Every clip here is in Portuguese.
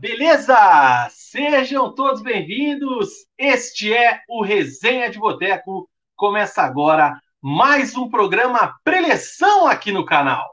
beleza? Sejam todos bem-vindos. Este é o Resenha de Boteco. Começa agora mais um programa preleção aqui no canal.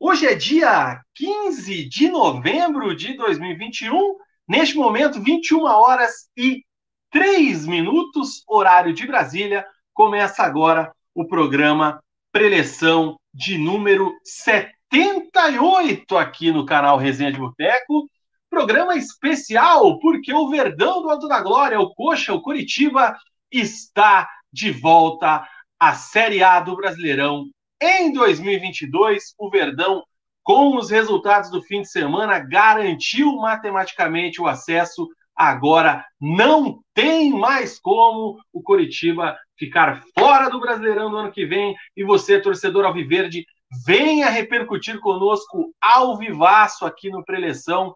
Hoje é dia 15 de novembro de 2021. Neste momento, 21 horas e 3 minutos, horário de Brasília. Começa agora o programa preleção de número 78 aqui no canal Resenha de Boteco. Programa especial, porque o Verdão do Alto da Glória, o Coxa, o Curitiba, está de volta à Série A do Brasileirão. Em 2022, o Verdão, com os resultados do fim de semana, garantiu matematicamente o acesso. Agora não tem mais como o Curitiba ficar fora do Brasileirão do ano que vem. E você, torcedor alviverde, venha repercutir conosco ao vivaço aqui no Preleção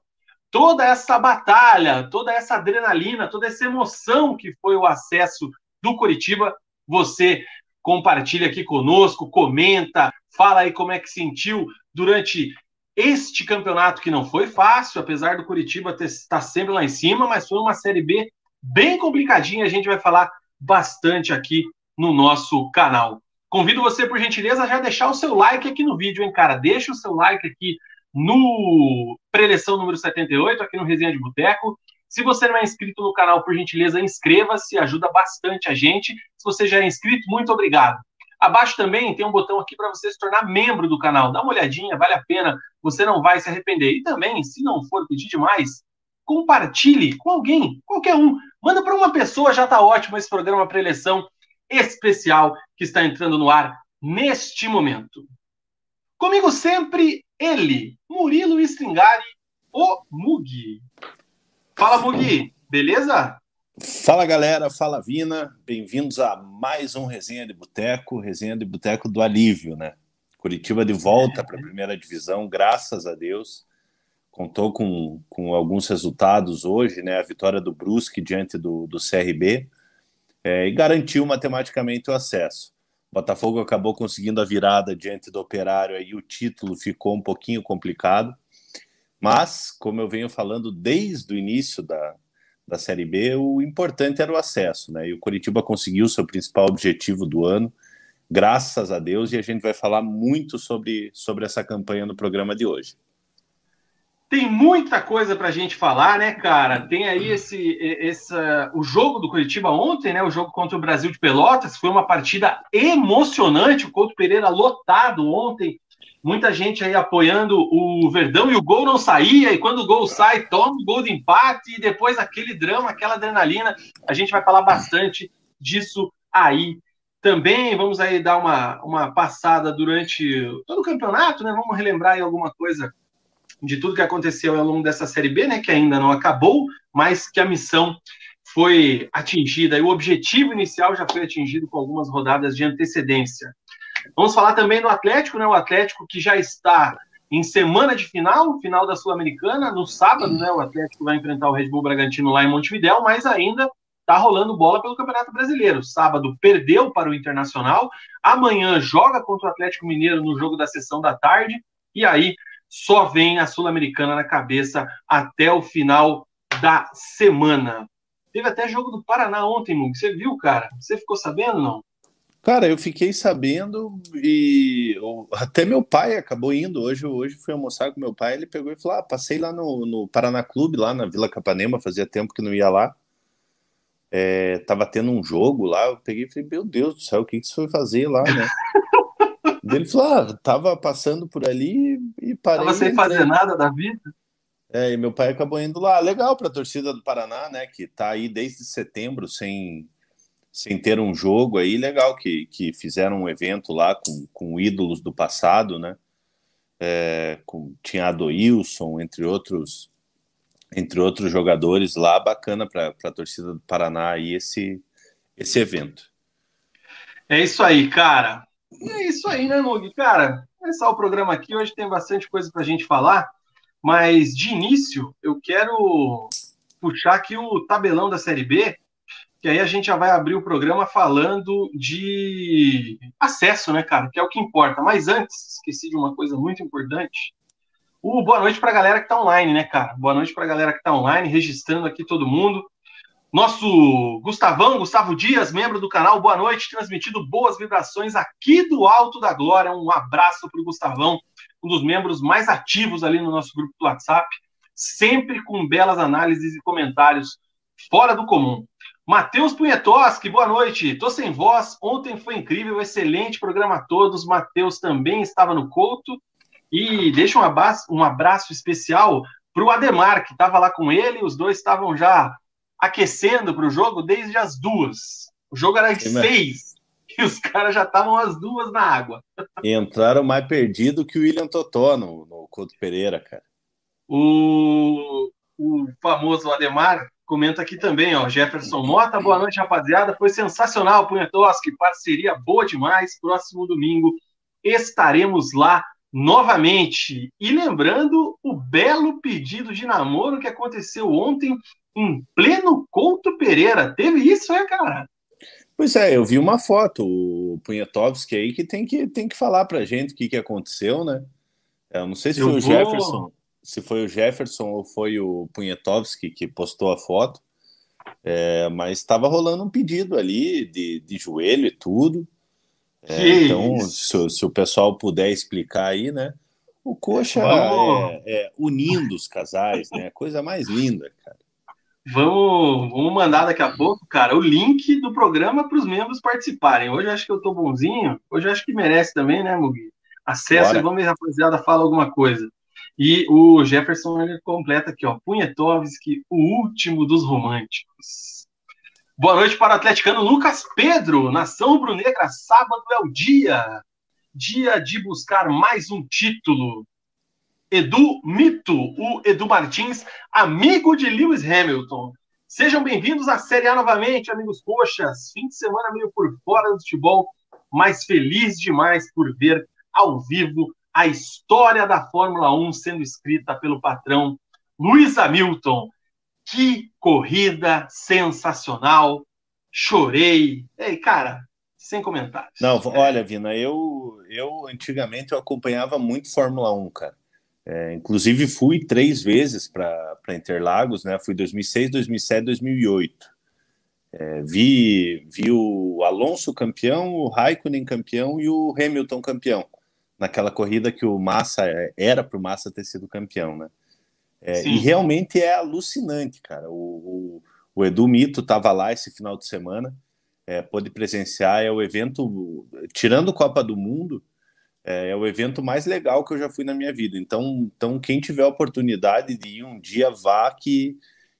toda essa batalha, toda essa adrenalina, toda essa emoção que foi o acesso do Curitiba. Você compartilha aqui conosco, comenta, fala aí como é que sentiu durante este campeonato que não foi fácil, apesar do Curitiba ter, estar sempre lá em cima, mas foi uma Série B bem complicadinha. A gente vai falar bastante aqui no nosso canal. Convido você, por gentileza, a já deixar o seu like aqui no vídeo, hein, cara? Deixa o seu like aqui no preleção número 78, aqui no Resenha de Boteco. Se você não é inscrito no canal, por gentileza, inscreva-se, ajuda bastante a gente. Se você já é inscrito, muito obrigado. Abaixo também tem um botão aqui para você se tornar membro do canal. Dá uma olhadinha, vale a pena, você não vai se arrepender. E também, se não for pedir demais, compartilhe com alguém, qualquer um. Manda para uma pessoa, já está ótimo esse programa preleção especial que está entrando no ar neste momento. Comigo sempre ele, Murilo Stringari, o Mugi. Fala, Mugi, beleza? Fala galera, fala Vina, bem-vindos a mais um Resenha de Boteco, Resenha de Boteco do Alívio, né? Curitiba de volta é. para a primeira divisão, graças a Deus. Contou com, com alguns resultados hoje, né? A vitória do Brusque diante do, do CRB é, e garantiu matematicamente o acesso. Botafogo acabou conseguindo a virada diante do Operário aí o título ficou um pouquinho complicado. Mas, como eu venho falando desde o início da, da Série B, o importante era o acesso, né? E o Curitiba conseguiu seu principal objetivo do ano, graças a Deus, e a gente vai falar muito sobre, sobre essa campanha no programa de hoje. Tem muita coisa para a gente falar, né, cara? Tem aí esse, esse, o jogo do Curitiba ontem, né? O jogo contra o Brasil de Pelotas foi uma partida emocionante. O Couto Pereira lotado ontem, muita gente aí apoiando o Verdão e o gol não saía. E quando o gol sai, toma o gol de empate e depois aquele drama, aquela adrenalina. A gente vai falar bastante disso aí também. Vamos aí dar uma, uma passada durante todo o campeonato, né? Vamos relembrar aí alguma coisa de tudo que aconteceu ao longo dessa Série B, né, que ainda não acabou, mas que a missão foi atingida e o objetivo inicial já foi atingido com algumas rodadas de antecedência. Vamos falar também do Atlético, né, o Atlético que já está em semana de final, final da Sul-Americana, no sábado, né, o Atlético vai enfrentar o Red Bull Bragantino lá em Montevidéu, mas ainda está rolando bola pelo Campeonato Brasileiro. Sábado perdeu para o Internacional, amanhã joga contra o Atlético Mineiro no jogo da sessão da tarde, e aí só vem a Sul-Americana na cabeça até o final da semana. Teve até jogo do Paraná ontem, Mug. Você viu, cara? Você ficou sabendo, não? Cara, eu fiquei sabendo e até meu pai acabou indo. Hoje, hoje fui almoçar com meu pai. Ele pegou e falou: ah, passei lá no, no Paraná Clube, lá na Vila Capanema, fazia tempo que não ia lá. É, tava tendo um jogo lá. Eu peguei e falei: meu Deus do céu, o que, que você foi fazer lá, né? Ele falou: ah, tava passando por ali e parei. Tava sem fazer nada da vida. É, e meu pai acabou indo lá. Legal para a torcida do Paraná, né? Que tá aí desde setembro sem, sem ter um jogo aí. Legal que, que fizeram um evento lá com, com ídolos do passado, né? É, com, tinha Adoilson, entre outros, entre outros jogadores lá. Bacana para a torcida do Paraná aí esse, esse evento. É isso aí, cara. E é isso aí, né, Mug? Cara, começar o programa aqui. Hoje tem bastante coisa para a gente falar, mas de início eu quero puxar aqui o tabelão da Série B, que aí a gente já vai abrir o programa falando de acesso, né, cara? Que é o que importa. Mas antes, esqueci de uma coisa muito importante. O boa noite para a galera que está online, né, cara? Boa noite para a galera que está online, registrando aqui todo mundo. Nosso Gustavão, Gustavo Dias, membro do canal, boa noite, transmitindo boas vibrações aqui do Alto da Glória. Um abraço para o Gustavão, um dos membros mais ativos ali no nosso grupo do WhatsApp, sempre com belas análises e comentários fora do comum. Matheus Punhetoski, boa noite. Tô sem voz. Ontem foi incrível, excelente programa a todos. Matheus também estava no Couto. E deixa um abraço, um abraço especial para o Ademar, que estava lá com ele. Os dois estavam já aquecendo para o jogo desde as duas. O jogo era às seis e os caras já estavam às duas na água. entraram mais perdido que o William Totó no, no Couto Pereira, cara. O, o famoso Ademar comenta aqui também, ó. Jefferson Mota, boa noite, rapaziada. Foi sensacional, Punhetoski, parceria boa demais. Próximo domingo estaremos lá novamente. E lembrando o belo pedido de namoro que aconteceu ontem em pleno Couto Pereira. Teve isso, é, cara? Pois é, eu vi uma foto, o Punhatovski aí, que tem que, tem que falar pra gente o que, que aconteceu, né? Eu não sei se eu foi vou... o Jefferson, se foi o Jefferson ou foi o Punhatovski que postou a foto, é, mas estava rolando um pedido ali de, de joelho e tudo. É, então, se, se, o pessoal puder explicar aí, né? O Coxa é, é, unindo os casais, né? Coisa mais linda, cara. Vamos, vamos mandar daqui a pouco, cara, o link do programa para os membros participarem. Hoje eu acho que eu tô bonzinho, hoje eu acho que merece também, né, Mugi? Acesse e vamos ver, rapaziada, fala alguma coisa. E o Jefferson ele completa aqui, ó, Punhetovski, o último dos românticos. Boa noite para o atleticano Lucas Pedro, Nação Brunegra, sábado é o dia, dia de buscar mais um título. Edu Mito, o Edu Martins, amigo de Lewis Hamilton. Sejam bem-vindos à Série A novamente, amigos coxas. Fim de semana meio por fora do futebol, mas feliz demais por ver ao vivo a história da Fórmula 1 sendo escrita pelo patrão Lewis Hamilton. Que corrida sensacional! Chorei. Ei, cara, sem comentários. Não, olha, Vina, eu, eu antigamente eu acompanhava muito Fórmula 1, cara. É, inclusive fui três vezes para Interlagos, né? Fui 2006, 2007, 2008. É, vi, vi o Alonso campeão, o Raikkonen campeão e o Hamilton campeão naquela corrida que o Massa era para o Massa ter sido campeão, né? É, e realmente é alucinante, cara. O, o, o Edu Mito estava lá esse final de semana, é, pôde presenciar. É o evento, tirando Copa do Mundo, é, é, o evento mais legal que eu já fui na minha vida. Então, então quem tiver a oportunidade de ir um dia, vá que,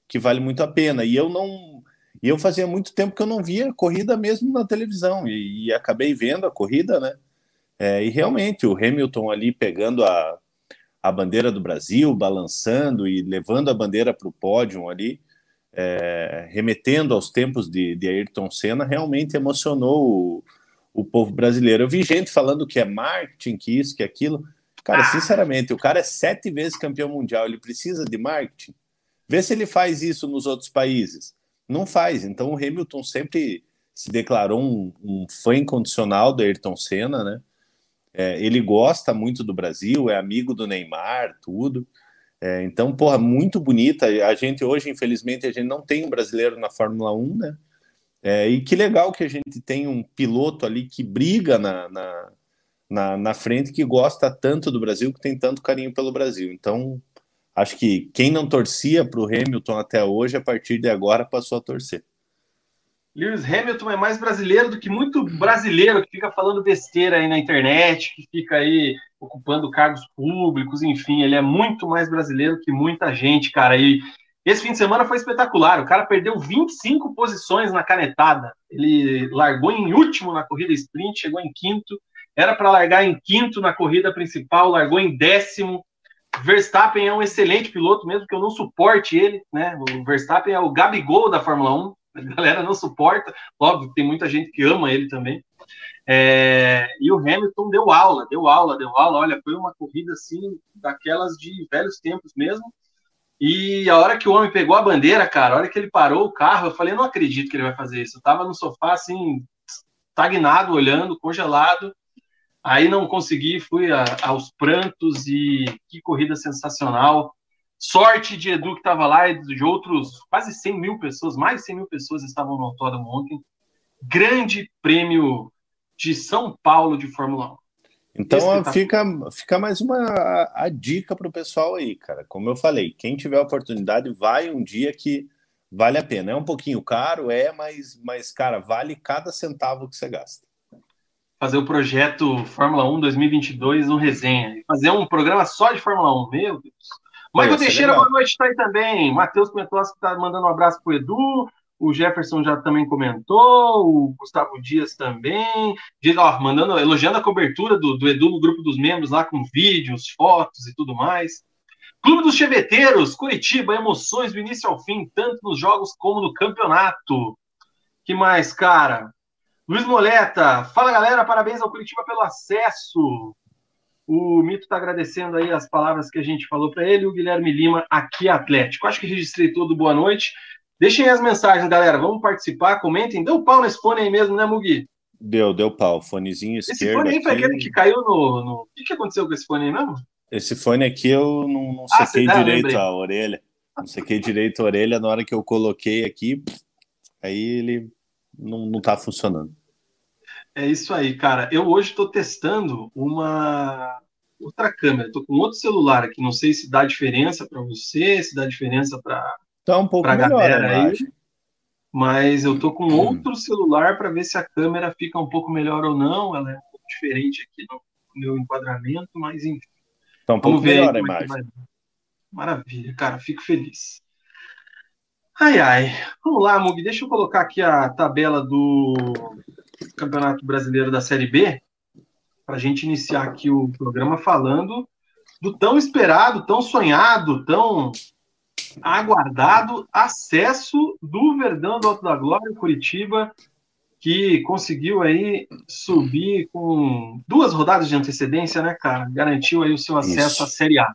que vale muito a pena. E eu não. E eu fazia muito tempo que eu não via corrida mesmo na televisão, e, e acabei vendo a corrida, né? É, e realmente, o Hamilton ali pegando a, a bandeira do Brasil, balançando e levando a bandeira para o pódio ali, é, remetendo aos tempos de, de Ayrton Senna, realmente emocionou o, o povo brasileiro. Eu vi gente falando que é marketing, que isso, que aquilo. Cara, ah. sinceramente, o cara é sete vezes campeão mundial, ele precisa de marketing. Vê se ele faz isso nos outros países. Não faz. Então o Hamilton sempre se declarou um, um fã incondicional do Ayrton Senna, né? É, ele gosta muito do Brasil, é amigo do Neymar, tudo. É, então, porra, muito bonita. A gente hoje, infelizmente, a gente não tem um brasileiro na Fórmula 1, né? É, e que legal que a gente tem um piloto ali que briga na, na, na, na, frente, que gosta tanto do Brasil, que tem tanto carinho pelo Brasil. Então, acho que quem não torcia para o Hamilton até hoje, a partir de agora passou a torcer. Lewis Hamilton é mais brasileiro do que muito brasileiro que fica falando besteira aí na internet, que fica aí ocupando cargos públicos, enfim, ele é muito mais brasileiro que muita gente, cara. E esse fim de semana foi espetacular. O cara perdeu 25 posições na canetada. Ele largou em último na corrida sprint, chegou em quinto. Era para largar em quinto na corrida principal, largou em décimo. Verstappen é um excelente piloto, mesmo que eu não suporte ele, né? O Verstappen é o Gabigol da Fórmula 1. A galera não suporta. Óbvio, tem muita gente que ama ele também. É... e o Hamilton deu aula, deu aula, deu aula. Olha, foi uma corrida assim, daquelas de velhos tempos mesmo e a hora que o homem pegou a bandeira, cara, a hora que ele parou o carro, eu falei, não acredito que ele vai fazer isso. Eu tava no sofá, assim, estagnado, olhando, congelado. Aí não consegui, fui a, aos prantos e que corrida sensacional. Sorte de Edu que estava lá e de outros quase 100 mil pessoas, mais de 100 mil pessoas estavam no autódromo ontem. Grande prêmio de São Paulo de Fórmula 1. Então fica, fica mais uma a, a dica para o pessoal aí, cara. Como eu falei, quem tiver oportunidade, vai um dia que vale a pena. É um pouquinho caro, é, mas, mas cara, vale cada centavo que você gasta fazer o projeto Fórmula 1 2022 no resenha. Fazer um programa só de Fórmula 1, meu Deus. Michael Teixeira, boa noite, tá aí também. Matheus Pentoski tá mandando um abraço pro Edu. O Jefferson já também comentou, o Gustavo Dias também, ó, mandando, elogiando a cobertura do, do Edu no grupo dos membros lá com vídeos, fotos e tudo mais. Clube dos Cheveteiros, Curitiba, emoções do início ao fim, tanto nos jogos como no campeonato. Que mais, cara? Luiz Moleta, fala galera, parabéns ao Curitiba pelo acesso. O Mito está agradecendo aí as palavras que a gente falou para ele. O Guilherme Lima, aqui Atlético. Acho que registrei todo. Boa noite. Deixem as mensagens, galera. Vamos participar, comentem. Deu pau nesse fone aí mesmo, né, Mugi? Deu, deu pau. Fonezinho esquerdo. Esse fone aí foi aquele que caiu no, no. O que, que aconteceu com esse fone aí mesmo? Esse fone aqui eu não, não ah, sequei ah, direito a orelha. Não sequei direito a orelha na hora que eu coloquei aqui. Aí ele não, não tá funcionando. É isso aí, cara. Eu hoje estou testando uma outra câmera. Estou com outro celular aqui. Não sei se dá diferença para você, se dá diferença para tá um pouco melhor, galera aí. Mas eu estou com hum. outro celular para ver se a câmera fica um pouco melhor ou não. Ela é um pouco diferente aqui no meu enquadramento, mas enfim. Tá um pouco melhor a é imagem. Maravilha, cara. Fico feliz. Ai, ai. Vamos lá, Mug. Deixa eu colocar aqui a tabela do Campeonato Brasileiro da Série B, para a gente iniciar aqui o programa falando do tão esperado, tão sonhado, tão aguardado acesso do Verdão do Alto da Glória, Curitiba, que conseguiu aí subir com duas rodadas de antecedência, né, cara? Garantiu aí o seu acesso Isso. à Série A.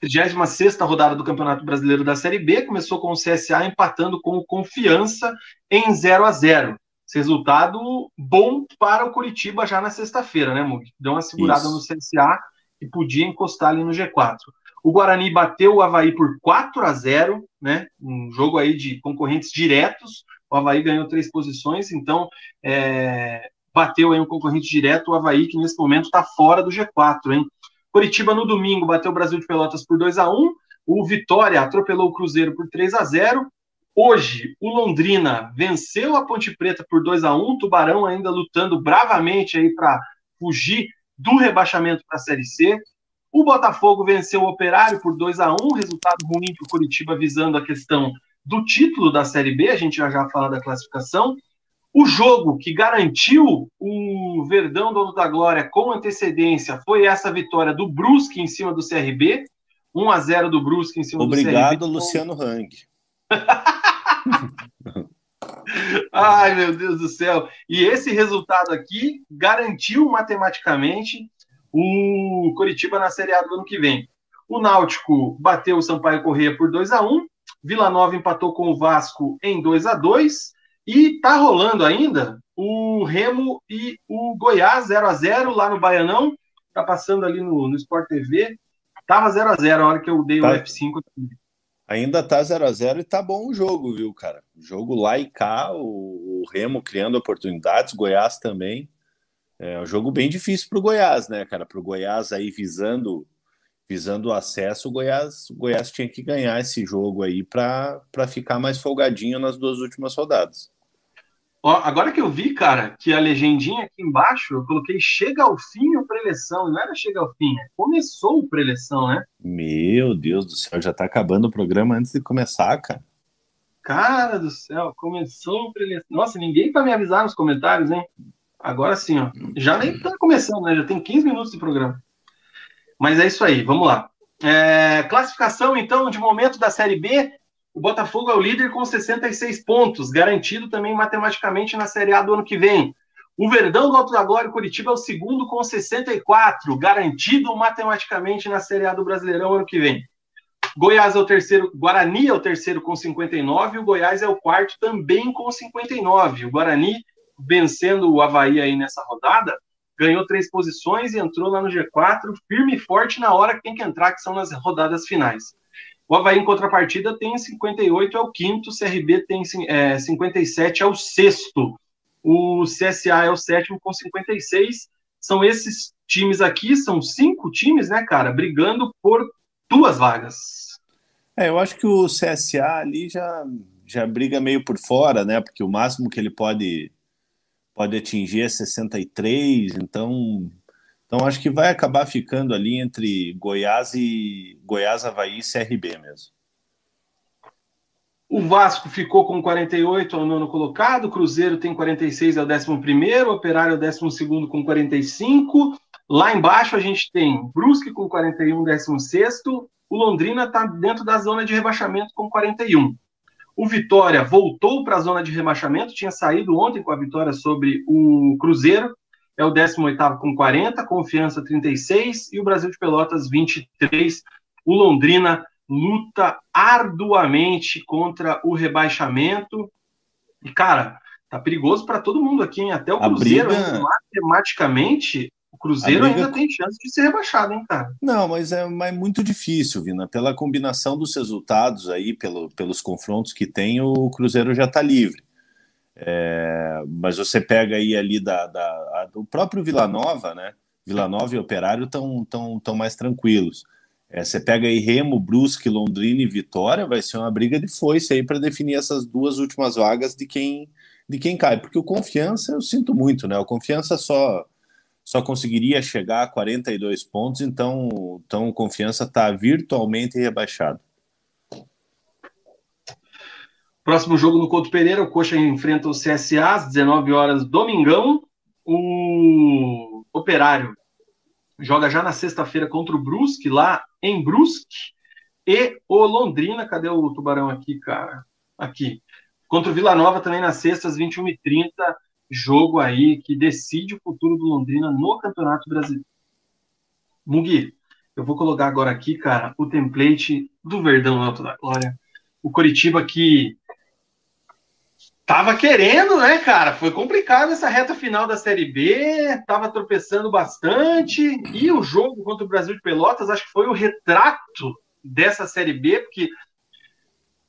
36 rodada do Campeonato Brasileiro da Série B começou com o CSA empatando com o Confiança em 0 a 0 esse resultado bom para o Curitiba já na sexta-feira, né, Mug? Deu uma segurada Isso. no CSA e podia encostar ali no G4. O Guarani bateu o Havaí por 4 a 0, né? Um jogo aí de concorrentes diretos. O Havaí ganhou três posições, então é, bateu aí um concorrente direto, o Havaí, que nesse momento está fora do G4, hein? Curitiba no domingo bateu o Brasil de Pelotas por 2 a 1 o Vitória atropelou o Cruzeiro por 3 a 0 Hoje, o Londrina venceu a Ponte Preta por 2 a 1 Tubarão ainda lutando bravamente aí para fugir do rebaixamento para a Série C. O Botafogo venceu o Operário por 2 a 1 resultado ruim para o Curitiba visando a questão do título da Série B, a gente já já fala da classificação. O jogo que garantiu o Verdão Dono da Glória com antecedência foi essa vitória do Brusque em cima do CRB, 1 a 0 do Brusque em cima Obrigado, do CRB. Obrigado, Luciano Hang. Ai, meu Deus do céu. E esse resultado aqui garantiu matematicamente o Coritiba na Série A do ano que vem. O Náutico bateu o Sampaio Correia por 2 a 1 Vila Nova empatou com o Vasco em 2 a 2 e tá rolando ainda o Remo e o Goiás 0 a 0 lá no Baianão. Tá passando ali no, no Sport TV. Tava 0 a 0 a hora que eu dei tá. o F5 aqui. Ainda tá 0 a 0 e tá bom o jogo, viu, cara? jogo lá e cá, o, Remo criando oportunidades, Goiás também. É um jogo bem difícil para o Goiás, né, cara? Para o Goiás aí visando visando o acesso, o Goiás, o Goiás tinha que ganhar esse jogo aí para ficar mais folgadinho nas duas últimas rodadas. Ó, agora que eu vi, cara, que a legendinha aqui embaixo, eu coloquei chega ao fim o preleção, não era chega ao fim, é começou o preleção, né? Meu Deus do céu, já tá acabando o programa antes de começar, cara. Cara do céu, começou o preleção. Nossa, ninguém para me avisar nos comentários, hein? Agora sim, ó. Já nem tá começando, né? Já tem 15 minutos de programa. Mas é isso aí, vamos lá. É, classificação, então, de momento da Série B, o Botafogo é o líder com 66 pontos, garantido também matematicamente na Série A do ano que vem. O Verdão do Alto da Glória Curitiba é o segundo com 64, garantido matematicamente na Série A do Brasileirão ano que vem. Goiás é o terceiro, Guarani é o terceiro com 59, e o Goiás é o quarto também com 59. O Guarani vencendo o Havaí aí nessa rodada, ganhou três posições e entrou lá no G4, firme e forte na hora que tem que entrar, que são nas rodadas finais. O Havaí, em contrapartida, tem 58, é o quinto, o CRB tem é, 57, é o sexto. O CSA é o sétimo com 56. São esses times aqui, são cinco times, né, cara, brigando por duas vagas. É, eu acho que o CSA ali já, já briga meio por fora, né? Porque o máximo que ele pode pode atingir é 63, então então acho que vai acabar ficando ali entre Goiás e Goiás, Havaí e CRB mesmo. O Vasco ficou com 48 ao nono colocado, o Cruzeiro tem 46 ao décimo primeiro, Operário ao décimo segundo com 45. Lá embaixo a gente tem Brusque com 41, décimo sexto. O Londrina está dentro da zona de rebaixamento com 41. O Vitória voltou para a zona de rebaixamento, tinha saído ontem com a vitória sobre o Cruzeiro, é o 18 com 40, Confiança 36 e o Brasil de Pelotas 23. O Londrina luta arduamente contra o rebaixamento. E, cara, tá perigoso para todo mundo aqui, hein? Até o Cruzeiro, briga... matematicamente, o Cruzeiro briga... ainda tem chance de ser rebaixado, hein, cara? Não, mas é, mas é muito difícil, Vina. Pela combinação dos resultados aí, pelo, pelos confrontos que tem, o Cruzeiro já tá livre. É, mas você pega aí ali da, da a, próprio Vila Nova, né? Vila Nova e Operário estão tão, tão mais tranquilos. É, você pega aí Remo, Brusque, Londrina e Vitória, vai ser uma briga de foice aí para definir essas duas últimas vagas de quem de quem cai, porque o Confiança eu sinto muito, né? O Confiança só só conseguiria chegar a 42 pontos, então, então o Confiança está virtualmente rebaixado. Próximo jogo no Couto Pereira, o Coxa enfrenta o CSA às 19 horas, domingão. O Operário joga já na sexta-feira contra o Brusque, lá em Brusque. E o Londrina, cadê o Tubarão aqui, cara? Aqui. Contra o Vila Nova também na sexta, às 21h30. Jogo aí que decide o futuro do Londrina no Campeonato Brasileiro. Mugi, eu vou colocar agora aqui, cara, o template do Verdão Alto da Glória. O Coritiba que Tava querendo, né, cara? Foi complicado essa reta final da Série B, tava tropeçando bastante. E o jogo contra o Brasil de Pelotas, acho que foi o retrato dessa Série B, porque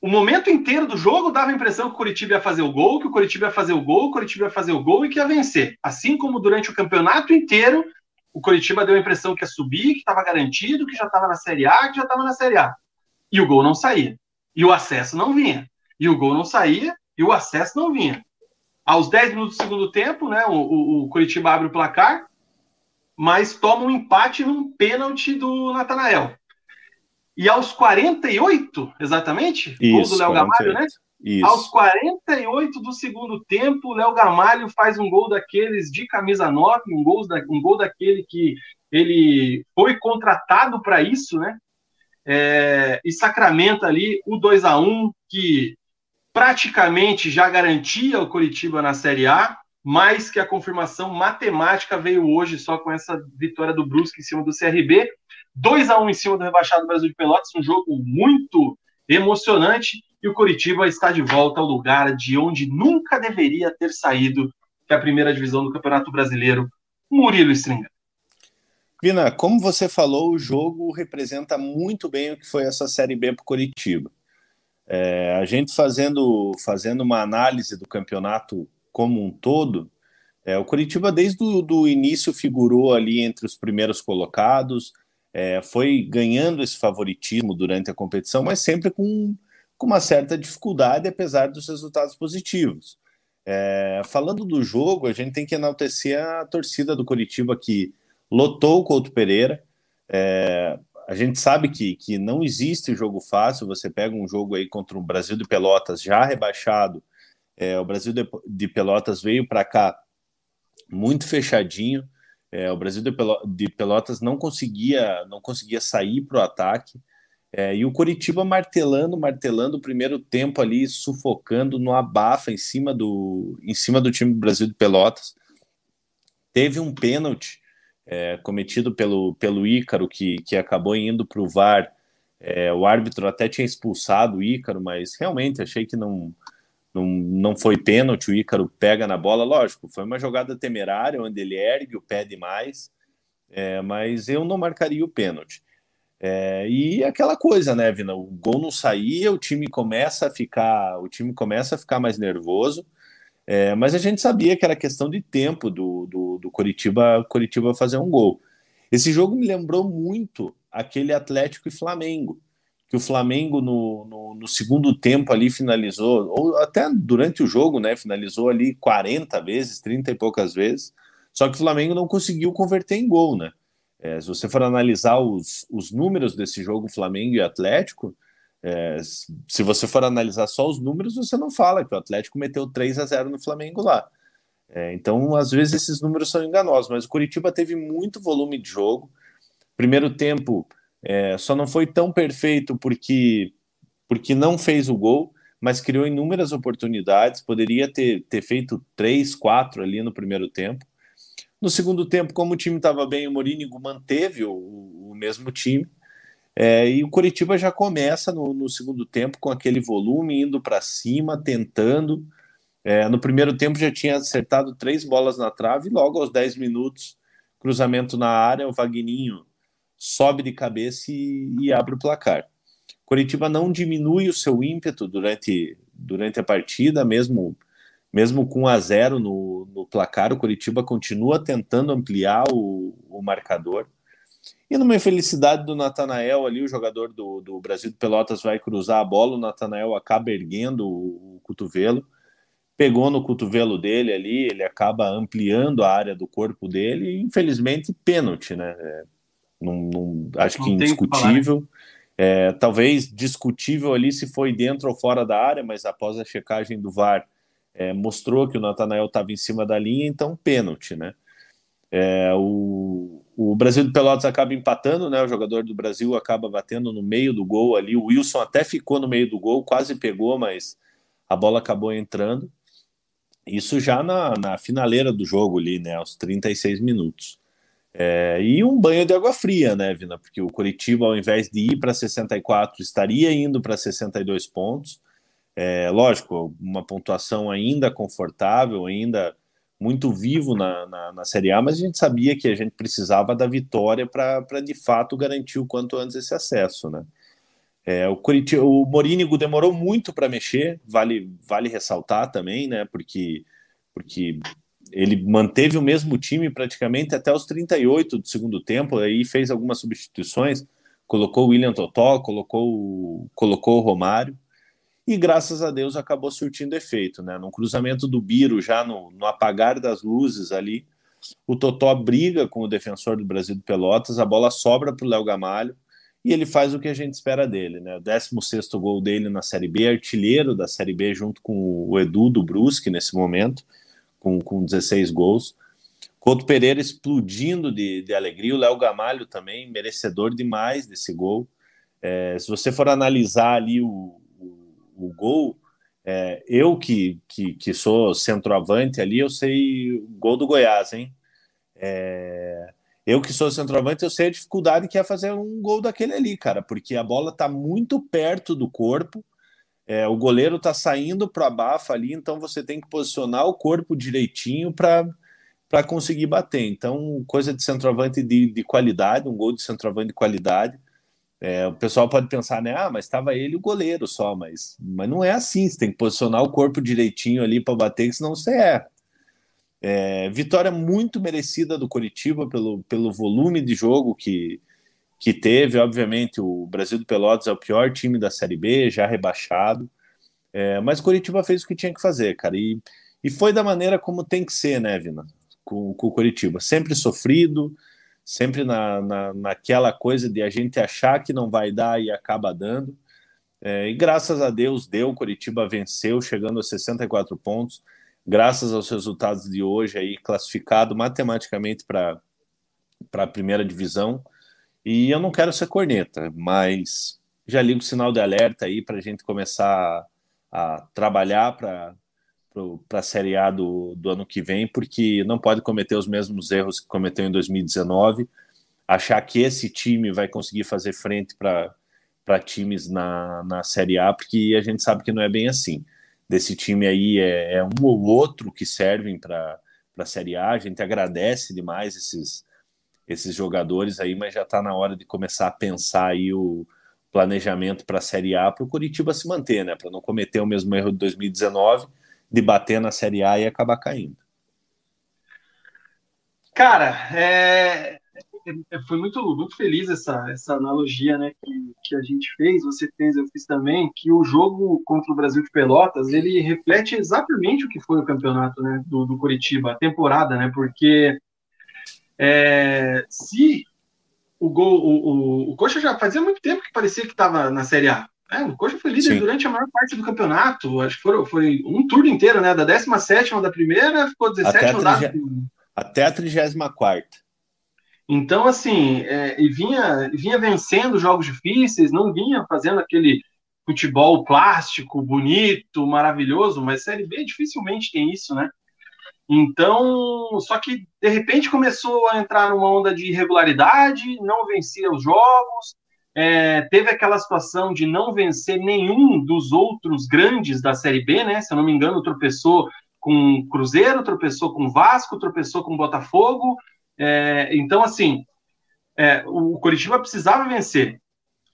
o momento inteiro do jogo dava a impressão que o Curitiba ia fazer o gol, que o Curitiba ia fazer o gol, o Curitiba ia fazer o gol e que ia vencer. Assim como durante o campeonato inteiro, o Curitiba deu a impressão que ia subir, que estava garantido, que já estava na Série A, que já estava na Série A. E o gol não saía. E o acesso não vinha. E o gol não saía, e o acesso não vinha. Aos 10 minutos do segundo tempo, né, o, o, o Curitiba abre o placar, mas toma um empate num pênalti do Natanael. E aos 48, exatamente, Isso, gol do Léo Gamalho, né? Isso. Aos 48 do segundo tempo, o Léo Gamalho faz um gol daqueles de camisa 9, um gol, da, um gol daquele que ele foi contratado para isso, né? É, e sacramenta ali o 2 a 1 que praticamente já garantia o Curitiba na Série A, mas que a confirmação matemática veio hoje só com essa vitória do Brusque em cima do CRB. 2 a 1 em cima do rebaixado Brasil de Pelotas, um jogo muito emocionante e o Curitiba está de volta ao lugar de onde nunca deveria ter saído, que é a primeira divisão do Campeonato Brasileiro, Murilo Stringa. Vina, como você falou, o jogo representa muito bem o que foi essa Série B para o Curitiba. É, a gente fazendo, fazendo uma análise do campeonato como um todo, é, o Curitiba desde o início figurou ali entre os primeiros colocados, é, foi ganhando esse favoritismo durante a competição, mas sempre com, com uma certa dificuldade, apesar dos resultados positivos. É, falando do jogo, a gente tem que enaltecer a torcida do Curitiba que lotou o Couto Pereira. É, a gente sabe que, que não existe jogo fácil. Você pega um jogo aí contra o Brasil de Pelotas já rebaixado. É, o Brasil de, de Pelotas veio para cá muito fechadinho. É, o Brasil de, Pelotas não conseguia não conseguia sair para o ataque. É, e o Coritiba martelando, martelando o primeiro tempo ali, sufocando no abafa em cima do, em cima do time do Brasil de Pelotas. Teve um pênalti é, cometido pelo, pelo Ícaro, que, que acabou indo para o VAR. É, o árbitro até tinha expulsado o Ícaro, mas realmente achei que não, não, não foi pênalti, o Ícaro pega na bola, lógico, foi uma jogada temerária, onde ele ergue o pé demais, é, mas eu não marcaria o pênalti. É, e aquela coisa, né, Vina? O gol não saía, o time começa a ficar, o time começa a ficar mais nervoso. É, mas a gente sabia que era questão de tempo do, do, do Curitiba, Curitiba fazer um gol. Esse jogo me lembrou muito aquele Atlético e Flamengo, que o Flamengo no, no, no, segundo tempo ali finalizou, ou até durante o jogo, né, finalizou ali 40 vezes, 30 e poucas vezes, só que o Flamengo não conseguiu converter em gol, né? É, se você for analisar os, os números desse jogo Flamengo e Atlético, é, se você for analisar só os números, você não fala que o Atlético meteu 3 a 0 no Flamengo lá. É, então, às vezes, esses números são enganosos, mas o Curitiba teve muito volume de jogo. Primeiro tempo é, só não foi tão perfeito porque, porque não fez o gol, mas criou inúmeras oportunidades. Poderia ter, ter feito três, quatro ali no primeiro tempo. No segundo tempo, como o time estava bem, o Morínigo manteve o, o mesmo time. É, e o Curitiba já começa no, no, segundo tempo com aquele volume, indo para cima, tentando. É, no primeiro tempo já tinha acertado três bolas na trave, logo aos 10 minutos, cruzamento na área, o Vagninho sobe de cabeça e, e abre o placar. Curitiba não diminui o seu ímpeto durante, durante a partida, mesmo mesmo com 1 a 0 no, no placar, o Curitiba continua tentando ampliar o, o marcador. E numa infelicidade do Natanael ali, o jogador do, do Brasil de Pelotas vai cruzar a bola, o Natanael acaba erguendo o, o cotovelo, pegou no cotovelo dele ali, ele acaba ampliando a área do corpo dele, e infelizmente pênalti, né? É, não, não, acho não que indiscutível. É, talvez discutível ali se foi dentro ou fora da área, mas após a checagem do VAR, é, mostrou que o Natanael estava em cima da linha, então pênalti, né? É, o, o Brasil de Pelotas acaba empatando, né? O jogador do Brasil acaba batendo no meio do gol ali. O Wilson até ficou no meio do gol, quase pegou, mas a bola acabou entrando. Isso já na, na finaleira do jogo ali, né? Aos 36 minutos. É, e um banho de água fria, né, Vina? Porque o Curitiba, ao invés de ir para 64, estaria indo para 62 pontos. É, lógico, uma pontuação ainda confortável, ainda muito vivo na, na, na, Série A, mas a gente sabia que a gente precisava da vitória para de fato garantir o quanto antes esse acesso, né? É, o, Curitiba, o Morínigo demorou muito para mexer, vale, vale ressaltar também, né? Porque, porque ele manteve o mesmo time praticamente até os 38 do segundo tempo, aí fez algumas substituições, colocou o William Totó, colocou, colocou o Romário e graças a Deus acabou surtindo efeito, né? No cruzamento do Biro, já no, no apagar das luzes ali, o Totó briga com o defensor do Brasil de Pelotas, a bola sobra para o Léo Gamalho e ele faz o que a gente espera dele, né? O 16 gol dele na Série B, artilheiro da Série B, junto com o Edu do Brusque nesse momento, com, com 16 gols. Couto Pereira explodindo de, de alegria, o Léo Gamalho também, merecedor demais desse gol. É, se você for analisar ali o, o gol, é, eu que, que, que, sou centroavante ali, eu sei o gol do Goiás, hein? É, eu que sou centroavante, eu sei a dificuldade que é fazer um gol daquele ali, cara, porque a bola tá muito perto do corpo, é, o goleiro tá saindo para abafa ali, então você tem que posicionar o corpo direitinho para conseguir bater. Então, coisa de centroavante de, de qualidade, um gol de centroavante de qualidade. É, o pessoal pode pensar, né? Ah, mas estava ele o goleiro só, mas, mas não é assim. Você tem que posicionar o corpo direitinho ali para bater, senão você erra. É, vitória muito merecida do Curitiba pelo, pelo volume de jogo que, que teve. Obviamente, o Brasil do Pelotas é o pior time da Série B, já rebaixado. É, mas Curitiba fez o que tinha que fazer, cara. E, e foi da maneira como tem que ser, né, Vina? Com, com o Curitiba. Sempre sofrido, sempre na, na, naquela coisa de a gente achar que não vai dar e acaba dando. É, e graças a Deus deu, Curitiba venceu, chegando a 64 pontos, graças aos resultados de hoje aí, classificado matematicamente para a primeira divisão. E eu não quero ser corneta, mas já ligo o sinal de alerta aí para a gente começar a, a trabalhar para para a Série A do, do ano que vem, porque não pode cometer os mesmos erros que cometeu em 2019, achar que esse time vai conseguir fazer frente para times na, na Série A, porque a gente sabe que não é bem assim. desse time aí é, é um ou outro que servem para a Série A. A gente agradece demais esses, esses jogadores aí, mas já está na hora de começar a pensar aí o planejamento para a Série A para o Curitiba se manter, né? Para não cometer o mesmo erro de 2019 de bater na Série A e acabar caindo. Cara, é, é, foi muito, muito feliz essa, essa analogia né, que, que a gente fez, você fez, eu fiz também, que o jogo contra o Brasil de Pelotas, ele reflete exatamente o que foi o campeonato né, do, do Curitiba, a temporada, né, porque é, se o gol, o, o, o Coxa já fazia muito tempo que parecia que estava na Série A, é, o Coxa foi líder Sim. durante a maior parte do campeonato. Acho que foi, foi um turno inteiro, né? Da 17 da primeira, ficou 17 até rodadas. Até a 34. Então, assim, é, e vinha, vinha vencendo jogos difíceis, não vinha fazendo aquele futebol plástico, bonito, maravilhoso, mas Série B dificilmente tem isso, né? Então, só que de repente começou a entrar numa onda de irregularidade, não vencia os jogos, é, teve aquela situação de não vencer nenhum dos outros grandes da Série B, né? Se eu não me engano, tropeçou com Cruzeiro, tropeçou com Vasco, tropeçou com Botafogo. É, então, assim, é, o Coritiba precisava vencer.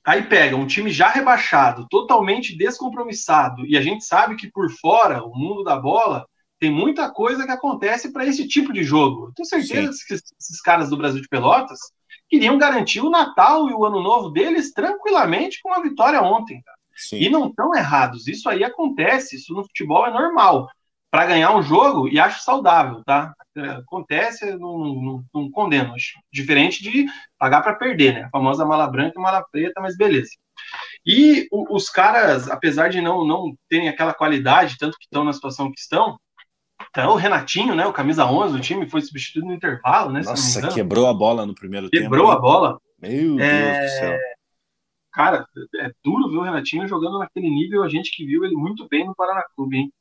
Aí pega um time já rebaixado, totalmente descompromissado, e a gente sabe que por fora, o mundo da bola, tem muita coisa que acontece para esse tipo de jogo. Eu tenho certeza Sim. que esses caras do Brasil de Pelotas queriam garantir o Natal e o Ano Novo deles tranquilamente com uma vitória ontem. E não estão errados. Isso aí acontece, isso no futebol é normal. Para ganhar um jogo, e acho saudável, tá? Acontece, não, não, não condeno. Acho diferente de pagar para perder, né? A famosa mala branca e mala preta, mas beleza. E os caras, apesar de não, não terem aquela qualidade, tanto que estão na situação que estão, então, o Renatinho, né, o camisa 11 do time, foi substituído no intervalo, né? Nossa, quebrou a bola no primeiro quebrou tempo. Quebrou a bola. Meu é... Deus do céu. Cara, é duro ver o Renatinho jogando naquele nível, a gente que viu ele muito bem no Paraná Clube, hein?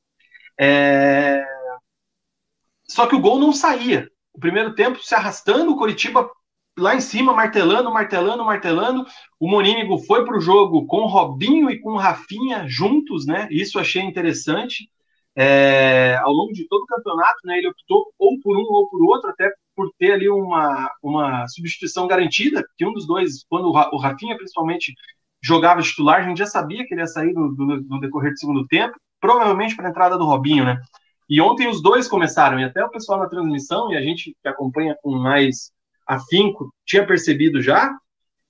É... Só que o gol não saía. O primeiro tempo se arrastando, o Coritiba lá em cima, martelando, martelando, martelando. O Monínigo foi para o jogo com o Robinho e com o Rafinha juntos, né? Isso achei interessante. É, ao longo de todo o campeonato, né, ele optou ou por um ou por outro, até por ter ali uma, uma substituição garantida, que um dos dois, quando o Rafinha principalmente jogava titular, a gente já sabia que ele ia sair no, no, no decorrer do segundo tempo, provavelmente para a entrada do Robinho, né? E ontem os dois começaram, e até o pessoal na transmissão, e a gente que acompanha com mais afinco, tinha percebido já,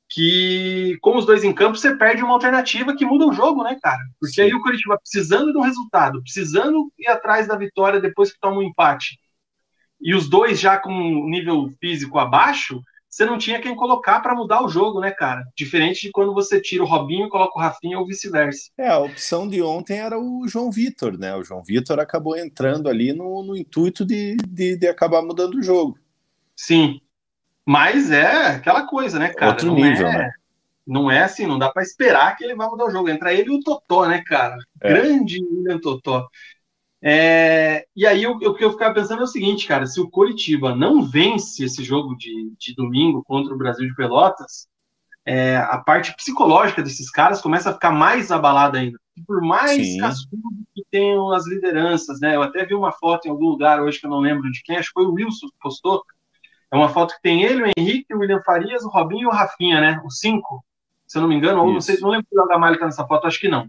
que com os dois em campo você perde uma alternativa que muda o jogo, né, cara? Porque Sim. aí o Curitiba precisando de um resultado, precisando ir atrás da vitória depois que toma um empate, e os dois já com um nível físico abaixo, você não tinha quem colocar para mudar o jogo, né, cara? Diferente de quando você tira o Robinho e coloca o Rafinha ou vice-versa. É, a opção de ontem era o João Vitor, né? O João Vitor acabou entrando ali no, no intuito de, de, de acabar mudando o jogo. Sim, mas é aquela coisa, né, cara? Outro não nível, é, né? Não é assim, não dá para esperar que ele vá mudar o jogo. Entra ele e o Totó, né, cara? É. Grande William Totó. É, e aí o, o, que eu ficava pensando é o seguinte, cara, se o Coritiba não vence esse jogo de, de domingo contra o Brasil de Pelotas, é, a parte psicológica desses caras começa a ficar mais abalada ainda. Por mais cascudo que tenham as lideranças, né? Eu até vi uma foto em algum lugar hoje que eu não lembro de quem, acho que foi o Wilson que postou, é uma foto que tem ele, o Henrique, o William Farias, o Robinho e o Rafinha, né? Os cinco, se eu não me engano, ou não sei, não lembro se o Gamalho tá nessa foto, acho que não.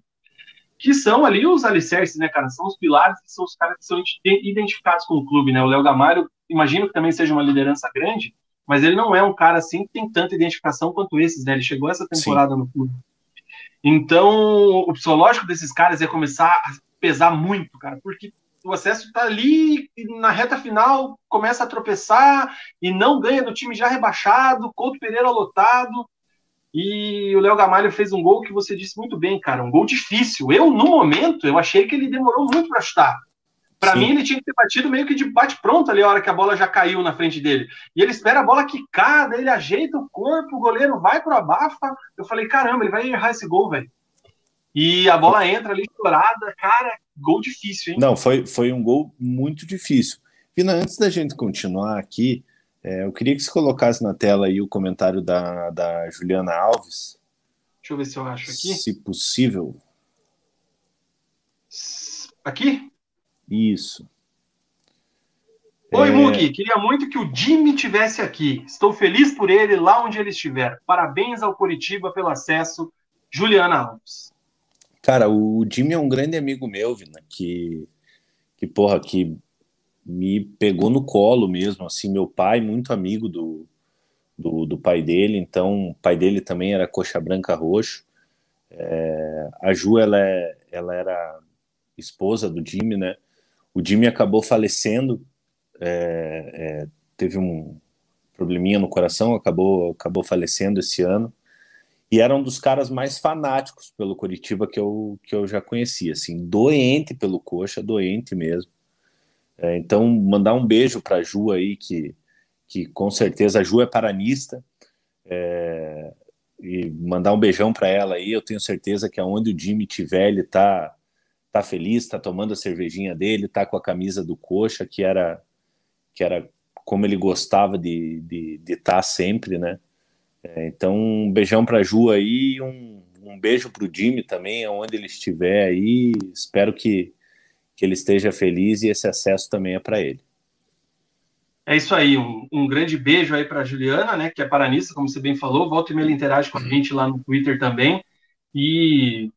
Que são ali os alicerces, né, cara? São os pilares que são os caras que são identificados com o clube, né? O Léo Gamalho, imagino que também seja uma liderança grande, mas ele não é um cara assim que tem tanta identificação quanto esses, né? Ele chegou essa temporada Sim. no clube. Então, o psicológico desses caras ia começar a pesar muito, cara, porque o acesso está ali na reta final começa a tropeçar e não ganha do time já rebaixado, Couto Pereira lotado. E o Léo Gamalho fez um gol que você disse muito bem, cara, um gol difícil. Eu, no momento, eu achei que ele demorou muito para chutar. Para mim, ele tinha que ter batido meio que de bate-pronto ali, a hora que a bola já caiu na frente dele. E ele espera a bola quicar, ele ajeita o corpo, o goleiro vai pro abafa. Eu falei, caramba, ele vai errar esse gol, velho. E a bola entra ali estourada, cara, gol difícil, hein? Não, foi, foi um gol muito difícil. Vina, antes da gente continuar aqui, é, eu queria que você colocasse na tela aí o comentário da, da Juliana Alves. Deixa eu ver se eu acho aqui. Se possível. aqui? Isso. Oi, é... Mugi, queria muito que o Jimmy tivesse aqui. Estou feliz por ele lá onde ele estiver. Parabéns ao Curitiba pelo acesso. Juliana Alves. Cara, o Jimmy é um grande amigo meu, Vina, que, que porra, que me pegou no colo mesmo, assim, meu pai, muito amigo do, do, do pai dele, então o pai dele também era coxa branca roxo. É, a Ju, ela, é, ela era esposa do Jimmy, né? O Jimmy acabou falecendo, é, é, teve um probleminha no coração, acabou, acabou falecendo esse ano. E era um dos caras mais fanáticos pelo Curitiba que eu, que eu já conhecia, assim, doente pelo coxa, doente mesmo. É, então, mandar um beijo para a Ju aí, que, que com certeza a Ju é paranista, é, e mandar um beijão para ela aí. Eu tenho certeza que aonde o Jimmy tiver, ele tá, tá feliz, tá tomando a cervejinha dele, tá com a camisa do coxa, que era, que era como ele gostava de estar de, de tá sempre, né? É, então, um beijão para a Ju aí, um, um beijo para o Jimmy também, aonde ele estiver aí. Espero que que ele esteja feliz e esse acesso também é para ele. É isso aí, um, um grande beijo aí para Juliana, né, que é paranista, como você bem falou, volta e meia interage com a gente lá no Twitter também, e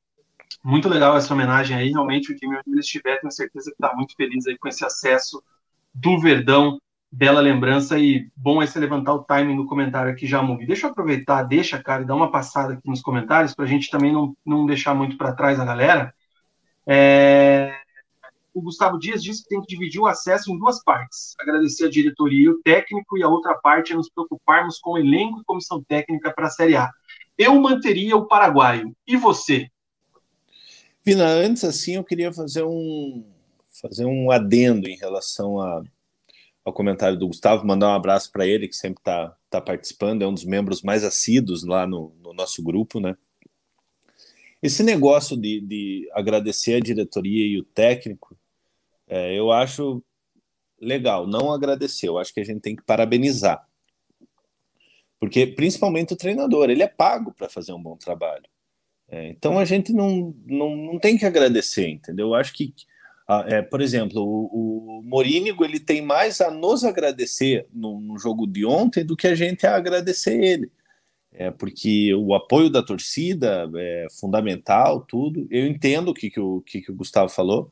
muito legal essa homenagem aí, realmente o time onde ele estiver, tenho certeza que está muito feliz aí com esse acesso do Verdão, bela lembrança e bom é você levantar o timing no comentário aqui já, Mugi. Deixa eu aproveitar, deixa, cara, e dar uma passada aqui nos comentários para a gente também não, não deixar muito para trás a galera. É o Gustavo Dias disse que tem que dividir o acesso em duas partes. Agradecer a diretoria e o técnico, e a outra parte é nos preocuparmos com o elenco e comissão técnica para a Série A. Eu manteria o paraguaio. E você? Vina, antes assim eu queria fazer um fazer um adendo em relação a, ao comentário do Gustavo, mandar um abraço para ele, que sempre está tá participando, é um dos membros mais assíduos lá no, no nosso grupo, né? Esse negócio de, de agradecer a diretoria e o técnico, é, eu acho legal, não agradecer, eu acho que a gente tem que parabenizar. Porque, principalmente o treinador, ele é pago para fazer um bom trabalho. É, então a gente não, não, não tem que agradecer, entendeu? Eu acho que, é, por exemplo, o, o Morínigo ele tem mais a nos agradecer no, no, jogo de ontem do que a gente a agradecer ele. É, porque o apoio da torcida é fundamental, tudo. Eu entendo o que, que, o, que, que o Gustavo falou,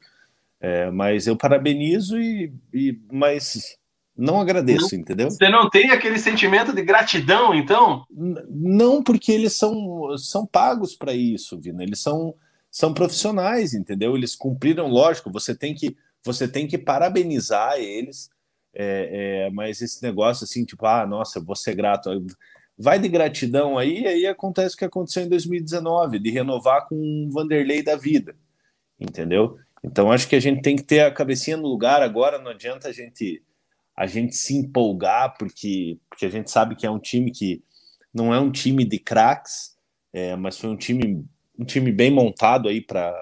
é, mas eu parabenizo e, e mas não agradeço, não, entendeu? Você não tem aquele sentimento de gratidão, então? Não, porque eles são, são pagos para isso, Vina. Eles são, são profissionais, entendeu? Eles cumpriram, lógico. Você tem que você tem que parabenizar eles. É, é, mas esse negócio assim, tipo, ah, nossa, vou ser grato. Vai de gratidão aí, aí acontece o que aconteceu em 2019, de renovar com o Vanderlei da vida, entendeu? Então acho que a gente tem que ter a cabecinha no lugar agora, não adianta a gente a gente se empolgar porque porque a gente sabe que é um time que não é um time de craques, é, mas foi um time um time bem montado aí para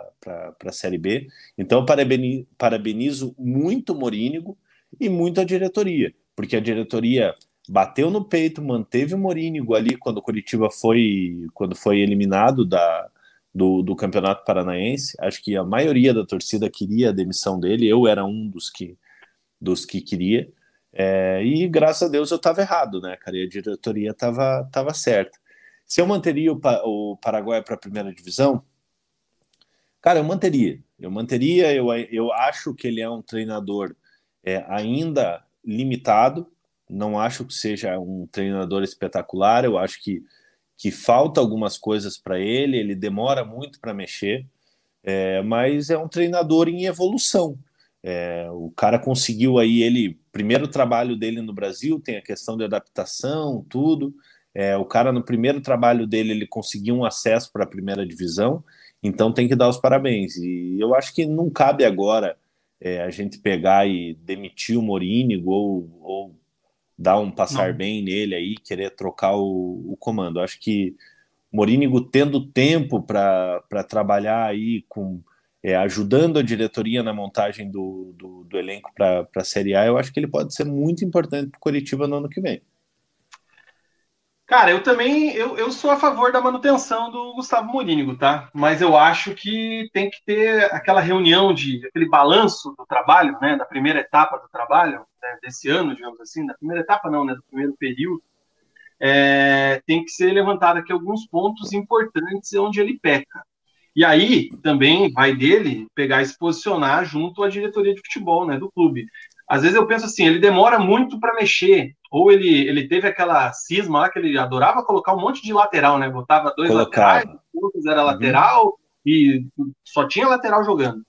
a Série B. Então parabenizo, parabenizo muito o Morínigo e muito a diretoria, porque a diretoria bateu no peito, manteve o Morínigo ali quando o Curitiba foi quando foi eliminado da, do, do Campeonato Paranaense. Acho que a maioria da torcida queria a demissão dele, eu era um dos que, dos que queria. É, e graças a Deus eu estava errado, né, cara? E a diretoria estava tava certa. Se eu manteria o, o Paraguai para a primeira divisão, cara, eu manteria. Eu manteria, eu, eu acho que ele é um treinador é, ainda limitado, não acho que seja um treinador espetacular, eu acho que que falta algumas coisas para ele, ele demora muito para mexer, é, mas é um treinador em evolução. É, o cara conseguiu aí ele primeiro trabalho dele no Brasil tem a questão de adaptação, tudo. É, o cara no primeiro trabalho dele ele conseguiu um acesso para a primeira divisão, então tem que dar os parabéns. E eu acho que não cabe agora é, a gente pegar e demitir o Morínigo ou, ou dar um passar Não. bem nele aí, querer trocar o, o comando. Acho que Morínigo tendo tempo para trabalhar aí com é, ajudando a diretoria na montagem do, do, do elenco para a Série A, eu acho que ele pode ser muito importante para o Curitiba no ano que vem. Cara, eu também eu, eu sou a favor da manutenção do Gustavo Morínigo, tá? Mas eu acho que tem que ter aquela reunião de aquele balanço do trabalho, né? Da primeira etapa do trabalho né, desse ano, digamos assim, da primeira etapa não, né? Do primeiro período, é, tem que ser levantado aqui alguns pontos importantes onde ele peca. E aí também vai dele pegar e se posicionar junto à diretoria de futebol, né? Do clube. Às vezes eu penso assim, ele demora muito para mexer ou ele, ele teve aquela cisma lá que ele adorava colocar um monte de lateral, né? Botava dois Colocava. laterais, outros era uhum. lateral e só tinha lateral jogando.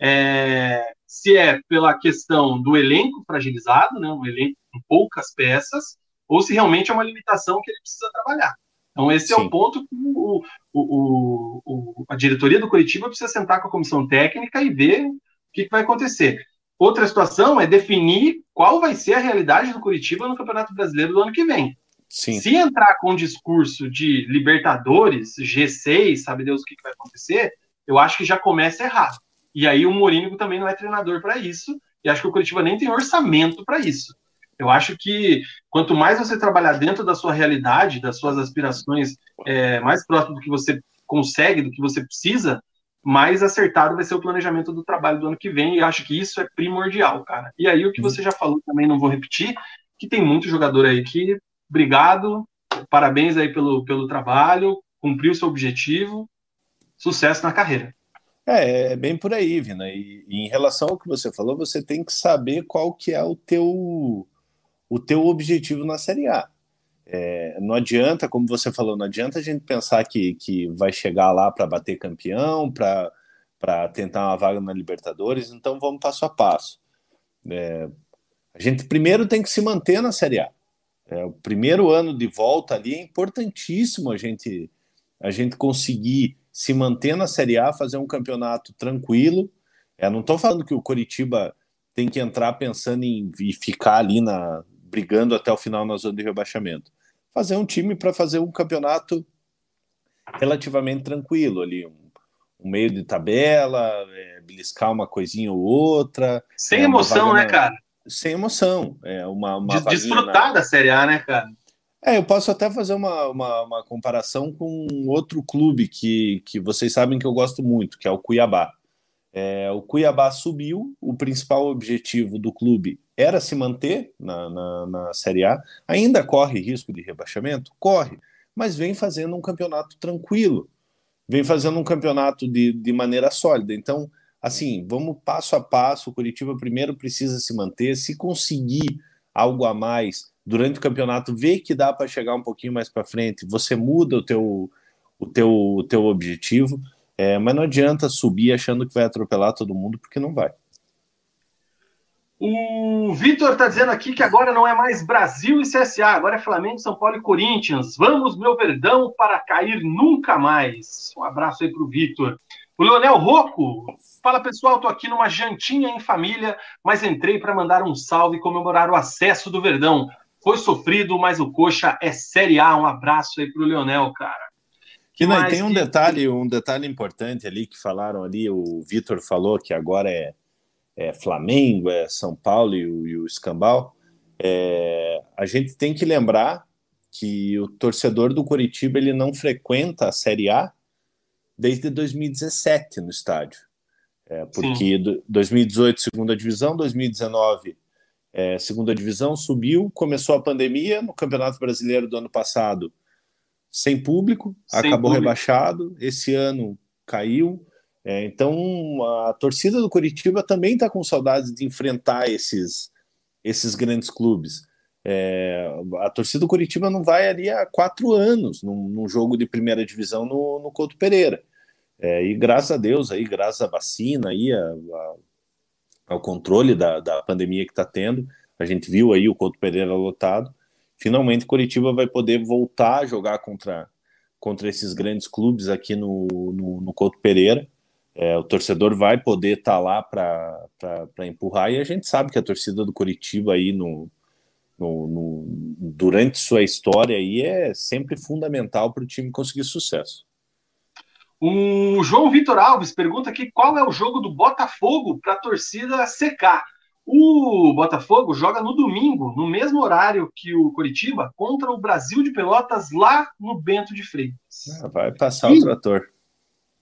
É, se é pela questão do elenco fragilizado, né? Um elenco com poucas peças, ou se realmente é uma limitação que ele precisa trabalhar. Então, esse Sim. é o ponto que o, o, o, a diretoria do Curitiba precisa sentar com a comissão técnica e ver o que, que vai acontecer. Outra situação é definir qual vai ser a realidade do Curitiba no Campeonato Brasileiro do ano que vem. Sim. Se entrar com um discurso de Libertadores, G6, sabe Deus o que, vai acontecer, eu acho que já começa errado. E aí o Morínigo também não é treinador para isso, e acho que o Curitiba nem tem orçamento para isso. Eu acho que quanto mais você trabalhar dentro da sua realidade, das suas aspirações, é, mais próximo do que você consegue, do que você precisa, mais acertado vai ser o planejamento do trabalho do ano que vem, e acho que isso é primordial, cara. E aí o que você já falou também, não vou repetir, que tem muito jogador aí que, obrigado, parabéns aí pelo, pelo trabalho, cumpriu seu objetivo, sucesso na carreira. É, é bem por aí, Vina. E, e, em relação ao que você falou, você tem que saber qual que é o teu, o teu objetivo na Série A. É, não adianta, como você falou, não adianta a gente pensar que, que vai chegar lá para bater campeão, para tentar uma vaga na Libertadores, então vamos passo a passo. É, a gente primeiro tem que se manter na Série A. É, o primeiro ano de volta ali é importantíssimo a gente, a gente conseguir se manter na Série A, fazer um campeonato tranquilo. É, não estou falando que o Coritiba tem que entrar pensando em, em ficar ali na, brigando até o final na zona de rebaixamento fazer um time para fazer um campeonato relativamente tranquilo ali, um, um meio de tabela, é, beliscar uma coisinha ou outra. Sem é, emoção, né, cara? Sem emoção. É uma, uma Desfrutar na... da Série A, né, cara? É, eu posso até fazer uma, uma, uma, comparação com outro clube que, que vocês sabem que eu gosto muito, que é o Cuiabá. É, o Cuiabá subiu, o principal objetivo do clube era se manter na, na, na, Série A. Ainda corre risco de rebaixamento? Corre, mas vem fazendo um campeonato tranquilo, vem fazendo um campeonato de, de maneira sólida. Então, assim, vamos passo a passo. O Curitiba primeiro precisa se manter, se conseguir algo a mais durante o campeonato, ver que dá para chegar um pouquinho mais para frente, você muda o teu, o teu, o teu objetivo. É, mas não adianta subir achando que vai atropelar todo mundo, porque não vai. O Vitor está dizendo aqui que agora não é mais Brasil e CSA, agora é Flamengo, São Paulo e Corinthians. Vamos, meu verdão, para cair nunca mais. Um abraço aí para o Vitor. O Leonel Rocco, fala pessoal, estou aqui numa jantinha em família, mas entrei para mandar um salve e comemorar o acesso do Verdão. Foi sofrido, mas o Coxa é Série A. Um abraço aí para o Leonel, cara. Que não, tem um detalhe, um detalhe importante ali que falaram ali, o Vitor falou que agora é, é, Flamengo, é São Paulo e o, e o Escambau. É, a gente tem que lembrar que o torcedor do Curitiba ele não frequenta a Série A desde 2017 no estádio. É, porque Sim. 2018 segunda divisão, 2019 é, segunda divisão subiu, começou a pandemia no Campeonato Brasileiro do ano passado sem público, sem acabou público. rebaixado, esse ano caiu. É, então a torcida do Curitiba também está com saudades de enfrentar esses, esses grandes clubes. É, a torcida do Curitiba não vai ali há quatro anos num, num jogo de primeira divisão no, no Couto Pereira. É, e graças a Deus, aí, graças à vacina, aí, a, a, ao controle da, da pandemia que está tendo, a gente viu aí o Couto Pereira lotado finalmente Curitiba vai poder voltar a jogar contra, contra esses grandes clubes aqui no, no, no Couto Pereira. É, o torcedor vai poder estar tá lá para empurrar, e a gente sabe que a torcida do Curitiba aí no, no, no durante sua história aí é sempre fundamental para o time conseguir sucesso. O João Vitor Alves pergunta aqui qual é o jogo do Botafogo para a torcida secar. O Botafogo joga no domingo, no mesmo horário que o Coritiba, contra o Brasil de Pelotas, lá no Bento de Freitas. Ah, vai passar e o trator.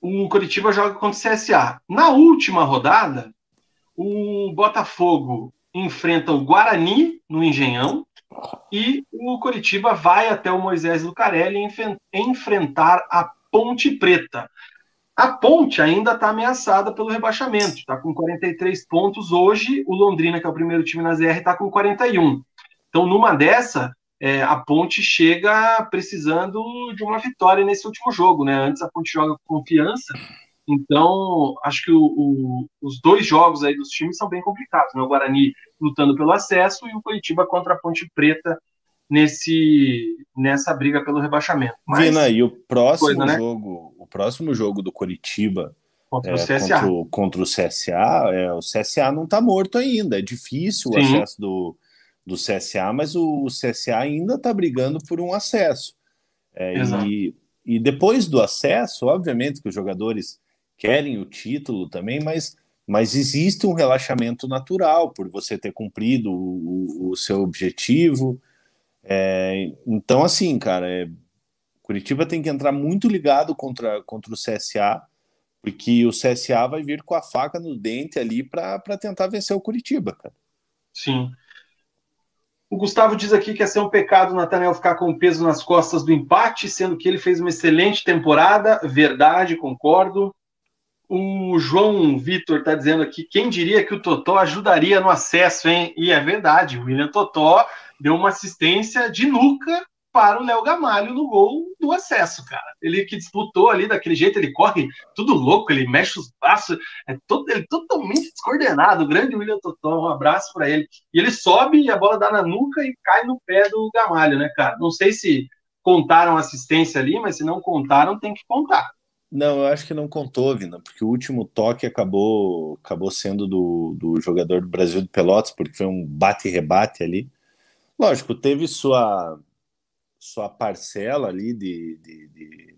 O Coritiba joga contra o CSA. Na última rodada, o Botafogo enfrenta o Guarani no Engenhão e o Coritiba vai até o Moisés Lucarelli enfrentar a Ponte Preta. A Ponte ainda está ameaçada pelo rebaixamento, está com 43 pontos hoje. O Londrina, que é o primeiro time na ZR, está com 41. Então, numa dessa, é, a Ponte chega precisando de uma vitória nesse último jogo, né? Antes a Ponte joga com confiança, então acho que o, o, os dois jogos aí dos times são bem complicados, né? O Guarani lutando pelo acesso e o Curitiba contra a Ponte Preta nesse nessa briga pelo rebaixamento. Mas, Vina, e o próximo coisa, né? jogo, o próximo jogo do Curitiba contra, é, o, CSA. Contra, o, contra o CSA, é, o CSA não está morto ainda, é difícil Sim. o acesso do, do CSA, mas o, o CSA ainda está brigando por um acesso. É, e, e depois do acesso, obviamente que os jogadores querem o título também, mas mas existe um relaxamento natural por você ter cumprido o, o seu objetivo. É, então, assim, cara, é, Curitiba tem que entrar muito ligado contra, contra o CSA, porque o CSA vai vir com a faca no dente ali para tentar vencer o Curitiba, cara. Sim. O Gustavo diz aqui que é ser um pecado o Nathaniel ficar com o peso nas costas do empate, sendo que ele fez uma excelente temporada. Verdade, concordo. O João Vitor está dizendo aqui: quem diria que o Totó ajudaria no acesso, hein? E é verdade, o William Totó deu uma assistência de nuca para o Léo Gamalho no gol do acesso, cara. Ele que disputou ali daquele jeito, ele corre tudo louco, ele mexe os braços, é todo, ele totalmente descoordenado. O grande William Totó, um abraço para ele. E ele sobe e a bola dá na nuca e cai no pé do Gamalho, né, cara? Não sei se contaram assistência ali, mas se não contaram, tem que contar. Não, eu acho que não contou, Vina, porque o último toque acabou, acabou sendo do, do jogador do Brasil de Pelotas, porque foi um bate-rebate ali. Lógico, teve sua, sua parcela ali de, de, de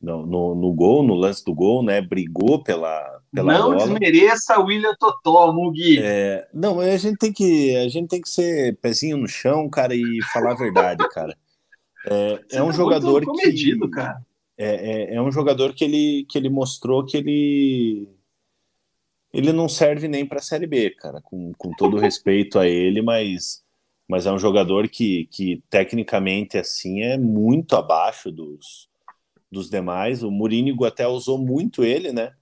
no, no, no, gol, no lance do gol, né? Brigou pela, pela não bola. desmereça William Totó, Mugi. É, não, a gente tem que a gente tem que ser pezinho no chão, cara, e falar a verdade, cara. É, é um tá jogador comedido, que, cara é, é, é, um jogador que ele, que ele mostrou que ele ele não serve nem para a Série B, cara, com, com todo respeito a ele, mas, mas é um jogador que, que tecnicamente assim é muito abaixo dos, dos demais. O Mourinho até usou muito ele, né?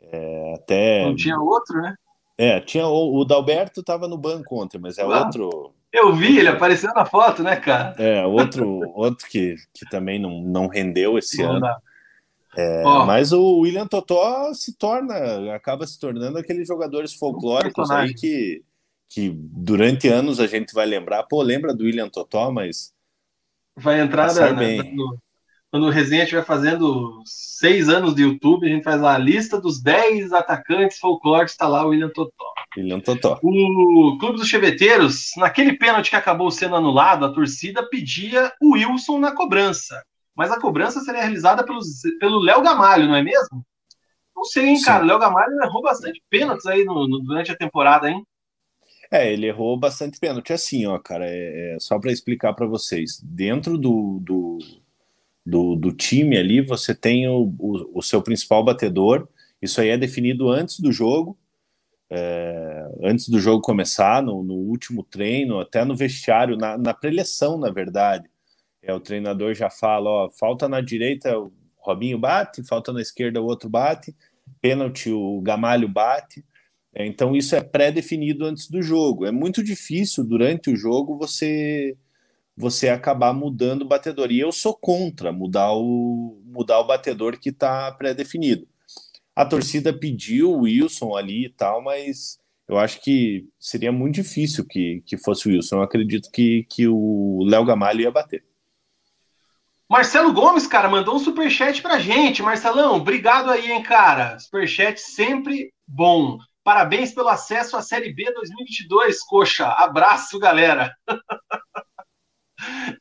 É, até não tinha outro, né? É, tinha o, o Dalberto estava no banco ontem, mas é ah. outro eu vi, ele apareceu na foto, né, cara? É, outro, outro que, que também não, não rendeu esse não ano. É, oh. Mas o William Totó se torna, acaba se tornando aqueles jogadores folclóricos aí que, que durante anos a gente vai lembrar. Pô, lembra do William Totó, mas. Vai entrar na, bem. No, quando o Resenha estiver fazendo seis anos de YouTube, a gente faz lá a lista dos dez atacantes folclóricos, está lá o William Totó. William Totó. O Clube dos Cheveteiros, naquele pênalti que acabou sendo anulado, a torcida pedia o Wilson na cobrança. Mas a cobrança seria realizada pelos, pelo Léo Gamalho, não é mesmo? Não sei, hein, Sim. cara. O Léo Gamalho errou bastante pênaltis aí no, no, durante a temporada, hein? É, ele errou bastante pênalti. Assim, ó, cara, é, é só para explicar para vocês. Dentro do, do do, do time ali, você tem o, o, o, seu principal batedor. Isso aí é definido antes do jogo, é, antes do jogo começar, no, no, último treino, até no vestiário, na, na preleção, na verdade. É, o treinador já fala: ó, falta na direita, o Robinho bate, falta na esquerda, o outro bate, pênalti, o Gamalho bate. É, então, isso é pré-definido antes do jogo. É muito difícil, durante o jogo, você você acabar mudando o batedor. E eu sou contra mudar o, mudar o batedor que está pré-definido. A torcida pediu o Wilson ali e tal, mas eu acho que seria muito difícil que, que fosse o Wilson. Eu acredito que, que o Léo Gamalho ia bater. Marcelo Gomes, cara, mandou um superchat pra gente. Marcelão, obrigado aí, hein, cara. Superchat sempre bom. Parabéns pelo acesso à Série B 2022, coxa. Abraço, galera.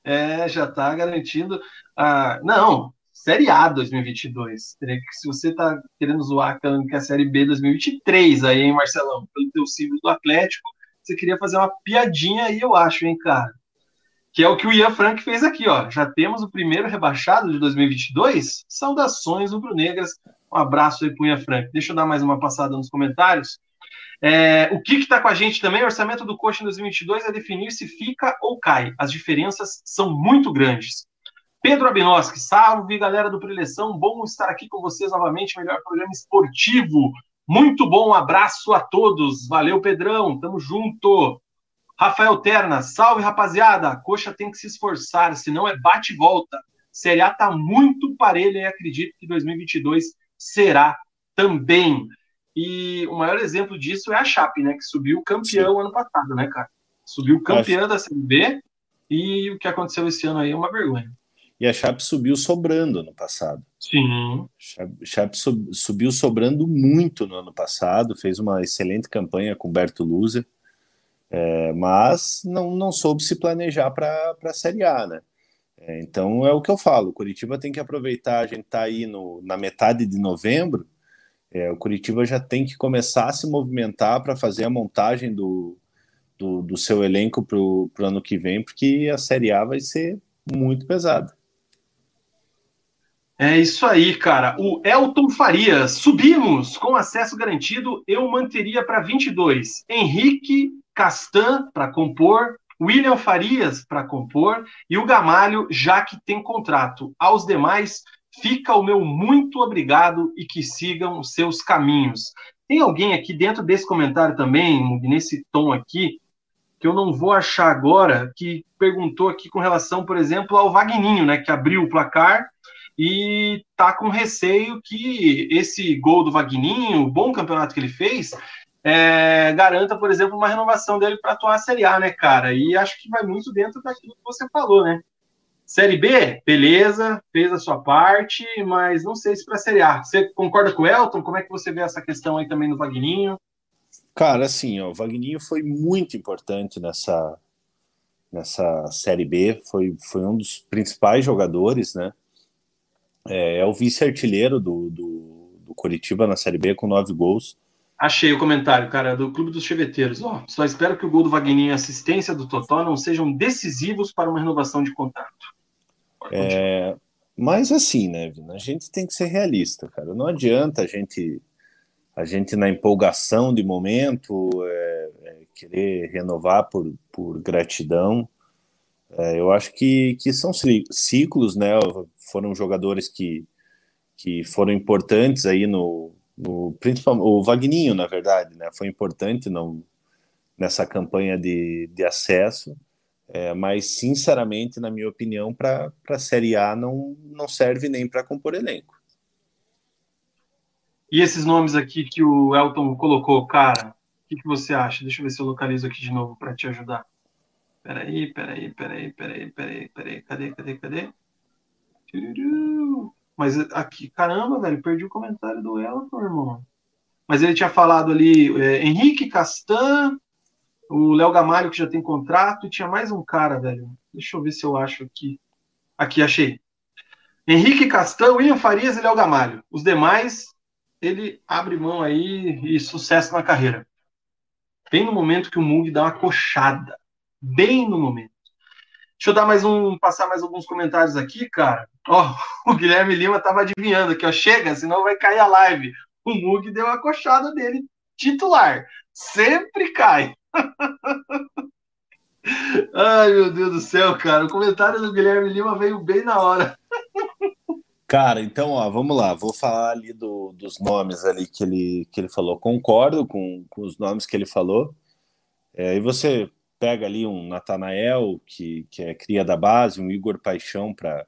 É, já está garantindo. Ah, não, Série A 2022. Teria que, se você tá querendo zoar que é a Série B 2023 aí, hein, Marcelão? Pelo teu símbolo do Atlético, você queria fazer uma piadinha aí, eu acho, hein, cara? Que é o que o Ian Frank fez aqui, ó. Já temos o primeiro rebaixado de 2022. Saudações rubro-negras. Um abraço aí Ian Frank. Deixa eu dar mais uma passada nos comentários. É, o que está com a gente também, o orçamento do Coxa em 2022 é definir se fica ou cai. As diferenças são muito grandes. Pedro Abinoski, salve galera do Preleção, bom estar aqui com vocês novamente, melhor programa esportivo. Muito bom, um abraço a todos. Valeu, Pedrão, tamo junto. Rafael Terna, salve rapaziada. A Coxa tem que se esforçar, senão é bate e volta. Série A tá muito parelha e acredito que 2022 será também. E o maior exemplo disso é a Chape, né? Que subiu campeão Sim. ano passado, né, cara? Subiu campeão Acho... da Série B e o que aconteceu esse ano aí é uma vergonha. E a Chape subiu sobrando no passado. Sim. Chape, Chape subiu sobrando muito no ano passado, fez uma excelente campanha com Berto Luzer, é, mas não, não soube se planejar para a Série A, né? É, então é o que eu falo, o Curitiba tem que aproveitar, a gente está aí no, na metade de novembro, é, o Curitiba já tem que começar a se movimentar para fazer a montagem do, do, do seu elenco para o ano que vem, porque a Série A vai ser muito pesada. É isso aí, cara. O Elton Farias. Subimos com acesso garantido. Eu manteria para 22. Henrique Castan para compor. William Farias para compor. E o Gamalho, já que tem contrato. Aos demais, Fica o meu muito obrigado e que sigam os seus caminhos. Tem alguém aqui dentro desse comentário também, nesse tom aqui, que eu não vou achar agora, que perguntou aqui com relação, por exemplo, ao Vagninho, né, que abriu o placar e tá com receio que esse gol do Vagninho, o bom campeonato que ele fez, é, garanta, por exemplo, uma renovação dele para atuar a Série A, né, cara? E acho que vai muito dentro daquilo que você falou, né? Série B, beleza, fez a sua parte, mas não sei se para Série A. Você concorda com o Elton? Como é que você vê essa questão aí também do Vagninho? Cara, assim, ó, o Vagninho foi muito importante nessa, nessa Série B, foi, foi um dos principais jogadores, né? É, é o vice-artilheiro do, do, do Curitiba na Série B com nove gols. Achei o comentário, cara, do Clube dos Cheveteiros. Ó, só espero que o gol do Vagninho e a assistência do Totó não sejam decisivos para uma renovação de contrato. É, mas assim, né, Vina, a gente tem que ser realista, cara. Não adianta a gente, a gente na empolgação de momento, é, é, querer renovar por, por gratidão. É, eu acho que, que são ciclos, né? Foram jogadores que, que foram importantes aí no, no principalmente o Vagninho, na verdade, né? Foi importante não, nessa campanha de, de acesso. É, mas, sinceramente, na minha opinião, para a Série A não, não serve nem para compor elenco. E esses nomes aqui que o Elton colocou, cara, o que, que você acha? Deixa eu ver se eu localizo aqui de novo para te ajudar. Peraí, peraí, peraí, peraí, peraí, peraí, cadê, cadê, cadê? Mas aqui, caramba, velho, perdi o comentário do Elton, irmão. Mas ele tinha falado ali, é, Henrique Castan, o Léo Gamalho, que já tem contrato, e tinha mais um cara, velho. Deixa eu ver se eu acho aqui. Aqui, achei. Henrique Castan, William Farias e Léo Gamalho. Os demais, ele abre mão aí e sucesso na carreira. Bem no momento que o Mung dá uma coxada. Bem no momento. Deixa eu dar mais um, passar mais alguns comentários aqui, cara. Ó, o Guilherme Lima tava adivinhando aqui, ó. Chega, senão vai cair a live. O Mug deu a coxada dele, titular. Sempre cai. Ai, meu Deus do céu, cara. O comentário do Guilherme Lima veio bem na hora. Cara, então, ó, vamos lá. Vou falar ali do, dos nomes ali que ele, que ele falou. Concordo com, com os nomes que ele falou. É, e você pega ali um Natanael, que, que é cria da base, um Igor Paixão para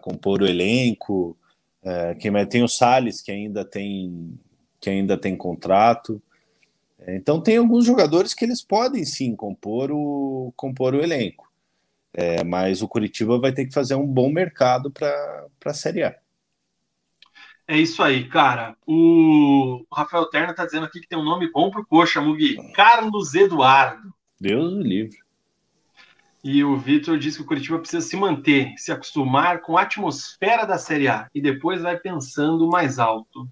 compor o elenco. É, quem mais tem o Salles, que ainda tem, que ainda tem contrato. Então tem alguns jogadores que eles podem sim compor o, compor o elenco. É, mas o Curitiba vai ter que fazer um bom mercado para a Série A. É isso aí, cara. O Rafael Terna está dizendo aqui que tem um nome bom para o Coxa, Mugi. Carlos Eduardo. Deus o livre. E o Vitor disse que o Curitiba precisa se manter, se acostumar com a atmosfera da Série A e depois vai pensando mais alto.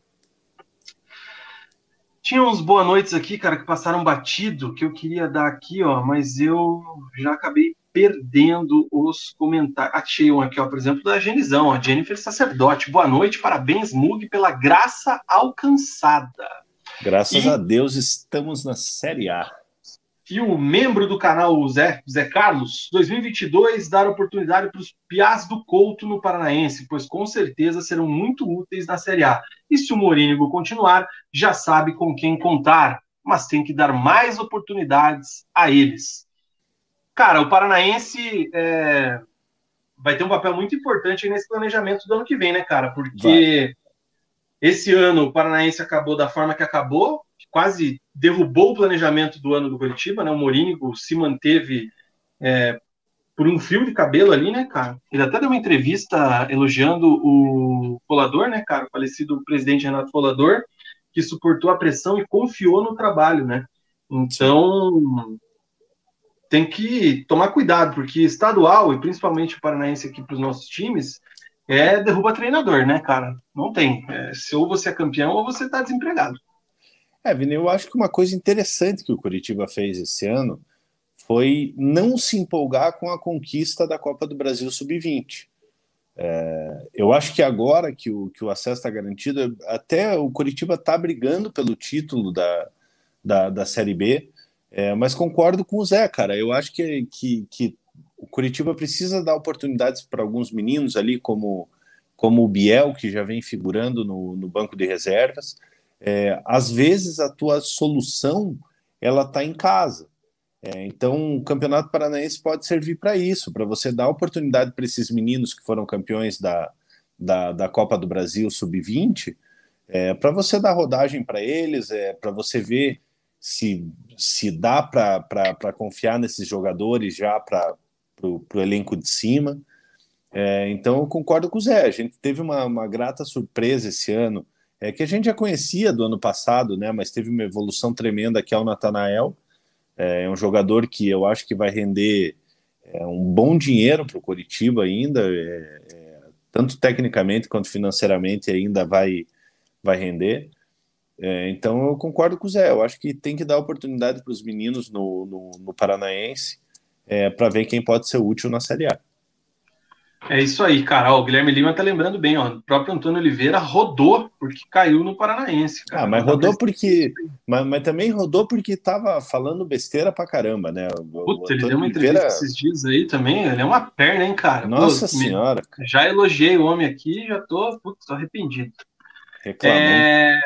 Tinha uns boa noites aqui, cara, que passaram batido, que eu queria dar aqui, ó, mas eu já acabei perdendo os comentários. Achei um aqui, ó, por exemplo, da Genizão, ó, Jennifer Sacerdote. Boa noite, parabéns, Mug, pela graça alcançada. Graças e... a Deus estamos na Série A. E o membro do canal Zé, Zé Carlos, 2022 dar oportunidade para os Piás do Couto no Paranaense, pois com certeza serão muito úteis na Série A. E se o Morínigo continuar, já sabe com quem contar, mas tem que dar mais oportunidades a eles. Cara, o Paranaense é, vai ter um papel muito importante nesse planejamento do ano que vem, né, cara? Porque. Esse ano o Paranaense acabou da forma que acabou, quase derrubou o planejamento do ano do Curitiba, né? O Morínigo se manteve é, por um fio de cabelo ali, né, cara? Ele até deu uma entrevista elogiando o Folador, né, cara? O falecido presidente Renato Folador, que suportou a pressão e confiou no trabalho, né? Então, tem que tomar cuidado, porque estadual, e principalmente o paranaense aqui para os nossos times, é derruba treinador, né, cara? Não tem. É, se ou você é campeão ou você está desempregado. É, Vini, eu acho que uma coisa interessante que o Curitiba fez esse ano foi não se empolgar com a conquista da Copa do Brasil Sub-20. É, eu acho que agora que o, que o acesso está garantido, até o Curitiba está brigando pelo título da, da, da Série B, é, mas concordo com o Zé, cara. Eu acho que, que, que o Curitiba precisa dar oportunidades para alguns meninos ali, como, como o Biel, que já vem figurando no, no banco de reservas. É, às vezes a tua solução ela está em casa. É, então, o Campeonato Paranaense pode servir para isso, para você dar oportunidade para esses meninos que foram campeões da, da, da Copa do Brasil Sub-20, é, para você dar rodagem para eles, é, para você ver se, se dá para confiar nesses jogadores já para o elenco de cima. É, então, eu concordo com o Zé. A gente teve uma, uma grata surpresa esse ano, é, que a gente já conhecia do ano passado, né, mas teve uma evolução tremenda que é o Natanael. É, um jogador que eu acho que vai render é, um bom dinheiro para o Curitiba ainda, é, é, tanto tecnicamente quanto financeiramente ainda vai, vai render. É, então eu concordo com o Zé, eu acho que tem que dar oportunidade para os meninos no, no, no Paranaense é, para ver quem pode ser útil na Série A. É isso aí, cara. Ó, o Guilherme Lima tá lembrando bem, ó. O próprio Antônio Oliveira rodou porque caiu no Paranaense. Cara. Ah, mas rodou porque. Mas, mas, também rodou porque tava falando besteira pra caramba, né? O, Puta, ele deu uma Oliveira... entrevista esses dias aí também. Ele é uma perna, hein, cara? Nossa Pô, senhora. Me... Já elogiei o homem aqui já tô, putz, tô arrependido. Reclamou. É...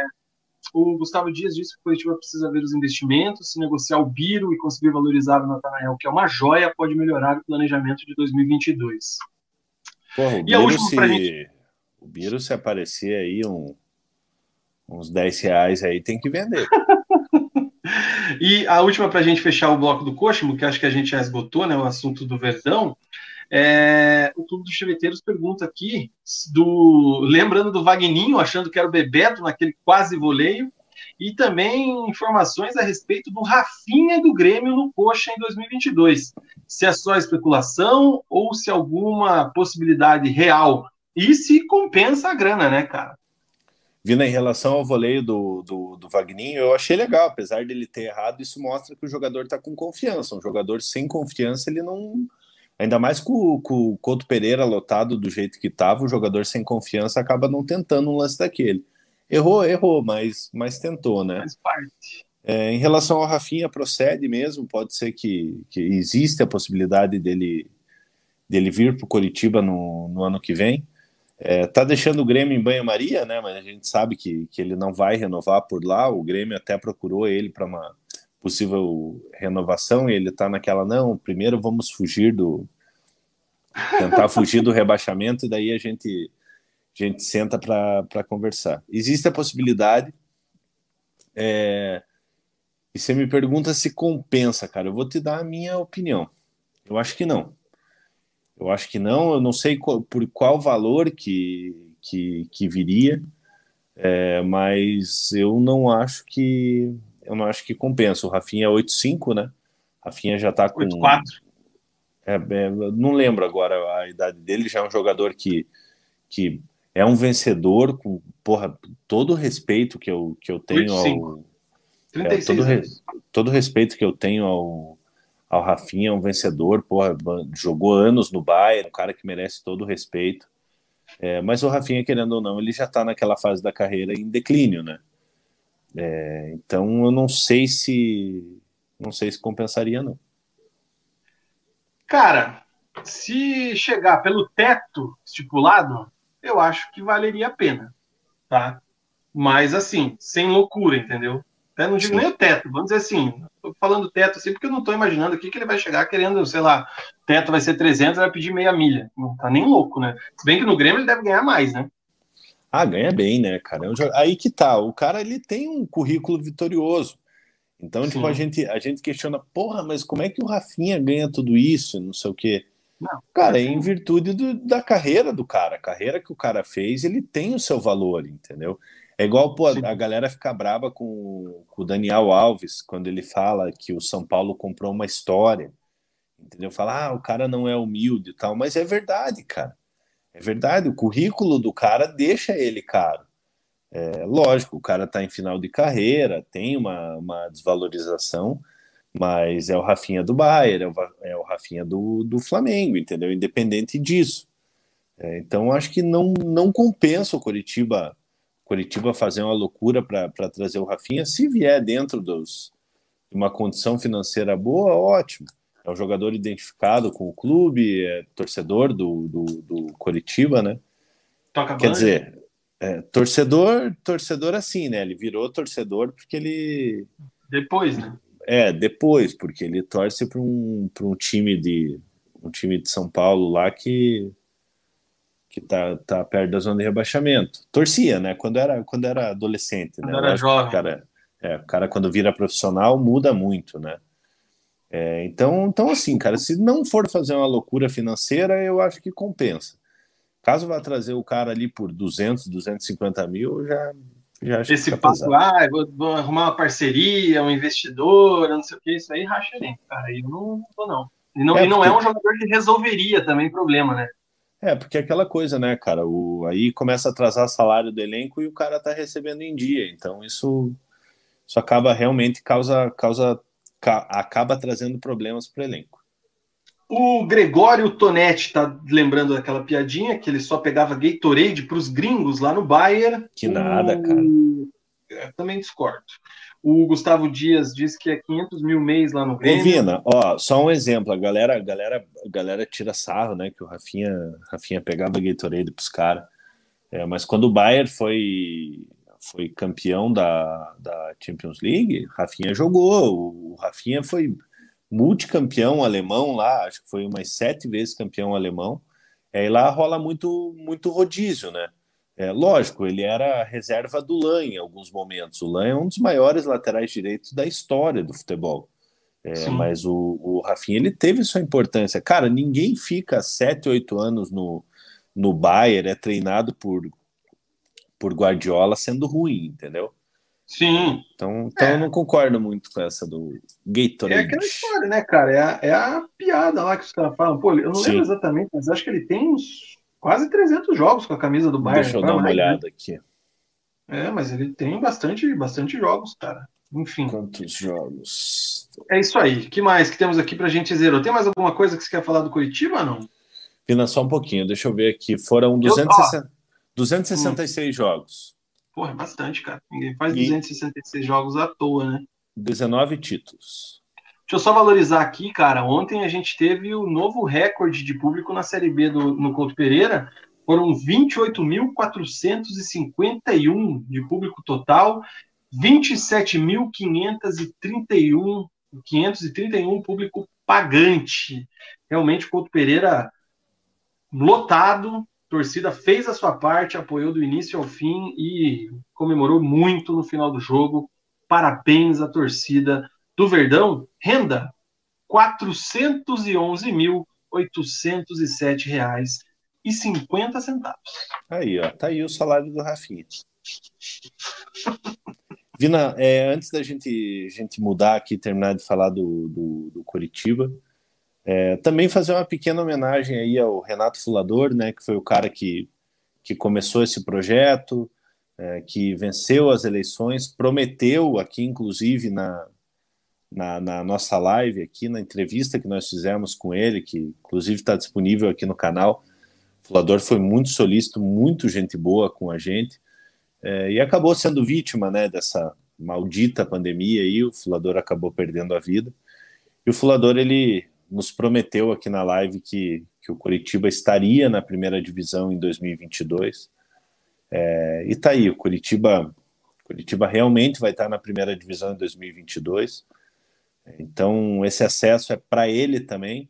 O Gustavo Dias disse que o Curitiba precisa ver os investimentos, se negociar o Biro e conseguir valorizar o Natanael, que é uma joia, pode melhorar o planejamento de 2022. Porra, o e a última se... gente... O Biro, se aparecer aí um... uns 10 reais aí, tem que vender. e a última para a gente fechar o bloco do Coximo, que acho que a gente já esgotou, né, o assunto do Verdão, é, o Clube dos Cheveteiros pergunta aqui, do, lembrando do Vagninho, achando que era o Bebeto naquele quase voleio, e também informações a respeito do Rafinha do Grêmio no Coxa em 2022. Se é só especulação ou se alguma possibilidade real. E se compensa a grana, né, cara? Vindo em relação ao voleio do, do, do Vagninho, eu achei legal, apesar dele ter errado, isso mostra que o jogador está com confiança. Um jogador sem confiança, ele não. Ainda mais com, com o Couto Pereira lotado do jeito que estava, o jogador sem confiança acaba não tentando um lance daquele. Errou, errou, mas, mas tentou, né? Faz parte. É, em relação ao Rafinha, procede mesmo, pode ser que, que existe a possibilidade dele, dele vir para o Coritiba no, no ano que vem. É, tá deixando o Grêmio em banho-maria, né? Mas a gente sabe que, que ele não vai renovar por lá. O Grêmio até procurou ele para uma possível renovação e ele tá naquela, não, primeiro vamos fugir do. tentar fugir do rebaixamento, e daí a gente a gente senta para conversar. Existe a possibilidade. É, e você me pergunta se compensa, cara. Eu vou te dar a minha opinião. Eu acho que não. Eu acho que não. Eu não sei qual, por qual valor que, que, que viria, é, mas eu não acho que eu não acho que compensa. O Rafinha é 8,5, né? Rafinha já tá com 8,4. É, é, não lembro agora a idade dele, já é um jogador que, que é um vencedor com porra, todo o respeito que eu, que eu tenho 35. ao. 36 é, todo, re, todo respeito que eu tenho ao, ao Rafinha, é um vencedor, porra, jogou anos no Bayern, um cara que merece todo o respeito. É, mas o Rafinha, querendo ou não, ele já está naquela fase da carreira em declínio, né? É, então eu não sei se não sei se compensaria não. Cara, se chegar pelo teto estipulado, eu acho que valeria a pena, tá? Mas assim, sem loucura, entendeu? Eu não digo Sim. nem o teto, vamos dizer assim, tô falando teto assim porque eu não estou imaginando aqui que ele vai chegar querendo, sei lá, teto vai ser 300, vai pedir meia milha. Não tá nem louco, né? Se bem que no Grêmio ele deve ganhar mais, né? Ah, ganha bem, né, cara? É aí que tá, o cara ele tem um currículo vitorioso. Então, tipo, a gente, a gente questiona, porra, mas como é que o Rafinha ganha tudo isso? Não sei o quê. Não, cara, é em virtude do, da carreira do cara. A carreira que o cara fez, ele tem o seu valor, entendeu? É igual pô, a galera ficar brava com, com, o Daniel Alves quando ele fala que o São Paulo comprou uma história. Entendeu? Fala, ah, o cara não é humilde e tal, mas é verdade, cara. É verdade, o currículo do cara deixa ele caro. É, lógico, o cara está em final de carreira, tem uma, uma desvalorização, mas é o Rafinha do Bayern, é o, é o Rafinha do, do Flamengo, entendeu? Independente disso. É, então, acho que não, não compensa o Curitiba, Curitiba fazer uma loucura para trazer o Rafinha. Se vier dentro de uma condição financeira boa, ótimo. É um jogador identificado com o clube, é torcedor do, do, do Curitiba, né? Toca Quer dizer, é, torcedor, torcedor assim, né? Ele virou torcedor porque ele. Depois, né? É, depois, porque ele torce para um, um time de um time de São Paulo lá que que tá, tá perto da zona de rebaixamento. Torcia, né? Quando era quando era adolescente, né? quando né? Era jovem. O cara, é, o cara quando vira profissional muda muito, né? É, então, então assim, cara, se não for fazer uma loucura financeira, eu acho que compensa. Caso vá trazer o cara ali por 200, 250 mil, já, já acho Esse que papo, ah, vou, vou, arrumar uma parceria, um investidor, não sei o que, isso aí racha dentro, cara. Aí eu não vou, não. E não é, e não é porque... é um jogador que resolveria também problema, né? É, porque é aquela coisa, né, cara? O, aí começa a atrasar salário do elenco e o cara tá recebendo em dia. Então isso, isso acaba realmente causa, causa ca, acaba trazendo problemas para o elenco. O Gregório Tonetti tá lembrando daquela piadinha que ele só pegava Gatorade para os gringos lá no Bayern. Que nada, cara. Eu também discordo. O Gustavo Dias diz que é 500 mil mês lá no Grêmio. Vina, ó, só um exemplo. A galera, a galera, a galera tira sarro, né? Que o Rafinha, Rafinha pegava Gatorade para os caras. É, mas quando o Bayern foi foi campeão da, da Champions League, Rafinha jogou. O Rafinha foi multicampeão alemão lá, acho que foi umas sete vezes campeão alemão. É, e lá rola muito, muito rodízio, né? É, lógico, ele era reserva do Lan em alguns momentos. O Lan é um dos maiores laterais direitos da história do futebol. É, mas o, o Rafinha ele teve sua importância. Cara, ninguém fica sete, oito anos no, no Bayern, é treinado por, por Guardiola sendo ruim, entendeu? Sim. Então, então é. eu não concordo muito com essa do Gatorade. É aquela história, né, cara? É a, é a piada lá que os caras falam. Pô, eu não Sim. lembro exatamente, mas acho que ele tem uns quase 300 jogos com a camisa do Bayern. Deixa eu dar uma mais, olhada né? aqui. É, mas ele tem bastante, bastante jogos, cara. Enfim. Quantos jogos? É isso aí. que mais que temos aqui pra gente zero? Tem mais alguma coisa que você quer falar do Curitiba ou não? Pina, só um pouquinho. Deixa eu ver aqui. Foram 260, eu, 266 hum. jogos. Porra, é bastante, cara. Ninguém faz e 266 jogos à toa, né? 19 títulos. Deixa eu só valorizar aqui, cara. Ontem a gente teve o novo recorde de público na Série B do, no Couto Pereira. Foram 28.451 de público total, 27.531 531 público pagante. Realmente o Couto Pereira lotado, torcida fez a sua parte, apoiou do início ao fim e comemorou muito no final do jogo. Parabéns à torcida do Verdão. Renda R$ 411.807,50. Aí, ó, tá aí o salário do Rafinha. Vina, é, antes da gente, gente mudar aqui, terminar de falar do, do, do Curitiba, É, também fazer uma pequena homenagem aí ao Renato Fulador, né, que foi o cara que, que começou esse projeto, é, que venceu as eleições, prometeu aqui, inclusive, na, na, na, nossa live, aqui na entrevista que nós fizemos com ele, que inclusive está disponível aqui no canal. O Fulador foi muito solícito, muito gente boa com a gente, é, e acabou sendo vítima né, dessa maldita pandemia aí, o Fulador acabou perdendo a vida. E o Fulador, ele nos prometeu aqui na live que, que o Curitiba estaria na primeira divisão em 2022. É, e tá aí, o Curitiba, Curitiba realmente vai estar na primeira divisão em 2022. Então, esse acesso é para ele também.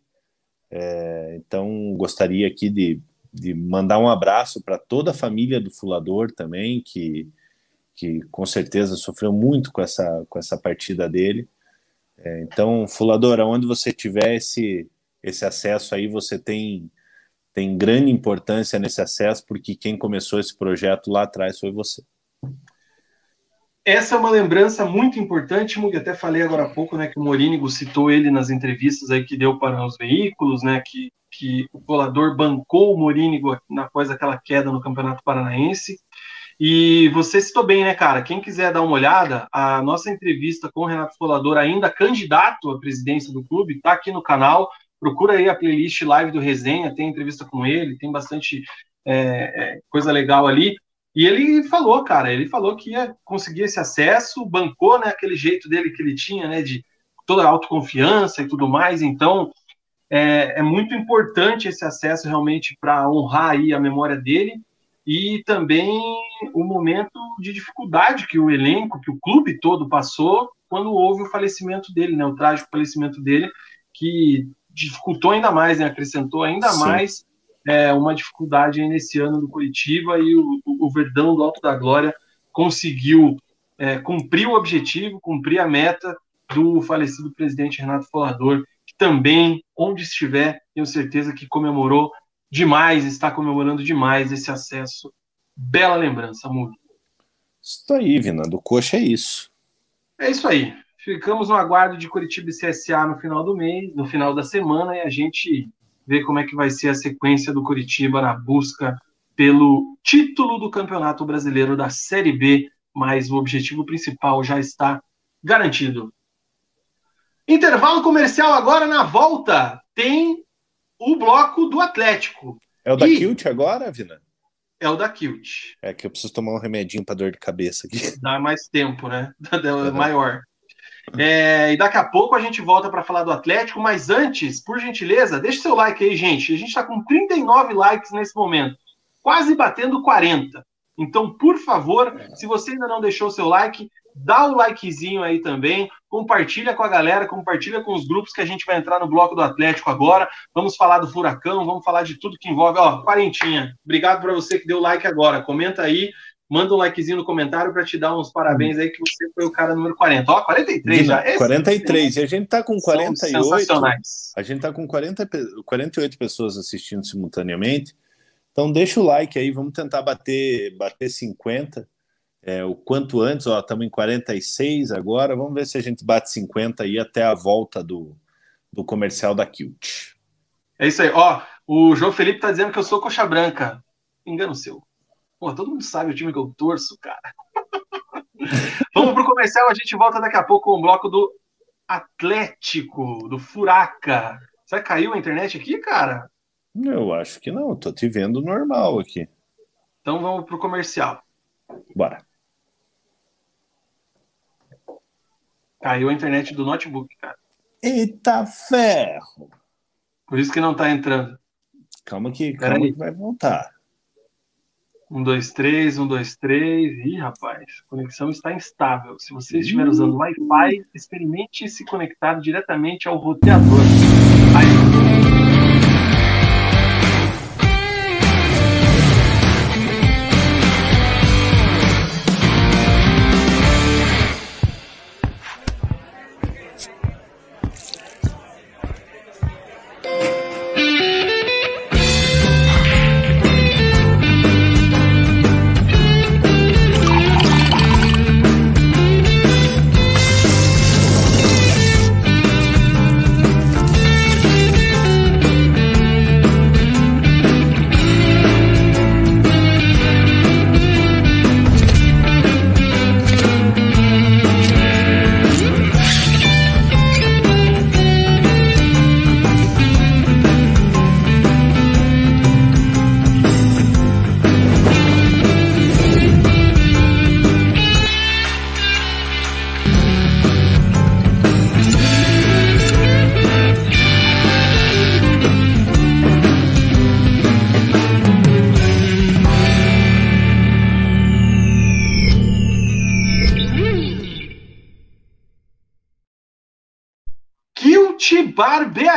É, então, gostaria aqui de, de mandar um abraço para toda a família do Fulador também, que, que com certeza sofreu muito com essa, com essa partida dele. É, então, Fulador, onde você tiver esse, esse acesso aí, você tem, tem grande importância nesse acesso, porque quem começou esse projeto lá atrás foi você. Essa é uma lembrança muito importante, Mug, até falei agora há pouco, né, que o Morínigo citou ele nas entrevistas aí que deu para os veículos, né, que, que o colador bancou o Morínigo após aquela queda no Campeonato Paranaense, e você citou bem, né, cara? Quem quiser dar uma olhada, a nossa entrevista com o Renato Colador, ainda candidato à presidência do clube, está aqui no canal. Procura aí a playlist live do Resenha, tem entrevista com ele, tem bastante é, é, coisa legal ali. E ele falou, cara, ele falou que ia conseguir esse acesso, bancou, né, aquele jeito dele que ele tinha, né, de toda a autoconfiança e tudo mais. Então, é, é muito importante esse acesso realmente para honrar aí a memória dele e também o momento de dificuldade que o elenco, que o clube todo passou quando houve o falecimento dele, né, o trágico falecimento dele, que dificultou ainda mais, né, acrescentou ainda Sim. mais é, uma dificuldade nesse ano do Curitiba e o, o Verdão do Alto da Glória conseguiu é, cumprir o objetivo, cumprir a meta do falecido presidente Renato Folador, que também, onde estiver, tenho certeza que comemorou demais, está comemorando demais esse acesso. Bela lembrança, Mudo. Isso aí, Vina, do Coxa é isso. É isso aí. Ficamos no aguardo de Curitiba e CSA no final do mês, no final da semana, e a gente vê como é que vai ser a sequência do Curitiba na busca pelo título do Campeonato Brasileiro da Série B, mas o objetivo principal já está garantido. Intervalo comercial agora na volta. Tem o bloco do Atlético. É o da e... Kilt agora, Vina? É o da Kilt. É que eu preciso tomar um remedinho para dor de cabeça aqui. Dá mais tempo, né? Dá maior. É, e daqui a pouco a gente volta para falar do Atlético, mas antes, por gentileza, deixe seu like aí, gente. A gente está com 39 likes nesse momento, quase batendo 40. Então, por favor, se você ainda não deixou seu like, dá o likezinho aí também, compartilha com a galera, compartilha com os grupos que a gente vai entrar no bloco do Atlético agora. Vamos falar do Furacão, vamos falar de tudo que envolve. Ó, quarentinha. Obrigado para você que deu like agora. Comenta aí, manda um likezinho no comentário para te dar uns parabéns aí que você foi o cara número 40. Ó, 43 já. Esse 43. E a gente tá com 48. A gente tá com 40, 48 pessoas assistindo simultaneamente. Então deixa o like aí, vamos tentar bater bater 50 é, o quanto antes, ó, estamos em 46 agora, vamos ver se a gente bate 50 aí até a volta do, do comercial da Kilt. É isso aí, ó, o João Felipe tá dizendo que eu sou coxa branca, engano seu. Pô, todo mundo sabe o time que eu torço, cara. vamos pro comercial, a gente volta daqui a pouco com o bloco do Atlético, do Furaca. Será que caiu a internet aqui, cara? Eu acho que não, tô te vendo normal aqui. Então vamos pro comercial. Bora. Caiu a internet do notebook, cara. Eita ferro! Por isso que não tá entrando. Calma que, calma que vai voltar. Um, dois, três, um, dois, três. Ih, rapaz, a conexão está instável. Se você estiver usando Wi-Fi, experimente se conectar diretamente ao roteador.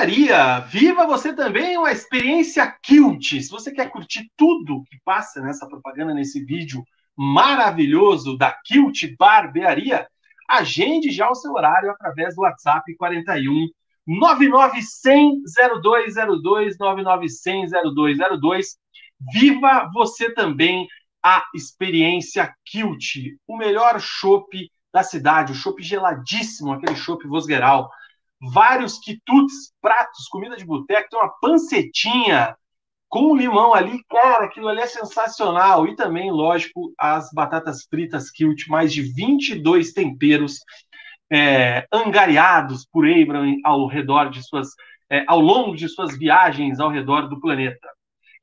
Barbearia. Viva você também uma experiência Kilt. Se você quer curtir tudo que passa nessa propaganda, nesse vídeo maravilhoso da Kilt Barbearia, agende já o seu horário através do WhatsApp 41 99100 0202 99100 0202. Viva você também a experiência Kilt, o melhor chopp da cidade, o chopp geladíssimo, aquele chopp Vosgueral vários quitutes, pratos, comida de boteco, tem uma pancetinha com limão ali, cara, aquilo ali é sensacional. E também, lógico, as batatas fritas Kilt, mais de 22 temperos é, angariados por Abram ao redor de suas, é, ao longo de suas viagens ao redor do planeta.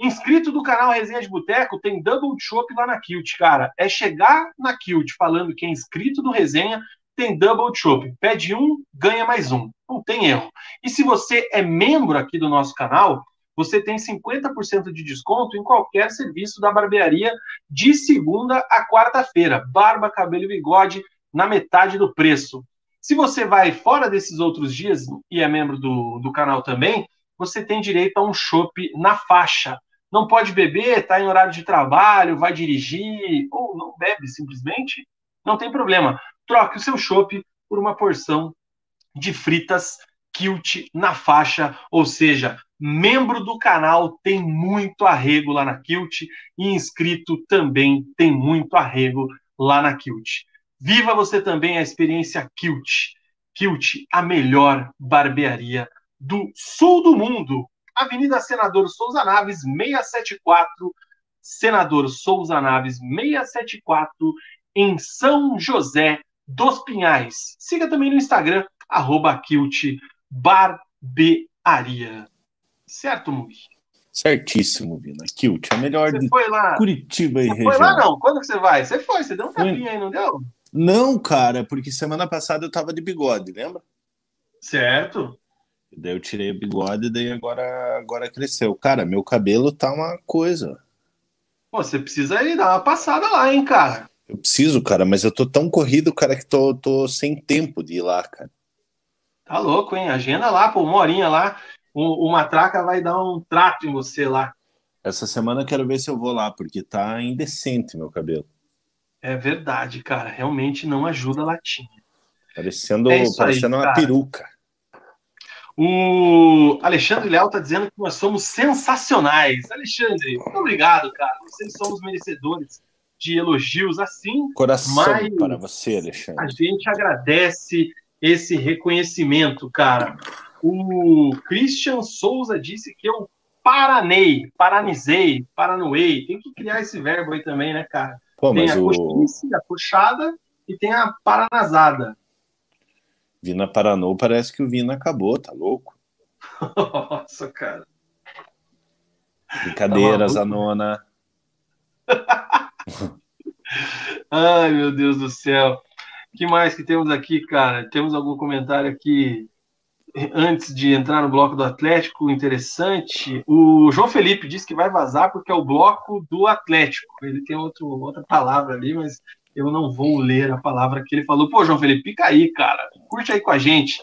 Inscrito do canal Resenha de Boteco, tem Double Chop lá na Kilt, cara. É chegar na Kilt falando que é inscrito do Resenha, tem Double Chop. Pede um, ganha mais um. Não tem erro. E se você é membro aqui do nosso canal, você tem 50% de desconto em qualquer serviço da barbearia de segunda a quarta-feira. Barba, cabelo e bigode na metade do preço. Se você vai fora desses outros dias e é membro do, do canal também, você tem direito a um chopp na faixa. Não pode beber, está em horário de trabalho, vai dirigir, ou não bebe simplesmente, não tem problema. Troque o seu chopp por uma porção de fritas Kilt na faixa, ou seja, membro do canal tem muito arrego lá na Kilt e inscrito também tem muito arrego lá na Kilt. Viva você também a experiência Kilt. Kilt, a melhor barbearia do sul do mundo. Avenida Senador Souza Naves 674, Senador Souza Naves 674, em São José dos Pinhais. Siga também no Instagram, arroba Barbearia. Certo, Mugi? Certíssimo, Vina. Kilt, a melhor você de foi lá. Curitiba e você região. Foi lá não? Quando que você vai? Você foi, você deu um tapinha aí, não deu? Não, cara, porque semana passada eu tava de bigode, lembra? Certo. Daí eu tirei o bigode e daí agora, agora cresceu. Cara, meu cabelo tá uma coisa. Pô, você precisa ir dar uma passada lá, hein, cara. Eu preciso, cara, mas eu tô tão corrido, cara, que tô, tô sem tempo de ir lá, cara. Tá louco, hein? Agenda lá, pô, uma horinha lá. O, o Matraca vai dar um trato em você lá. Essa semana eu quero ver se eu vou lá, porque tá indecente meu cabelo. É verdade, cara. Realmente não ajuda a latinha. Parecendo, É parecendo aí, uma cara. peruca. O Alexandre Léo tá dizendo que nós somos sensacionais. Alexandre, muito obrigado, cara. Vocês somos merecedores de elogios assim. Coração Mas- para você, A Alexandre. gente agradece esse reconhecimento, cara. O Christian Souza disse que eu paranei, paranizei, paranoei. Tem que criar esse verbo aí também, né, cara? Pô, tem a o coxice, a puxada e tem a paranazada. Vina Paranou parece que o Vina acabou, tá louco? Nossa, cara. Brincadeiras, Tá a nona. Ai, meu Deus do céu. Que mais que temos aqui, cara? Temos algum comentário aqui antes de entrar no bloco do Atlético interessante? O João Felipe disse que vai vazar porque é o bloco do Atlético. Ele tem outro, outra palavra ali, mas eu não vou ler a palavra que ele falou. Pô, João Felipe, pica aí, cara. Curte aí com a gente.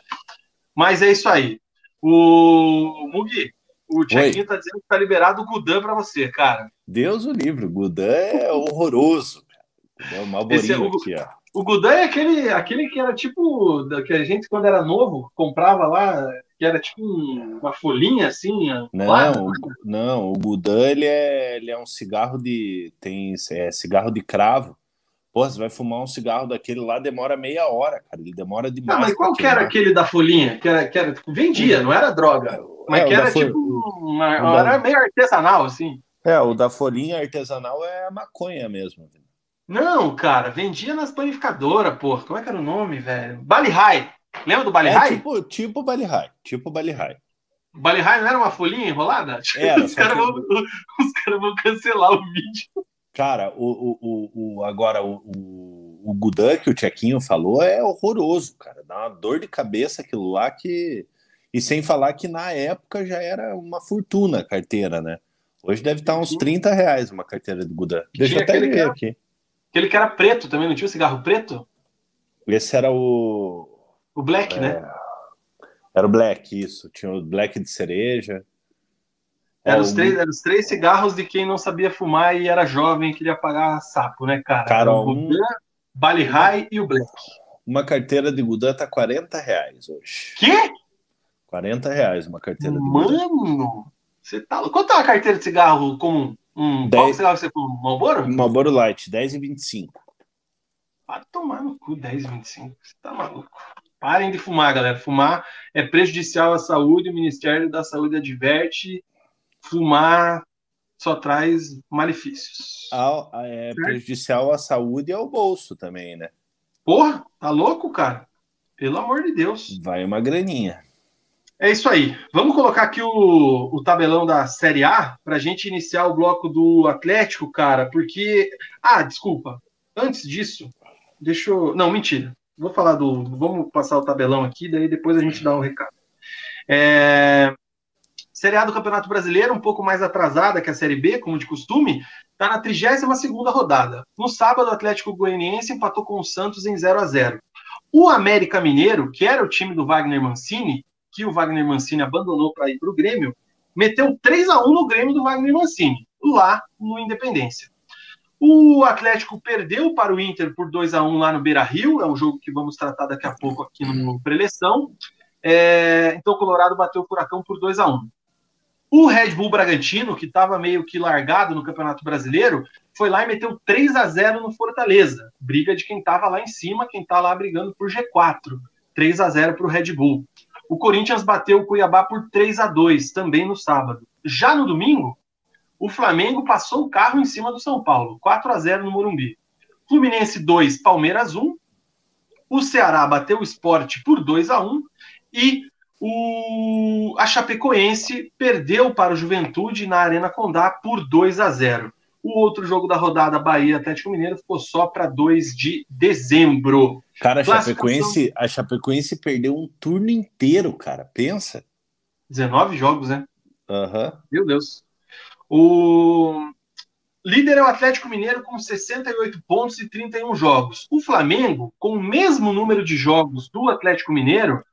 Mas é isso aí. O Mugi, o Tiaguinho tá dizendo que tá liberado o Gudan pra você, cara. Deus o livre, o Gudan é horroroso. cara. É o Malborinho Esse é o- aqui, ó. O Gudan é aquele, aquele que era tipo, que a gente, quando era novo, comprava lá, que era tipo um- uma folhinha assim. lá. Não, o- não, o Gudan ele é, ele é um cigarro de. Tem é, cigarro de cravo. Pô, você vai fumar um cigarro daquele lá, demora meia hora, cara. Ele demora Ah, demais. mas qual que era aquele da folhinha? Que era, que era tipo, vendia, não era droga. Mas É, que era fo- tipo, uma, da- era meio artesanal, assim. É, o da folhinha artesanal é a maconha mesmo. Não, cara, vendia nas panificadoras, porra. Como é que era o nome, velho? Bali High. Lembra do Bali É High? tipo, tipo Bali High. Tipo Bali High. Bali High não era uma folhinha enrolada? Era, os caras que- vão, os caras vão cancelar o vídeo. Cara, o, o, o, o- agora o, o, o Gudan que o Tchequinho falou é horroroso, cara. Dá uma dor de cabeça aquilo lá que. E sem falar que na época já era uma fortuna a carteira, né? Hoje deve estar uns Sim. 30 reais uma carteira do Gudan. Deixa eu até ver era- aqui. Aquele que era preto também, não tinha o cigarro preto? Esse era o. O Black, É. né? Era o Black, isso. Tinha o Black de cereja. Era os, três, era os três cigarros de quem não sabia fumar e era jovem e queria pagar sapo, né, cara? Cara, o um... Bali High e o Black. Uma carteira de Gudan tá 40 reais hoje. Quê? 40 reais uma carteira de. Mano, você tá. Quanto é uma carteira de cigarro comum? Um 10... qual cigarro você fuma? Malboro? Malboro Light, 10,25. Para tomar no cu 10,25. Você tá maluco. Parem de fumar, galera. Fumar é prejudicial à saúde. O Ministério da Saúde adverte. Fumar só traz malefícios. é prejudicial à saúde e ao bolso também, né? Porra, tá louco, cara? Pelo amor de Deus. Vai uma graninha. É isso aí. Vamos colocar aqui o, o tabelão da Série A para a gente iniciar o bloco do Atlético, cara, porque. Ah, desculpa. Antes disso, deixa eu. Não, mentira. Vou falar do. Vamos passar o tabelão aqui, daí depois a gente dá um recado. É... Série A do Campeonato Brasileiro, um pouco mais atrasada que a Série B, como de costume, está na 32 rodada. No sábado, o Atlético Goianiense empatou com o Santos em 0 a 0 O América Mineiro, que era o time do Wagner Mancini, que o Wagner Mancini abandonou para ir para o Grêmio, meteu 3 a 1 no Grêmio do Wagner Mancini, lá no Independência. O Atlético perdeu para o Inter por 2 a 1 lá no Beira Rio, é um jogo que vamos tratar daqui a pouco aqui no preleção. É, então o Colorado bateu o Furacão por 2 a 1 O Red Bull Bragantino, que estava meio que largado no Campeonato Brasileiro, foi lá e meteu 3 a 0 no Fortaleza. Briga de quem estava lá em cima, quem está lá brigando por G4. 3 a 0 para o Red Bull. O Corinthians bateu o Cuiabá por 3 a 2 também no sábado. Já no domingo, o Flamengo passou o carro em cima do São Paulo, 4 a 0 no Morumbi. Fluminense 2, Palmeiras 1. O Ceará bateu o esporte por 2 a 1 e o, a Chapecoense perdeu para o Juventude na Arena Condá por 2 a 0. O outro jogo da rodada Bahia Atlético Mineiro ficou só para 2 de dezembro. Cara, a Chapecoense, a Chapecoense perdeu um turno inteiro, cara. Pensa. 19 jogos, né? Uhum. Meu Deus. O líder é o Atlético Mineiro com 68 pontos e 31 jogos. O Flamengo, com o mesmo número de jogos do Atlético Mineiro,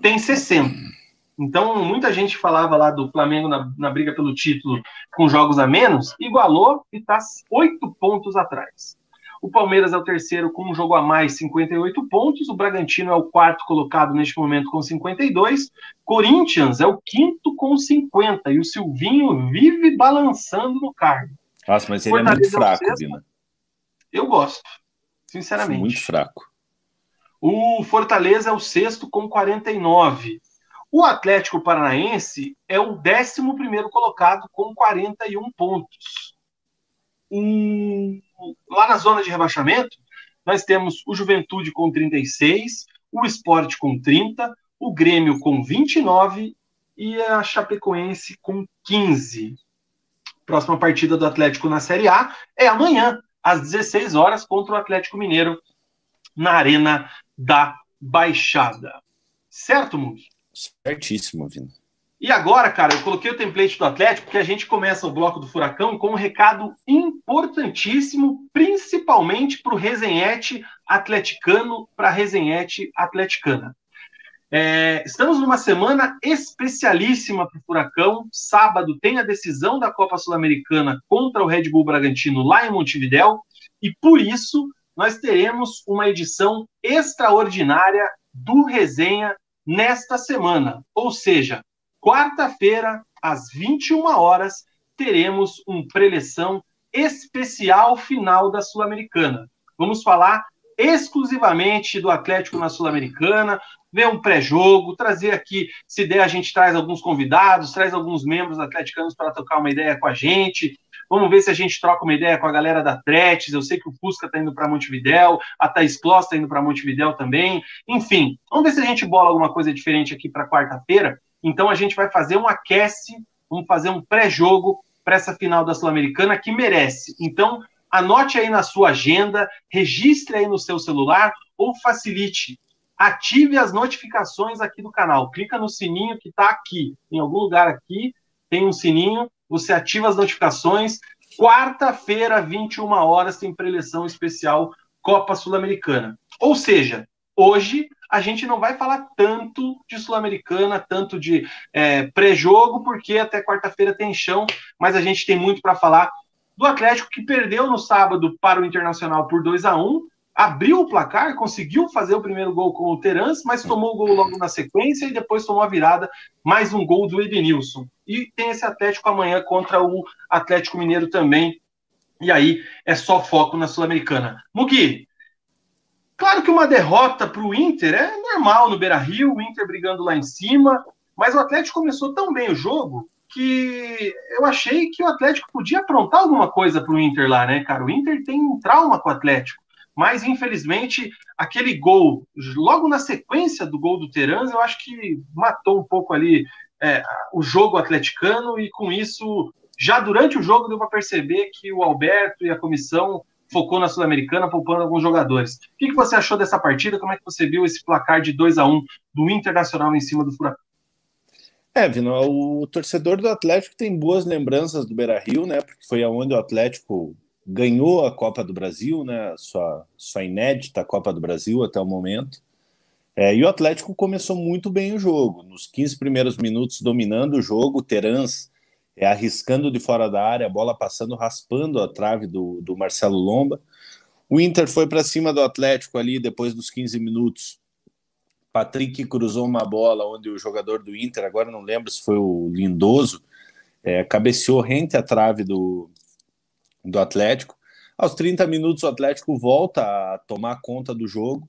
tem 60. Então, muita gente falava lá do Flamengo na, na briga pelo título com jogos a menos, igualou e está oito pontos atrás. O Palmeiras é o terceiro com um jogo a mais, 58 pontos. O Bragantino é o quarto colocado neste momento com 52. Corinthians é o quinto com 50. E o Silvinho vive balançando no cargo. Nossa, mas ele Fortaleza é muito fraco, é. Eu gosto, sinceramente. Muito fraco. O Fortaleza é o sexto com 49. O Atlético Paranaense é o 11 colocado com 41 pontos. Um, lá na zona de rebaixamento, nós temos o Juventude com 36, o Esporte com 30, o Grêmio com 29 e a Chapecoense com 15. Próxima partida do Atlético na Série A é amanhã, às 16 horas, contra o Atlético Mineiro, na Arena da Baixada. Certo, Mundo? Certíssimo, Vina. E agora, cara, eu coloquei o template do Atlético porque a gente começa o bloco do Furacão com um recado importantíssimo, principalmente para o resenhete atleticano, para a resenhete atleticana. É, estamos numa semana especialíssima para o Furacão. Sábado tem a decisão da Copa Sul-Americana contra o Red Bull Bragantino lá em Montevidéu, e por isso nós teremos uma edição extraordinária do Resenha nesta semana. Ou seja, quarta-feira, às 21 horas, teremos um preleção especial final da Sul-Americana. Vamos falar exclusivamente do Atlético na Sul-Americana, ver um pré-jogo, trazer aqui, se der, a gente traz alguns convidados, traz alguns membros atleticanos para tocar uma ideia com a gente. Vamos ver se a gente troca uma ideia com a galera da Tretes. Eu sei que o Fusca está indo para Montevidéu, a Thaís Kloss está indo para Montevidéu também. Enfim, vamos ver se a gente bola alguma coisa diferente aqui para quarta-feira. Então a gente vai fazer um aquece, vamos fazer um pré-jogo para essa final da Sul-Americana que merece. Então, anote aí na sua agenda, registre aí no seu celular ou facilite. Ative as notificações aqui do canal. Clica no sininho que está aqui. Em algum lugar aqui tem um sininho você ativa as notificações. Quarta-feira, 21 horas, tem preleção especial Copa Sul-Americana. Ou seja, hoje, a gente não vai falar tanto de Sul-Americana, tanto de é, pré-jogo, porque até quarta-feira tem chão, mas a gente tem muito para falar do Atlético que perdeu no sábado para o Internacional por 2 a 1 abriu o placar, conseguiu fazer o primeiro gol com o Terans, mas tomou o gol logo na sequência e depois tomou a virada, mais um gol do Edenilson. E tem esse Atlético amanhã contra o Atlético Mineiro também. E aí é só foco na Sul-Americana. Mugi, claro que uma derrota para o Inter é normal no Beira Rio, o Inter brigando lá em cima, mas o Atlético começou tão bem o jogo que eu achei que o Atlético podia aprontar alguma coisa para o Inter lá, né, cara? O Inter tem um trauma com o Atlético mas infelizmente aquele gol, logo na sequência do gol do Terans, eu acho que matou um pouco ali é, o jogo atleticano e com isso, já durante o jogo, deu para perceber que o Alberto e a comissão focou na Sul-Americana, poupando alguns jogadores. O que, que, você achou dessa partida? Como é que você viu esse placar de 2 a 1 do Internacional em cima do Furacão? É, Vino, o torcedor do Atlético tem boas lembranças do Beira Rio, né? Porque foi aonde o Atlético ganhou a Copa do Brasil, né? Sua, sua inédita Copa do Brasil até o momento. É, e o Atlético começou muito bem o jogo. Nos 15 primeiros minutos, dominando o jogo, Terans é, arriscando de fora da área, a bola passando, raspando a trave do, do Marcelo Lomba. O Inter foi para cima do Atlético ali depois dos 15 minutos. Patrick cruzou uma bola onde o jogador do Inter, agora não lembro se foi o Lindoso, é, cabeceou rente à trave do, do Atlético. Aos 30 minutos, o Atlético volta a tomar conta do jogo.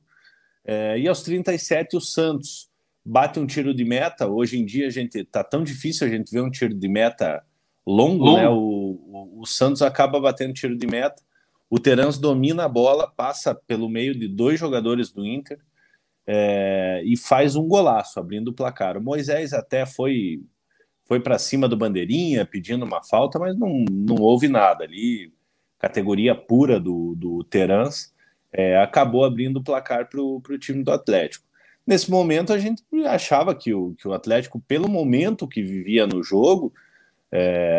É, e aos 37, o Santos bate um tiro de meta. Hoje em dia, a gente tá tão difícil a gente ver um tiro de meta longo, longo. né? O, o, o, Santos acaba batendo tiro de meta. O Terans domina a bola, passa pelo meio de dois jogadores do Inter é, e faz um golaço, abrindo o placar. O Moisés até foi foi para cima do Bandeirinha pedindo uma falta, mas não, não houve nada ali. Categoria pura do, do Terans é, acabou abrindo o placar para o time do Atlético. Nesse momento, a gente achava que o, que o Atlético, pelo momento que vivia no jogo,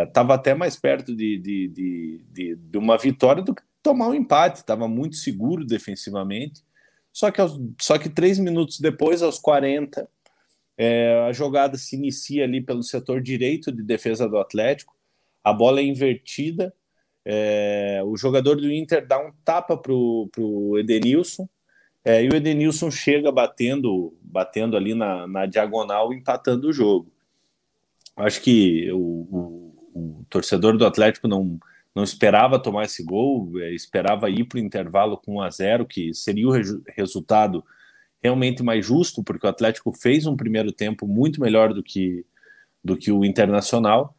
estava é, até mais perto de, de, de, de, de uma vitória do que tomar um empate. Estava muito seguro defensivamente. Só que, só que três minutos depois, aos 40, é, a jogada se inicia ali pelo setor direito de defesa do Atlético, a bola é invertida, é, o jogador do Inter dá um tapa para o Edenilson, é, e o Edenilson chega batendo, batendo ali na, na diagonal, empatando o jogo. Acho que o, o, o torcedor do Atlético não, não esperava tomar esse gol, é, esperava ir para o intervalo com 1 a 0 que seria o re resultado realmente mais justo, porque o Atlético fez um primeiro tempo muito melhor do que, do que o Internacional.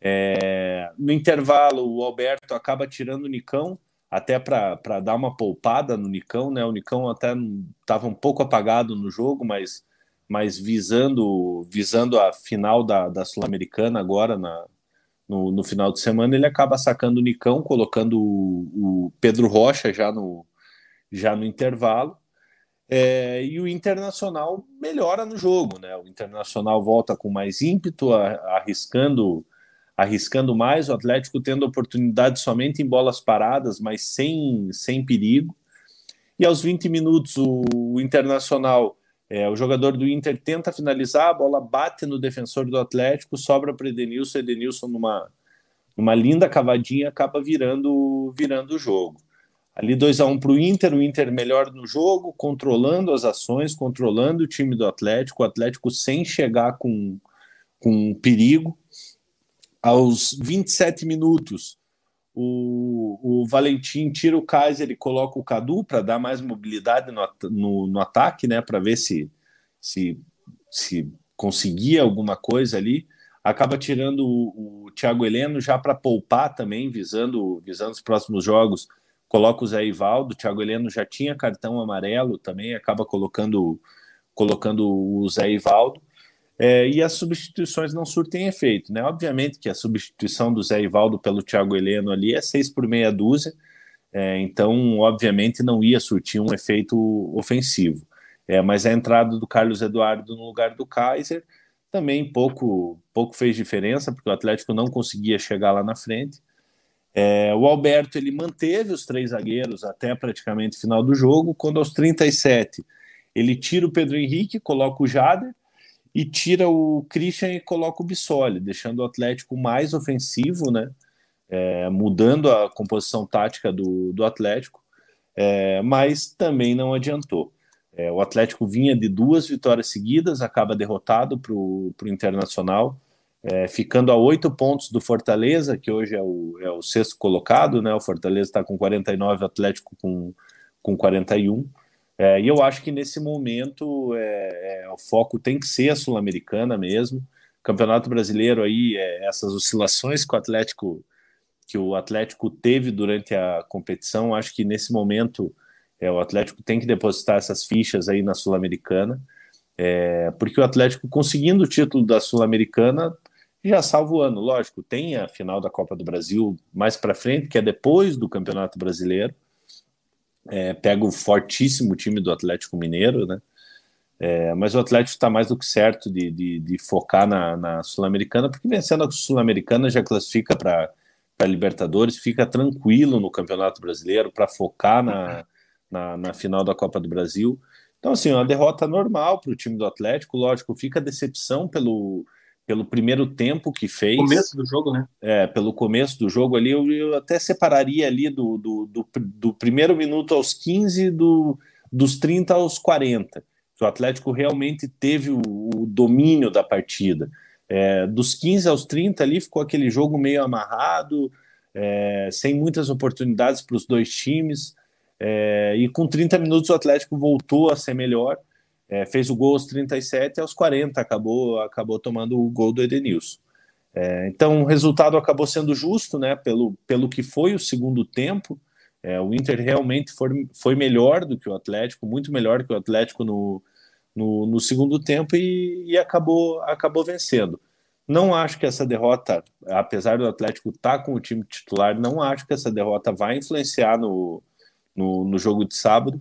É, no intervalo, o Alberto acaba tirando o Nicão, até para dar uma poupada no Nicão, né? O Nicão até estava um pouco apagado no jogo, mas, mas visando, visando a final da, da Sul-Americana agora na, no, no, final de semana, ele acaba sacando o Nicão, colocando o, o Pedro Rocha já no, já no intervalo. É, e o Internacional melhora no jogo, né? O Internacional volta com mais ímpeto, arriscando, arriscando mais, o Atlético tendo oportunidade somente em bolas paradas, mas sem, sem perigo. E aos 20 minutos, o, o Internacional, é, o jogador do Inter tenta finalizar, a bola bate no defensor do Atlético, sobra para Edenilson, Edenilson numa, numa linda cavadinha acaba virando, virando o jogo. Ali 2 a 1 um para o Inter, o Inter melhor no jogo, controlando as ações, controlando o time do Atlético, o Atlético sem chegar com, com perigo. Aos 27 minutos, o, o Valentim tira o Kaiser e coloca o Cadu para dar mais mobilidade no, no, no ataque, né? Para ver se, se, se conseguia alguma coisa ali. Acaba tirando o, o Thiago Heleno já para poupar também, visando, visando os próximos jogos coloca o Zé Ivaldo, o Thiago Heleno já tinha cartão amarelo também, acaba colocando, colocando o Zé Ivaldo. É, e as substituições não surtem efeito, né? Obviamente que a substituição do Zé Ivaldo pelo Thiago Heleno ali é seis por meia dúzia, é, então obviamente não ia surtir um efeito ofensivo. É, mas a entrada do Carlos Eduardo no lugar do Kaiser também pouco, pouco fez diferença, porque o Atlético não conseguia chegar lá na frente. É, o Alberto ele manteve os três zagueiros até praticamente final do jogo, quando aos 37 ele tira o Pedro Henrique, coloca o Jader e tira o Christian e coloca o Bissoli, deixando o Atlético mais ofensivo, né? É, mudando a composição tática do, do Atlético, é, mas também não adiantou. É, o Atlético vinha de duas vitórias seguidas, acaba derrotado para o Internacional, é, ficando a oito pontos do Fortaleza, que hoje é o, é o sexto colocado, né? O Fortaleza está com 49, o Atlético com, com 41. É, e eu acho que nesse momento é, é, o foco tem que ser a Sul-Americana mesmo. Campeonato Brasileiro aí, é, essas oscilações que o Atlético que o Atlético teve durante a competição, acho que nesse momento é, o Atlético tem que depositar essas fichas aí na Sul-Americana, porque o Atlético conseguindo o título da Sul-Americana já salva o ano. Lógico, tem a final da Copa do Brasil mais para frente, que é depois do Campeonato Brasileiro. É, pega o fortíssimo time do Atlético Mineiro, né? É, mas o Atlético está mais do que certo de, de, de focar na, na Sul-Americana, porque vencendo a Sul-Americana já classifica para Libertadores, fica tranquilo no Campeonato Brasileiro para focar na, na, na, final da Copa do Brasil. Então, assim, uma derrota normal para o time do Atlético, lógico, fica a decepção pelo, pelo primeiro tempo que fez. Começo do jogo, né? É, pelo começo do jogo ali, eu, eu até separaria ali do, do, do, do, primeiro minuto aos 15, do, dos 30 aos 40. Que o Atlético realmente teve o, o domínio da partida. É, dos 15 aos 30 ali ficou aquele jogo meio amarrado, é, sem muitas oportunidades para os dois times. É, e com 30 minutos o Atlético voltou a ser melhor é, fez o gol aos 37 e aos 40 acabou, acabou tomando o gol do Edenilson. É, então o resultado acabou sendo justo, né, pelo, pelo que foi o segundo tempo. É, o Inter realmente foi, foi melhor do que o Atlético, muito melhor que o Atlético no, no, no segundo tempo e, e, acabou, acabou vencendo. Não acho que essa derrota, apesar do Atlético estar tá com o time titular, não acho que essa derrota vai influenciar no, no, no jogo de sábado,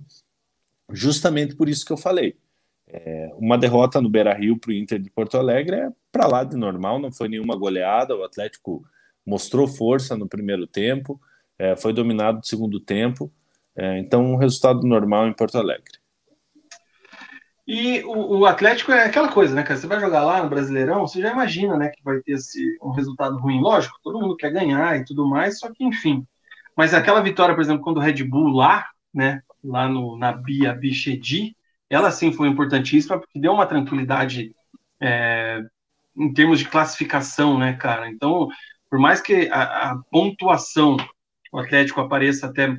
justamente por isso que eu falei. É, uma derrota no Beira Rio para o Inter de Porto Alegre é para lá de normal, não foi nenhuma goleada. O Atlético mostrou força no primeiro tempo, é, foi dominado no segundo tempo, é, então um resultado normal em Porto Alegre. E o, o, Atlético é aquela coisa, né, cara? Você vai jogar lá no Brasileirão, você já imagina, né, que vai ter esse, um resultado ruim. Lógico, todo mundo quer ganhar e tudo mais, só que enfim. Mas aquela vitória, por exemplo, quando o Red Bull lá, né, lá no, na Bia Bichedi, ela sim foi importantíssima, porque deu uma tranquilidade é, em termos de classificação, né, cara? Então, por mais que a, a pontuação o Atlético apareça até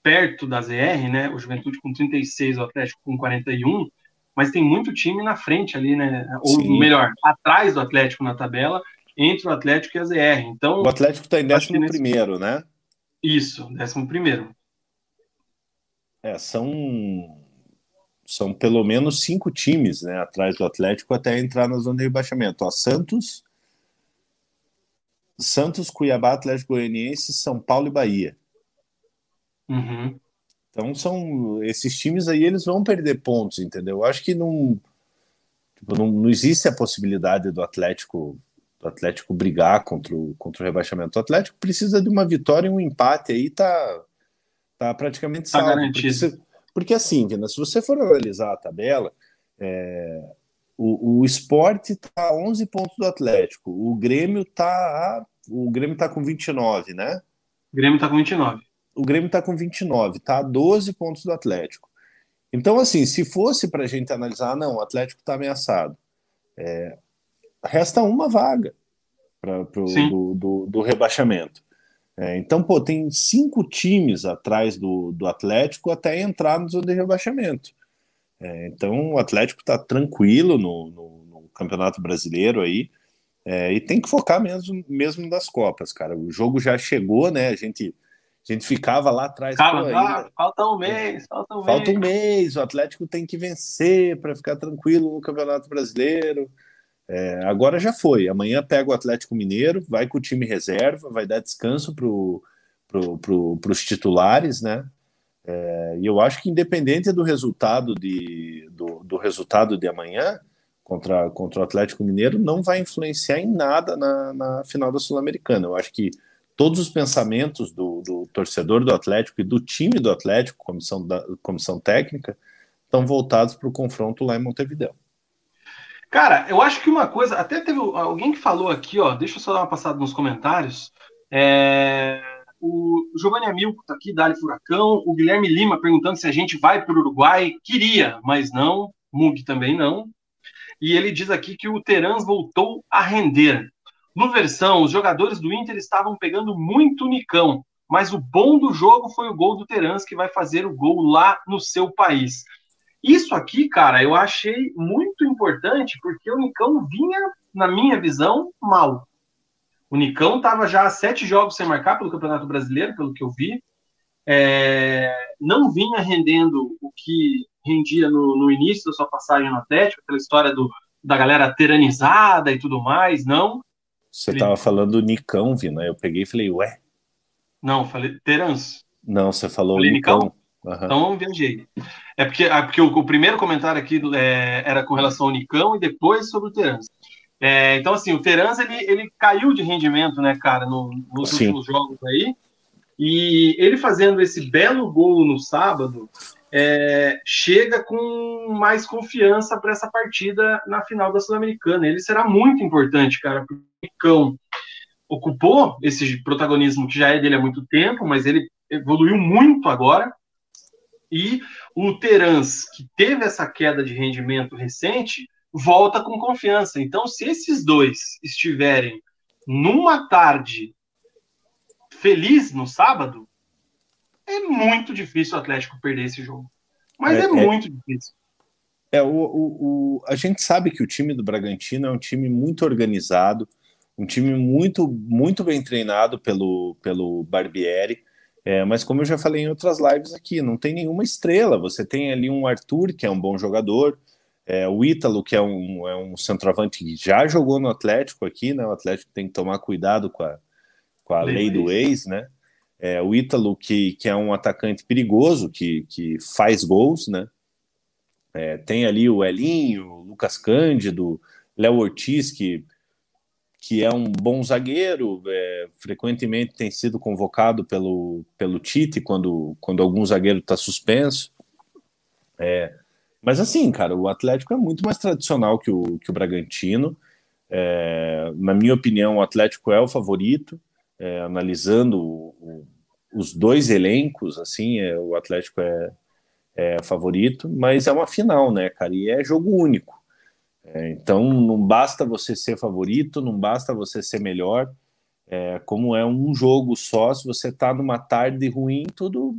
perto da ZR, né? O Juventude com 36, o Atlético com 41, mas tem muito time na frente ali, né? Ou Sim. melhor, atrás do Atlético na tabela, entre o Atlético e a ZR. Então, o Atlético está em 11 nesse... primeiro, né? Isso, 11 primeiro. É, são são pelo menos cinco times né, atrás do Atlético até entrar na zona de rebaixamento. Ó, Santos, Santos, Cuiabá, Atlético Goianiense, São Paulo e Bahia. Uhum. Então são esses times aí eles vão perder pontos, entendeu? Eu acho que não, tipo, não, não existe a possibilidade do Atlético do Atlético brigar contra o, contra o rebaixamento. O Atlético precisa de uma vitória e um empate aí tá tá praticamente tá salvo. Garantido. Porque assim, Vina, se você for analisar a tabela, é, o, o esporte está 11 pontos do Atlético, o Grêmio está o Grêmio tá com 29, né? O Grêmio está com 29. O Grêmio está com 29, tá a 12 pontos do Atlético. Então, assim, se fosse para a gente analisar, não, o Atlético está ameaçado. É, resta uma vaga para do, do, do, rebaixamento. É, então, pô, tem cinco times atrás do, do Atlético até entrar no zona de rebaixamento. É, então, o Atlético está tranquilo no, no, no, Campeonato Brasileiro aí é, e tem que focar mesmo, mesmo das Copas, cara. O jogo já chegou, né? A gente, a gente ficava lá atrás. Pô, ah, falta um mês, falta um falta mês. um mês. O Atlético tem que vencer para ficar tranquilo no Campeonato Brasileiro. É, agora já foi. Amanhã pega o Atlético Mineiro, vai com o time reserva, vai dar descanso para pro, pro, os titulares, né? É, e eu acho que independente do resultado de, do, do, resultado de amanhã contra, contra o Atlético Mineiro, não vai influenciar em nada na, na final da Sul-Americana. Eu acho que todos os pensamentos do, do, torcedor do Atlético e do time do Atlético, comissão, da, comissão técnica, estão voltados para o confronto lá em Montevideo. Cara, eu acho que uma coisa, até teve alguém que falou aqui, ó, deixa eu só dar uma passada nos comentários. É, o Giovanni Amilco está aqui, Dali Furacão, o Guilherme Lima perguntando se a gente vai para o Uruguai. Queria, mas não. Mug também não. E ele diz aqui que o Terans voltou a render. No versão, os jogadores do Inter estavam pegando muito Nicão, mas o bom do jogo foi o gol do Terans, que vai fazer o gol lá no seu país. Isso aqui, cara, eu achei muito importante, porque o Nicão vinha, na minha visão, mal. O Nicão estava já sete jogos sem marcar pelo Campeonato Brasileiro, pelo que eu vi. É, não vinha rendendo o que rendia no, no, início da sua passagem no Atlético, aquela história do, da galera teranizada e tudo mais, não. Você estava Ele... falando do Nicão, Vina. Eu peguei e falei, ué? Não, falei Terans. Não, você falou falei Nicão. Nicão? Uhum. Então viajei. É porque, é porque o, o primeiro comentário aqui é, era com relação ao Nicão e depois sobre o Terans. É, então, assim, o Terans ele, ele caiu de rendimento, né, cara, no, nos Sim. últimos jogos aí. E ele fazendo esse belo gol no sábado, é, chega com mais confiança para essa partida na final da Sul-Americana. Ele será muito importante, cara, porque o Nicão ocupou esse protagonismo que já é dele há muito tempo, mas ele evoluiu muito agora. E o Terans, que teve essa queda de rendimento recente, volta com confiança. Então, se esses dois estiverem numa tarde feliz no sábado, é muito difícil o Atlético perder esse jogo. Mas é, é, é muito difícil. É, o, o, o, a gente sabe que o time do Bragantino é um time muito organizado, um time muito, muito bem treinado pelo, pelo Barbieri. É, mas como eu já falei em outras lives aqui, não tem nenhuma estrela. Você tem ali um Arthur, que é um bom jogador, é, o Ítalo, que é um, é um centroavante que já jogou no Atlético aqui, né? O Atlético tem que tomar cuidado com a, com a lei do ex, né? É, o Ítalo, que, que é um atacante perigoso, que, que faz gols, né? É, tem ali o Elinho, o Lucas Cândido, Léo Ortiz, que que é um bom zagueiro, é, frequentemente tem sido convocado pelo, pelo Tite quando, quando algum zagueiro está suspenso. É, mas assim, cara, o Atlético é muito mais tradicional que o, que o Bragantino. É, na minha opinião, o Atlético é o favorito. É, analisando o, os dois elencos, assim, é, o Atlético é, é favorito, mas é uma final, né, cara? E é jogo único. É, então não basta você ser favorito, não basta você ser melhor. É, como é um jogo só, se você está numa tarde ruim, tudo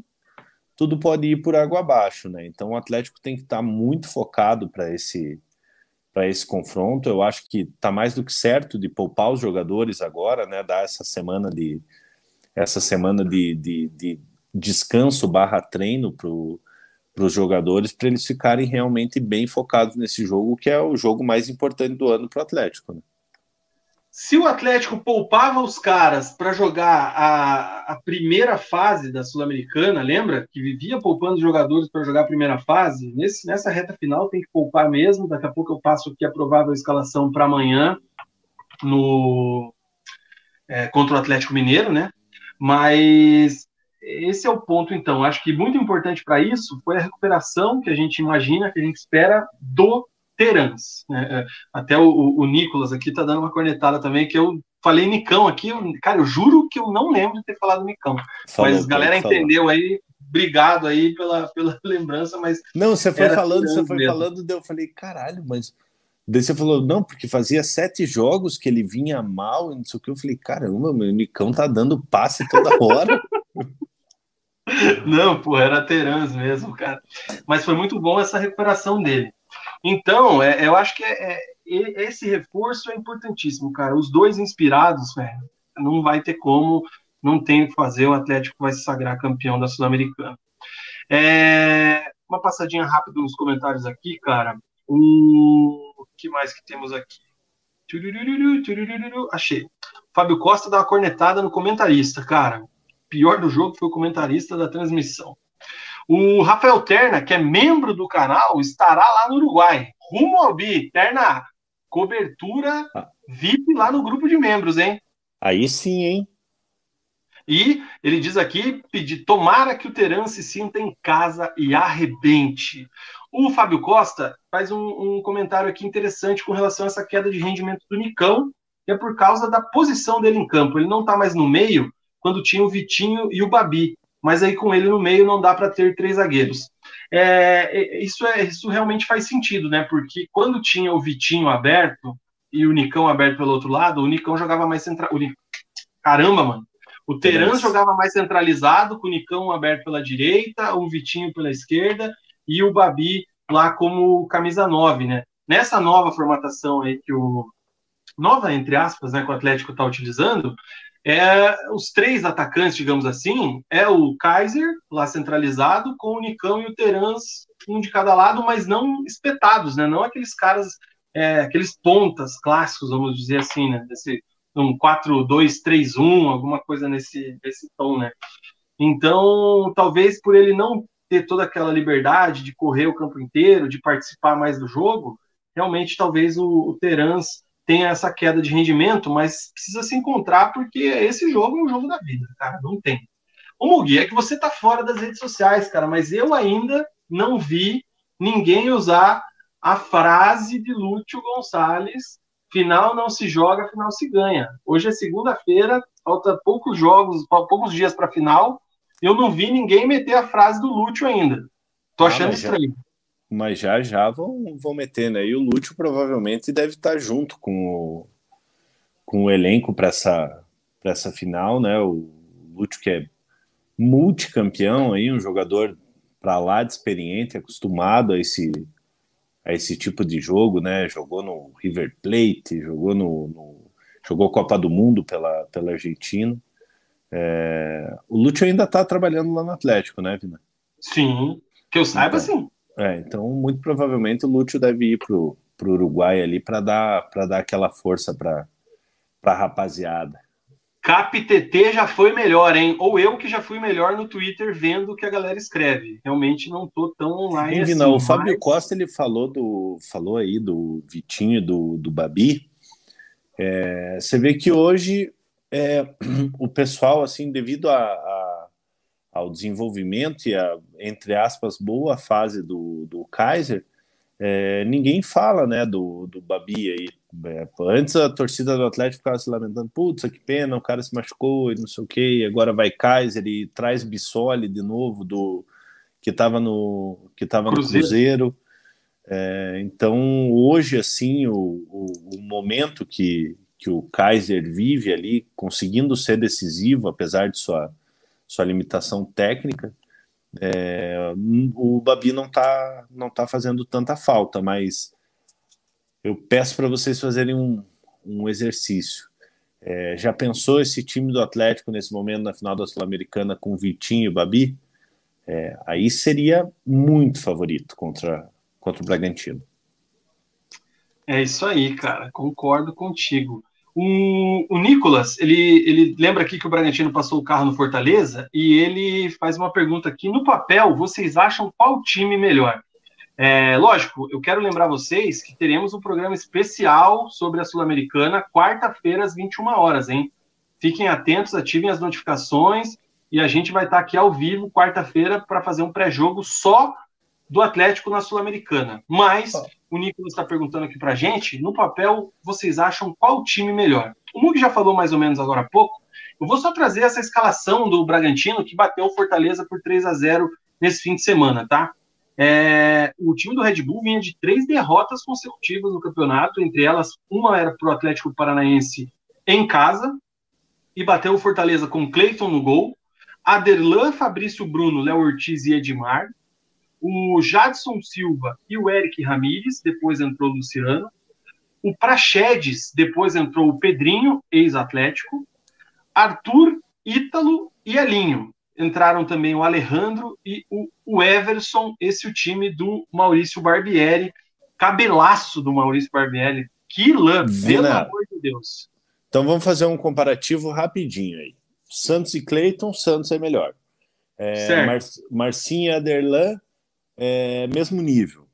tudo pode ir por água abaixo, né? Então o Atlético tem que estar tá muito focado para esse para esse confronto. Eu acho que está mais do que certo de poupar os jogadores agora, né? Dar essa semana de essa semana de, de, de descanso barra treino para para os jogadores para eles ficarem realmente bem focados nesse jogo, que é o jogo mais importante do ano para o Atlético. Né? Se o Atlético poupava os caras para jogar a, a, primeira fase da Sul-Americana, lembra? Que vivia poupando jogadores para jogar a primeira fase, nesse, nessa reta final tem que poupar mesmo. Daqui a pouco eu passo aqui a provável escalação para amanhã no é, contra o Atlético Mineiro, né? Mas esse é o ponto, então. Acho que muito importante para isso foi a recuperação que a gente imagina, que a gente espera do Terans. Né? É, até o, o Nicolas aqui está dando uma cornetada também, que eu falei Nicão aqui. Cara, eu juro que eu não lembro de ter falado Nicão. Mas a galera entendeu aí. Obrigado aí pela, pela lembrança, mas. Não, você foi falando, você foi mesmo. falando, eu falei, caralho, mas. Daí você falou, não, porque fazia sete jogos que ele vinha mal, não sei o que. Eu falei, caramba, meu Nicão tá dando passe toda hora. Não, pô, era Terans mesmo, cara. Mas foi muito bom essa recuperação dele. Então, é, eu acho que é, é, esse reforço é importantíssimo, cara. Os dois inspirados, velho, não vai ter como, não tem o que fazer. O Atlético vai se sagrar campeão da Sul-Americana. É, uma passadinha rápida nos comentários aqui, cara. O que mais que temos aqui? Achei. Fábio Costa dá uma cornetada no comentarista, cara pior do jogo foi o comentarista da transmissão. O Rafael Terna, que é membro do canal, estará lá no Uruguai. Rumo ao Bi. Terna, cobertura VIP lá no grupo de membros, hein? Aí sim, hein? E ele diz aqui, pedir, tomara que o Teran se sinta em casa e arrebente. O Fábio Costa faz um, um, comentário aqui interessante com relação a essa queda de rendimento do Nicão, que é por causa da posição dele em campo. Ele não está mais no meio quando tinha o Vitinho e o Babi, mas aí com ele no meio não dá para ter três zagueiros. É, é, isso, é, isso realmente faz sentido, né? Porque quando tinha o Vitinho aberto e o Nicão aberto pelo outro lado, o Nicão jogava mais central. Caramba, mano. O Teran jogava mais centralizado, com o Nicão aberto pela direita, o Vitinho pela esquerda e o Babi lá como camisa 9, né? Nessa nova formatação aí que o nova entre aspas, né, que o Atlético está utilizando, é os três atacantes, digamos assim, é o Kaiser lá centralizado com o Nicão e o Terans um de cada lado, mas não espetados, né? Não aqueles caras, é, aqueles pontas clássicos, vamos dizer assim, né? Desse um 4-2-3-1, alguma coisa nesse, nesse tom, né? Então, talvez por ele não ter toda aquela liberdade de correr o campo inteiro, de participar mais do jogo, realmente talvez o, o Terans tenha essa queda de rendimento, mas precisa se encontrar porque esse jogo é um jogo da vida, cara, não tem. O Mugi, é que você tá fora das redes sociais, cara, mas eu ainda não vi ninguém usar a frase de Lúcio Gonçalves Final não se joga, final se ganha. Hoje é segunda-feira, falta poucos jogos, poucos dias para final. Eu não vi ninguém meter a frase do Lúcio ainda. Tô ah, achando mas estranho. Mas já já vão, vão meter, né? E o Lúcio provavelmente deve estar junto com o, com o elenco para essa, essa final, né? O Lúcio que é multicampeão aí, um jogador para lá de experiente, acostumado a esse a esse tipo de jogo, né? Jogou no River Plate, jogou no, no jogou Copa do Mundo pela, pela Argentina. É, o Lúcio ainda está trabalhando lá no Atlético, né, Vina? Sim, que eu saiba, então, sim. É, então muito provavelmente o Lúcio deve ir pro, pro Uruguai ali para dar para dar aquela força para para rapaziada. CapTT já foi melhor, hein? Ou eu que já fui melhor no Twitter vendo o que a galera escreve. Realmente não tô tão online Sim, assim. Não, o Fábio Costa ele falou do falou aí do Vitinho do, do Babi. É, você vê que hoje é, o pessoal assim devido a, a, ao desenvolvimento e a entre aspas boa fase do, do Kaiser, é, ninguém fala né do, do Babi aí é, antes a torcida do Atlético ficava se lamentando, putz, que pena, o cara se machucou e não sei o que, agora vai Kaiser e traz Bissoli de novo do que estava no que tava no Cruzeiro. É, então hoje assim o, o, o, momento que, que o Kaiser vive ali, conseguindo ser decisivo apesar de sua sua limitação técnica, é, o Babi não está não tá fazendo tanta falta, mas eu peço para vocês fazerem um, um exercício. É, já pensou esse time do Atlético nesse momento na final da Sul-Americana com Vitinho e Babi? É, aí seria muito favorito contra, contra o Bragantino. É isso aí, cara. Concordo contigo. O, o Nicolas, ele, ele lembra aqui que o Bragantino passou o carro no Fortaleza e ele faz uma pergunta aqui. No papel, vocês acham qual time melhor? É, lógico, eu quero lembrar vocês que teremos um programa especial sobre a Sul-Americana, quarta-feira, às 21 horas, hein? Fiquem atentos, ativem as notificações e a gente vai estar aqui ao vivo, quarta-feira, para fazer um pré-jogo só do Atlético na Sul-Americana. Mas o Nicolas está perguntando aqui para a gente, no papel, vocês acham qual time melhor? O Mug já falou mais ou menos agora há pouco. Eu vou só trazer essa escalação do Bragantino que bateu o Fortaleza por 3 a 0 nesse fim de semana, tá? É, o time do Red Bull vinha de três derrotas consecutivas no campeonato, entre elas uma era para o Atlético Paranaense em casa, e bateu o Fortaleza com Cleiton no gol, Aderlan, Fabrício Bruno, Léo Ortiz e Edmar, o Jadson Silva e o Eric Ramírez, depois entrou o Luciano, o Praxedes, depois entrou o Pedrinho, ex-Atlético, Arthur, Ítalo e Elinho entraram também o Alejandro e o, o Everson, esse é o time do Maurício Barbieri, cabelaço do Maurício Barbieri. Que lã, pelo amor de Deus. Então vamos fazer um comparativo rapidinho aí. Santos e Cleiton, Santos é melhor. É, Mar Marcinho e Aderlan, é, mesmo nível.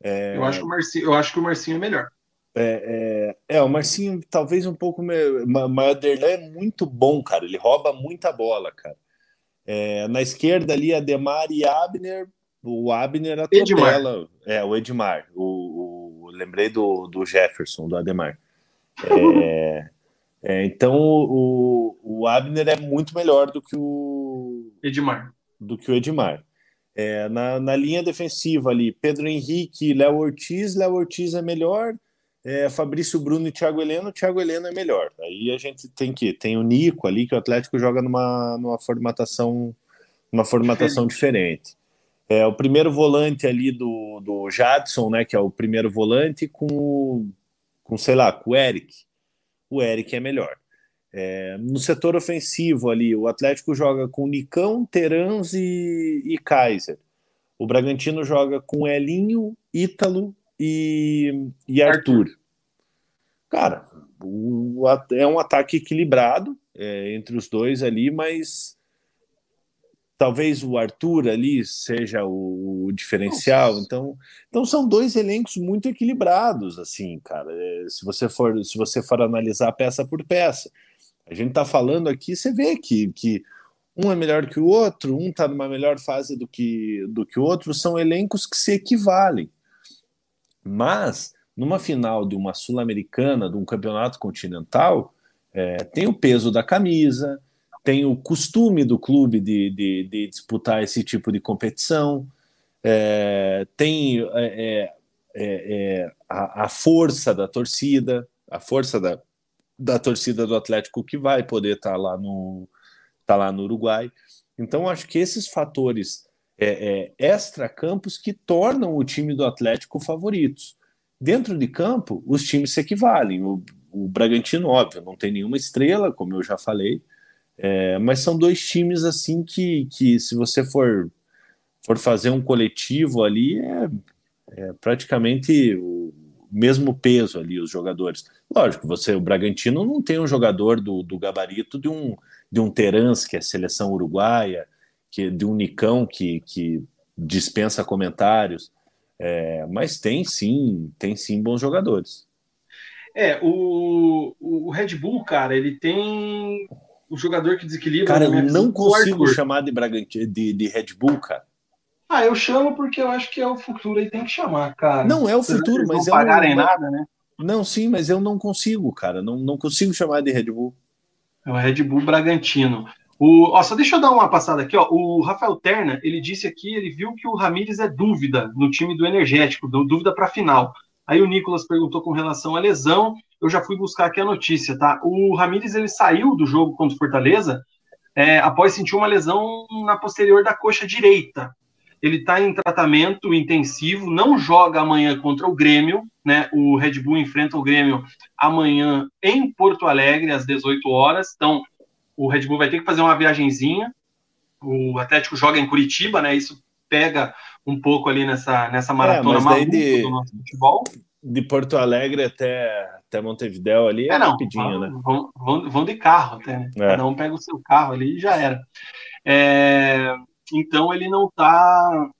É, eu, acho que o Marcinho, eu acho que o Marcinho é melhor. É, é, é, o Marcinho talvez um pouco. Mas o Aderlan é muito bom, cara. Ele rouba muita bola, cara. É, na esquerda ali, Ademar e Abner, o Abner atropela. É, o Edmar. O, o, lembrei do, do Jefferson, do Ademar. É, é, então o, o Abner é muito melhor do que o Edmar. Do que o Edmar. É, na, na linha defensiva ali, Pedro Henrique, Léo Ortiz, Léo Ortiz é melhor, é, Fabrício Bruno e Thiago Heleno, Thiago Heleno é melhor. Aí a gente tem que tem o Nico ali que o Atlético joga numa, numa formatação uma formatação diferente. diferente. É o primeiro volante ali do, do Jadson, né, que é o primeiro volante com com sei lá, com o Eric. O Eric é melhor. É, no setor ofensivo ali, o Atlético joga com Nicão, Terans e, e Kaiser. O Bragantino joga com Elinho, Ítalo e, e Arthur. Cara, o, é um ataque equilibrado é, entre os dois ali, mas talvez o Arthur ali seja o, o diferencial. Então, então são dois elencos muito equilibrados, assim, cara. É, se você for se você for analisar peça por peça, a gente está falando aqui, você vê que, que um é melhor que o outro, um está numa melhor fase do que, do que o outro, são elencos que se equivalem. Mas, numa final de uma Sul-Americana, de um campeonato continental, é, tem o peso da camisa, tem o costume do clube de, de, de disputar esse tipo de competição, é, tem é, é, é, é a, a, força da torcida, a força da, da torcida do Atlético que vai poder estar tá lá no tá lá no Uruguai. Então acho que esses fatores é, é, extra-campos que tornam o time do Atlético favoritos. Dentro de campo, os times se equivalem. O, o Bragantino, óbvio, não tem nenhuma estrela, como eu já falei, é, mas são dois times assim que, que se você for, for fazer um coletivo ali, é, é praticamente o mesmo peso ali, os jogadores. Lógico, você, o Bragantino não tem um jogador do, do gabarito de um, de um Terans, que é seleção uruguaia, que, de um Nicão que, que dispensa comentários, é, mas tem sim, tem sim bons jogadores. É, o, o Red Bull, cara, ele tem o jogador que desequilibra. Cara, eu não consigo chamar de, Bragantino, de, de Red Bull, cara. Ah, eu chamo porque eu acho que é o futuro e tem que chamar, cara. Não é o futuro, mas não pagarem não, nada, né? Não, sim, mas eu não consigo, cara. Não, não consigo chamar de Red Bull. É o Red Bull Bragantino. O, ó, só deixa eu dar uma passada aqui, ó. O Rafael Terna, ele disse aqui, ele viu que o Ramires é dúvida no time do Energético, dúvida para final. Aí o Nicolas perguntou com relação à lesão. Eu já fui buscar aqui a notícia, tá? O Ramires ele saiu do jogo contra o Fortaleza é, após sentir uma lesão na posterior da coxa direita ele está em tratamento intensivo, não joga amanhã contra o Grêmio, né? O Red Bull enfrenta o Grêmio amanhã em Porto Alegre, às 18 horas. Então, o Red Bull vai ter que fazer uma viagenzinha. O Atlético joga em Curitiba, né? Isso pega um pouco ali nessa, nessa é, maratona é, maluca de, do nosso futebol. De Porto Alegre até, até Montevidéu ali é, é não, rapidinho, vão, né? Vão, vão, vão, de carro até, né? É. Cada um pega o seu carro ali e já era. É, então ele não está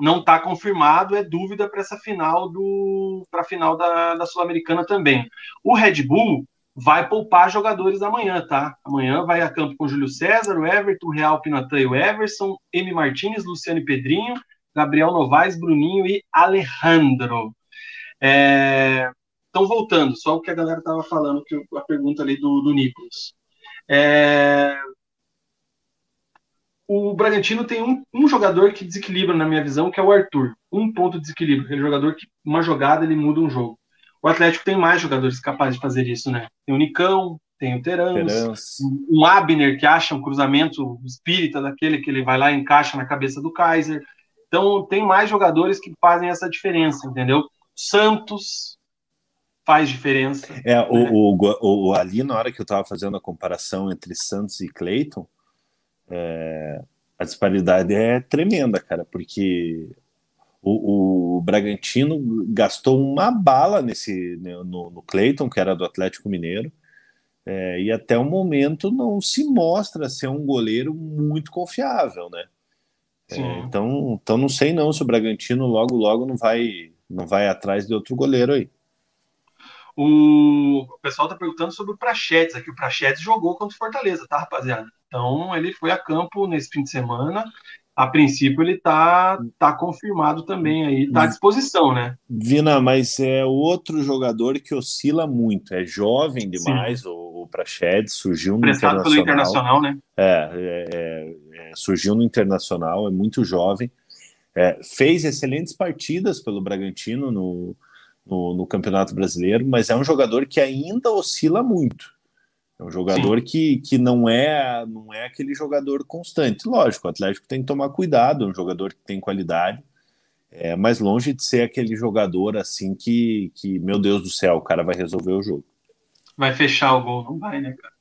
não tá confirmado, é dúvida para essa final do para a final da, da Sul-Americana também. O Red Bull vai poupar jogadores amanhã, tá? Amanhã vai a campo com Júlio César, o Everton, Real Pinatã e o Everson, M. Martinez, Luciano Pedrinho, Gabriel Novaes, Bruninho e Alejandro. É... Então, voltando, só o que a galera estava falando, que a pergunta ali do, do Nicolas. É o Bragantino tem um, um, jogador que desequilibra, na minha visão, que é o Arthur. Um ponto de desequilíbrio. Aquele jogador que, uma jogada, ele muda um jogo. O Atlético tem mais jogadores capazes de fazer isso, né? Tem o Nicão, tem o Terans, um Abner que acha um cruzamento espírita daquele que ele vai lá e encaixa na cabeça do Kaiser. Então, tem mais jogadores que fazem essa diferença, entendeu? Santos faz diferença. É, né? o, o, o, ali, na hora que eu estava fazendo a comparação entre Santos e Cleiton, é, a disparidade é tremenda, cara, porque o, o, Bragantino gastou uma bala nesse né, no, no Cleiton, que era do Atlético Mineiro, é, e até o momento não se mostra ser um goleiro muito confiável, né? É, então, então não sei não se o Bragantino logo logo não vai não vai atrás de outro goleiro aí. O, pessoal tá perguntando sobre o Prachetes aqui. O Prachetes jogou contra o Fortaleza, tá, rapaziada? Então ele foi a campo nesse fim de semana a princípio ele tá, tá confirmado também aí, tá à disposição, né? Vina, mas é outro jogador que oscila muito, é jovem demais, Sim. o, o Prached surgiu no Prestado Internacional. pelo Internacional, né? É, é, é, é, surgiu no Internacional, é muito jovem, é, fez excelentes partidas pelo Bragantino no, no, no Campeonato Brasileiro, mas é um jogador que ainda oscila muito. É um jogador que, que não é não é aquele jogador constante. Lógico, o Atlético tem que tomar cuidado, é um jogador que tem qualidade, é, mas longe de ser aquele jogador assim que, que, meu Deus do céu, o cara vai resolver o jogo. Vai fechar o gol, não vai, né, cara?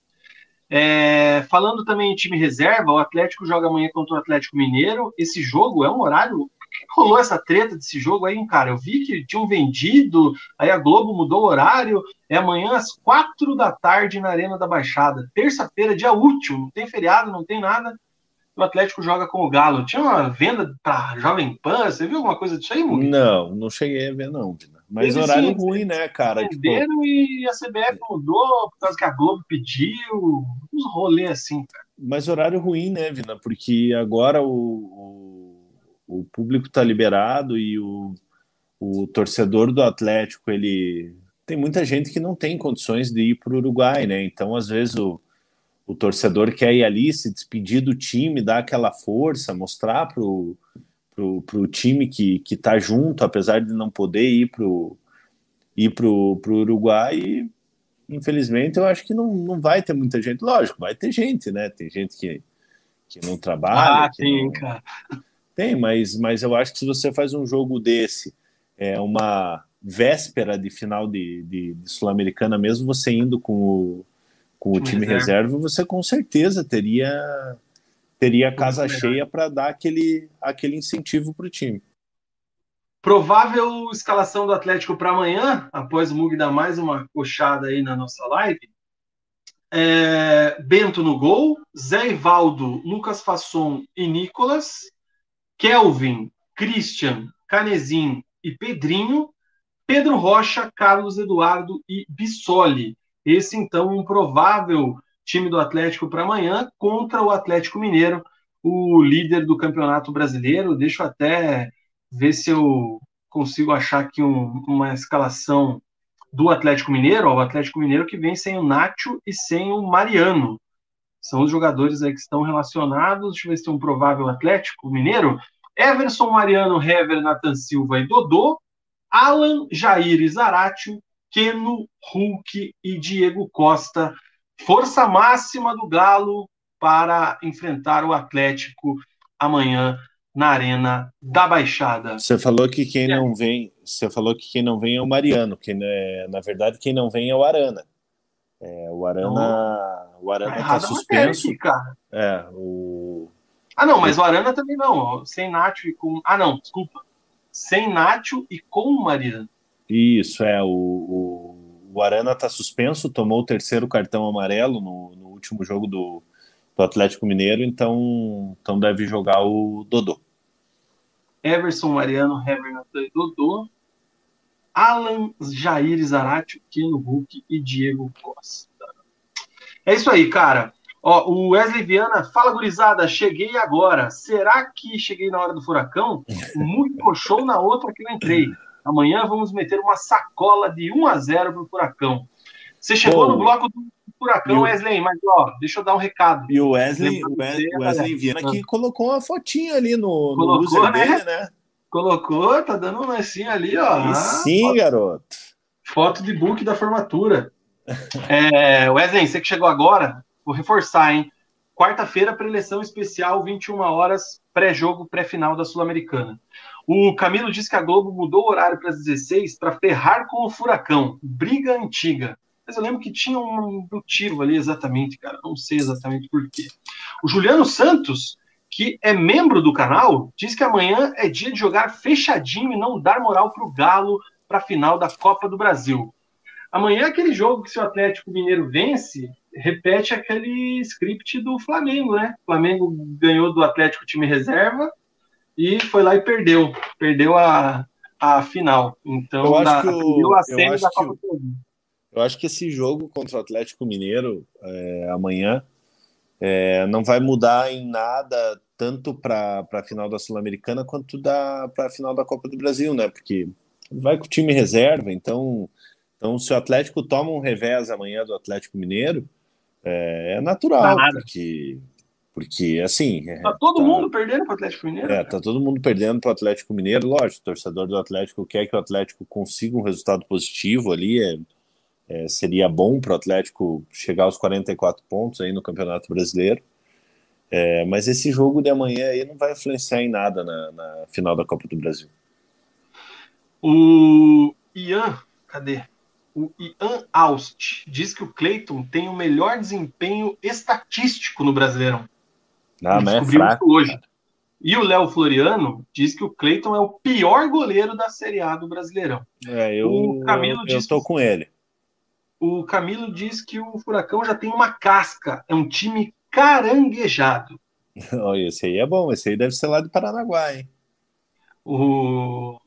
É, falando também em time reserva, o Atlético joga amanhã contra o Atlético Mineiro. Esse jogo é um horário rolou essa treta desse jogo aí, cara? Eu vi que tinham vendido, aí a Globo mudou o horário, é amanhã às quatro da tarde na Arena da Baixada. Terça-feira, dia útil, não tem feriado, não tem nada. O Atlético joga com o Galo. Tinha uma venda para Jovem Pan, você viu alguma coisa disso aí, Mugi? Não, não cheguei a ver, não. Mas Eles, horário sim, ruim, né, cara? Venderam tipo... e a CBF mudou por causa que a Globo pediu. Uns rolês assim, cara. Mas horário ruim, né, Vina? Porque agora o o público está liberado e o, o torcedor do Atlético ele tem muita gente que não tem condições de ir para o Uruguai, né? Então às vezes o, o torcedor quer ir ali se despedir do time, dar aquela força, mostrar para o pro, pro time que que está junto, apesar de não poder ir para ir pro, pro Uruguai. E, infelizmente eu acho que não, não vai ter muita gente. Lógico, vai ter gente, né? Tem gente que que não trabalha. Ah, sim, não... cara. Tem, mas, mas eu acho que se você faz um jogo desse, é uma véspera de final de, de, de Sul-Americana, mesmo você indo com o, com o time, reserva. reserva, você com certeza teria teria casa cheia para dar aquele, aquele incentivo para o time. Provável escalação do Atlético para amanhã, após o Mug dar mais uma coxada aí na nossa live. É, Bento no gol, Zé Ivaldo, Lucas Fasson e Nicolas. Kelvin, Christian, Canezin e Pedrinho, Pedro Rocha, Carlos Eduardo e Bissoli. Esse, então, um provável time do Atlético para amanhã contra o Atlético Mineiro, o líder do Campeonato Brasileiro. Deixa eu até ver se eu consigo achar aqui um, uma escalação do Atlético Mineiro, o Atlético Mineiro que vem sem o Nacho e sem o Mariano. São os jogadores aí que estão relacionados. Deixa eu ver se tem um provável Atlético Mineiro. Everson Mariano, Hever, Nathan Silva e Dodô. Alan, Jair e Zaratio. Keno, Hulk e Diego Costa. Força máxima do Galo para enfrentar o Atlético amanhã na Arena da Baixada. Você falou que quem não vem, você falou que quem não vem é o Mariano, que né, na verdade quem não vem é o Arana. É, o Arana, o Arana está suspenso. Aqui, cara. É, o Ah, não, mas o Arana também não, sem Nacho e com Ah, não, desculpa. Sem Nacho e com o Mariano. Isso, é, o, o, o Arana está suspenso, tomou o terceiro cartão amarelo no, no último jogo do, do Atlético Mineiro, então, então deve jogar o Dodô. Everson, Mariano, Heber, Natan e Dodô. Alan, Jair Zarate, Keno Hulk e Diego Costa. É isso aí, cara. Ó, o Wesley Viana, fala gurizada, cheguei agora. Será que cheguei na hora do furacão? Muito show na outra que eu entrei. Amanhã vamos meter uma sacola de 1 a 0 pro furacão. Você chegou Pô, no bloco do furacão, Wesley, mas ó, deixa eu dar um recado. E o Wesley, o Wesley, Wesley Viana que colocou uma fotinha ali no, colocou, no user né? dele, né? Colocou, tá dando um lancinho ali, ó. sim, foto, garoto. Foto de book da formatura. é, Wesley, você que chegou agora, vou reforçar, hein? Quarta-feira, preleção especial, 21 horas, pré-jogo, pré-final da Sul-Americana. O Camilo disse que a Globo mudou o horário para as 16 para ferrar com o Furacão. Briga antiga. Mas eu lembro que tinha um motivo ali exatamente, cara. Não sei exatamente por quê. O Juliano Santos, que é membro do canal, diz que amanhã é dia de jogar fechadinho e não dar moral para o Galo para a final da Copa do Brasil. Amanhã é aquele jogo que se o Atlético Mineiro vence, repete aquele script do Flamengo, né? O Flamengo ganhou do Atlético time reserva e foi lá e perdeu. Perdeu a, a final. Então, eu acho da, que o, a eu acho da Copa que, Eu acho que esse jogo contra o Atlético Mineiro é, amanhã é, não vai mudar em nada tanto para a final da Sul-Americana quanto para a final da Copa do Brasil, né? Porque vai com o time reserva, então, então se o Atlético toma um revés amanhã do Atlético Mineiro, é, é natural, porque, porque assim. É, tá todo tá, mundo perdendo para o Atlético Mineiro? É, tá todo mundo perdendo para o Atlético Mineiro. Lógico, o torcedor do Atlético quer que o Atlético consiga um resultado positivo ali. É, é, seria bom para o Atlético chegar aos 44 pontos aí no Campeonato Brasileiro. É, mas esse jogo de amanhã aí não vai influenciar em nada na, na final da Copa do Brasil. O Ian, cadê? O Ian Aust diz que o Cleiton tem o melhor desempenho estatístico no Brasileirão. Ah, mas é fraco, hoje. E o Léo Floriano diz que o Cleiton é o pior goleiro da Série A do Brasileirão. É, eu, o Camilo eu, diz eu tô que, com ele. O Camilo diz que o Furacão já tem uma casca, é um time caranguejado. Esse aí é bom, esse aí deve ser lá de Paranaguá, hein? O...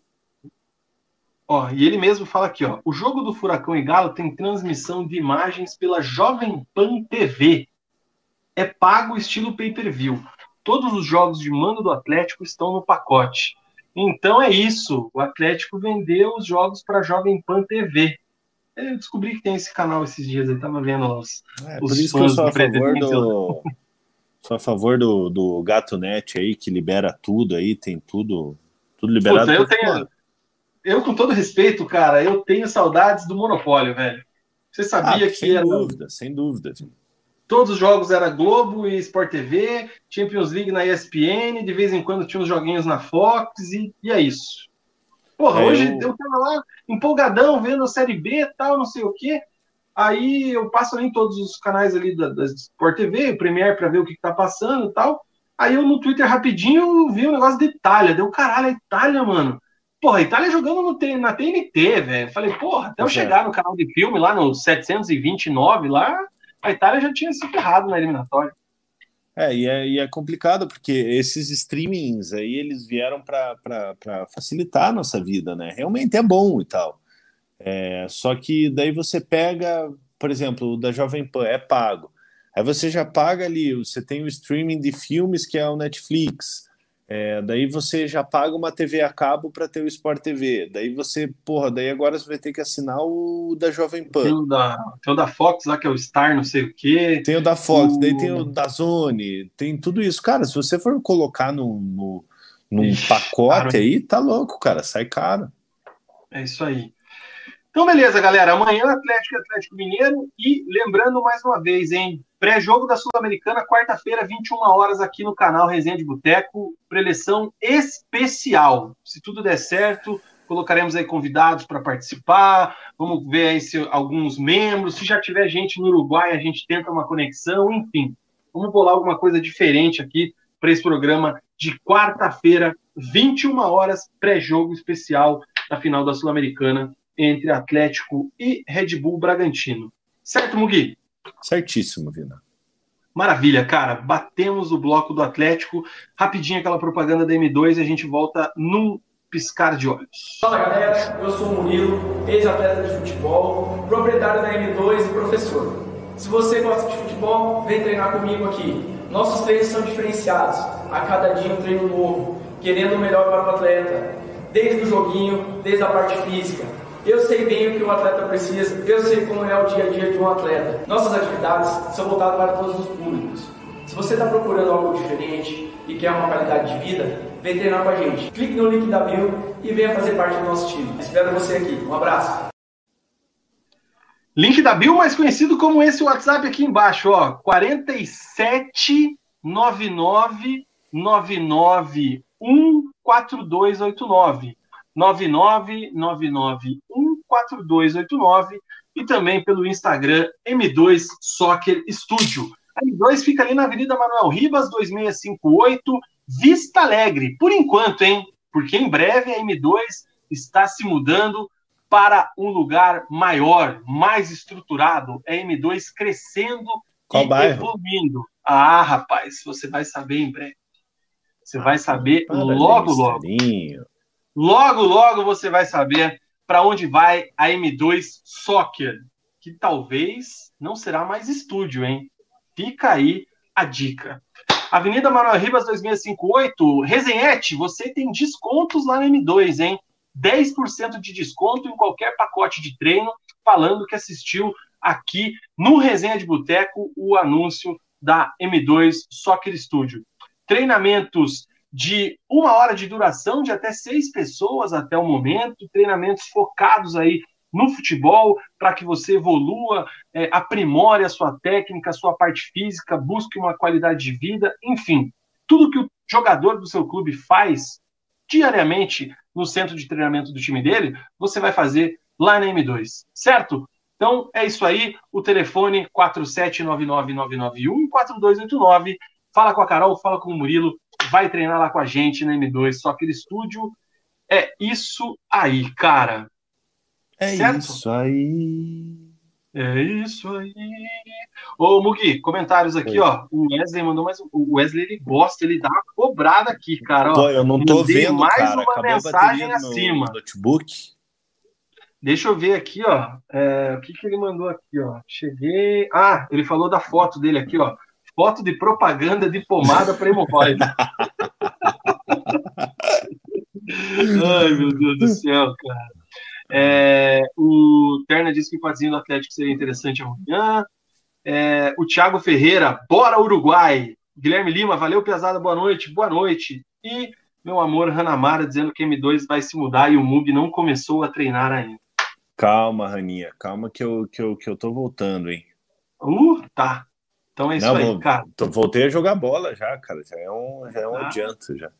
Ó, e ele mesmo fala aqui, ó, o jogo do Furacão e Galo tem transmissão de imagens pela Jovem Pan TV. É pago estilo pay-per-view. Todos os jogos de mando do Atlético estão no pacote. Então é isso. O Atlético vendeu os jogos para a Jovem Pan TV. Eu descobri que tem esse canal esses dias, eu tava vendo os. É, os por isso que eu sou a favor do. Sou a favor do, do Gato Net aí, que libera tudo aí, tem tudo, tudo liberado. Puta, eu, tenho, eu, com todo respeito, cara, eu tenho saudades do Monopólio, velho. Você sabia ah, que. Sem era... dúvida, sem dúvida. Todos os jogos era Globo e Sport TV, Champions League na ESPN, de vez em quando tinha uns joguinhos na Fox, e, e é isso. Porra, é, hoje eu... eu tava lá empolgadão vendo a Série B tal, não sei o quê. Aí eu passo ali em todos os canais ali da, da Sport TV, o Premier para ver o que, que tá passando e tal. Aí eu no Twitter rapidinho vi um negócio de Itália. Deu caralho, a Itália, mano. Porra, a Itália jogando no, na TNT, velho. Falei, porra, até eu chegar no canal de filme lá no 729, lá, a Itália já tinha se ferrado na eliminatória. É e, é, e é complicado porque esses streamings aí eles vieram para facilitar a nossa vida, né? Realmente é bom e tal. É, só que daí você pega, por exemplo, o da Jovem Pan é pago. Aí você já paga ali, você tem o streaming de filmes que é o Netflix. É, daí você já paga uma TV a cabo para ter o Sport TV. Daí você, porra, daí agora você vai ter que assinar o da Jovem Pan. Tem o da, tem o da Fox lá, que é o Star, não sei o quê. Tem o da Fox, o... daí tem o da Zone, tem tudo isso. Cara, se você for colocar no, no, num Ixi, pacote caro. aí, tá louco, cara, sai caro. É isso aí. Então, beleza, galera. Amanhã Atlético Atlético Mineiro. E lembrando mais uma vez, hein? Pré-jogo da Sul-Americana, quarta-feira, 21 horas, aqui no canal Resenha de Boteco. Preleção especial. Se tudo der certo, colocaremos aí convidados para participar. Vamos ver aí se alguns membros. Se já tiver gente no Uruguai, a gente tenta uma conexão. Enfim, vamos bolar alguma coisa diferente aqui para esse programa de quarta-feira, 21 horas, pré-jogo especial da final da Sul-Americana entre Atlético e Red Bull Bragantino. Certo, Mugi? Certíssimo, Vina. Maravilha, cara. Batemos o bloco do Atlético. Rapidinho aquela propaganda da M2 e a gente volta num piscar de olhos. Fala galera, eu sou o Murilo, ex-atleta de futebol, proprietário da M2 e professor. Se você gosta de futebol, vem treinar comigo aqui. Nossos treinos são diferenciados, a cada dia um treino novo, querendo o melhor para o atleta, desde o joguinho, desde a parte física eu sei bem o que o atleta precisa, eu sei como é o dia a dia de um atleta. Nossas atividades são voltadas para todos os públicos. Se você está procurando algo diferente e quer uma qualidade de vida, vem treinar com a gente. Clique no link da bio e venha fazer parte do nosso time. Espero você aqui. Um abraço. Link da bio, mais conhecido como esse WhatsApp aqui embaixo, ó, 4799 14289. 999914289 e também pelo Instagram M2 Soccer Studio. A M2 fica ali na Avenida Manuel Ribas, 2658, Vista Alegre. Por enquanto, hein? Porque em breve a M2 está se mudando para um lugar maior, mais estruturado. A M2 crescendo Qual e bairro? evoluindo. Ah, rapaz, você vai saber em breve. Você vai saber logo, logo. Logo, logo você vai saber para onde vai a M2 Soccer, que talvez não será mais estúdio, hein? Fica aí a dica. Avenida Manuel Ribas 2658, Resenhete, você tem descontos lá no M2, hein? 10% de desconto em qualquer pacote de treino, falando que assistiu aqui no Resenha de Boteco o anúncio da M2 Soccer Studio. Treinamentos de uma hora de duração, de até seis pessoas até o momento, treinamentos focados aí no futebol, para que você evolua, é, aprimore a sua técnica, a sua parte física, busque uma qualidade de vida, enfim, tudo que o jogador do seu clube faz diariamente no centro de treinamento do time dele, você vai fazer lá na M2, certo? Então é isso aí, o telefone 47999914289. Fala com a Carol, fala com o Murilo, vai treinar lá com a gente na M2, só aquele estúdio. É isso aí, cara. É certo? isso aí. É isso aí. Ô, Mugi, comentários aqui, Oi. ó. O Wesley mandou mais. O Wesley ele gosta, ele dá uma cobrada aqui, cara. Ó. Eu não tô vendo. Mais cara. uma Acabou mensagem acima. notebook. Deixa eu ver aqui, ó. É, o que, que ele mandou aqui, ó? Cheguei. Ah, ele falou da foto dele aqui, ó. Foto de propaganda de pomada para hemorroida. Ai, meu Deus do céu, cara. É, o Terna disse que o pazinho do Atlético seria interessante amanhã. É, o Thiago Ferreira, bora Uruguai. Guilherme Lima, valeu pesada, boa noite, boa noite. E meu amor Ranamara dizendo que M2 vai se mudar e o Mug não começou a treinar ainda. Calma, Raninha, calma que eu, que eu, que eu tô voltando, hein? Uh, tá. Então é isso não, aí, vou, cara. Tô, voltei a jogar bola já, cara. Já é um, já é um ah. adianto já.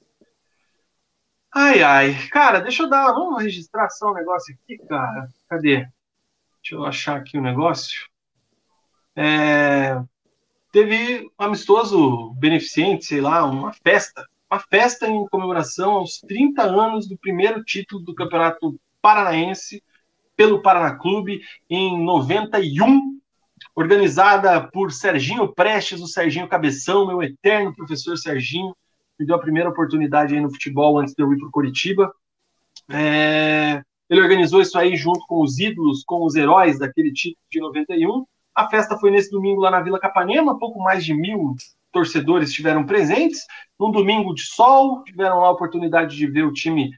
Ai, ai. Cara, deixa eu dar. Vamos registrar só um negócio aqui, cara. Cadê? Deixa eu achar aqui o um negócio. É... Teve um amistoso beneficente, sei lá, uma festa. Uma festa em comemoração aos 30 anos do primeiro título do Campeonato Paranaense pelo Paraná Clube em 91, organizada por Serginho Prestes, o Serginho Cabeção, meu eterno professor Serginho me deu a primeira oportunidade aí no futebol antes de eu ir para o Curitiba. É, ele organizou isso aí junto com os ídolos, com os heróis daquele título de 91. A festa foi nesse domingo lá na Vila Capanema, pouco mais de mil torcedores estiveram presentes. Num domingo de sol, tiveram lá a oportunidade de ver o time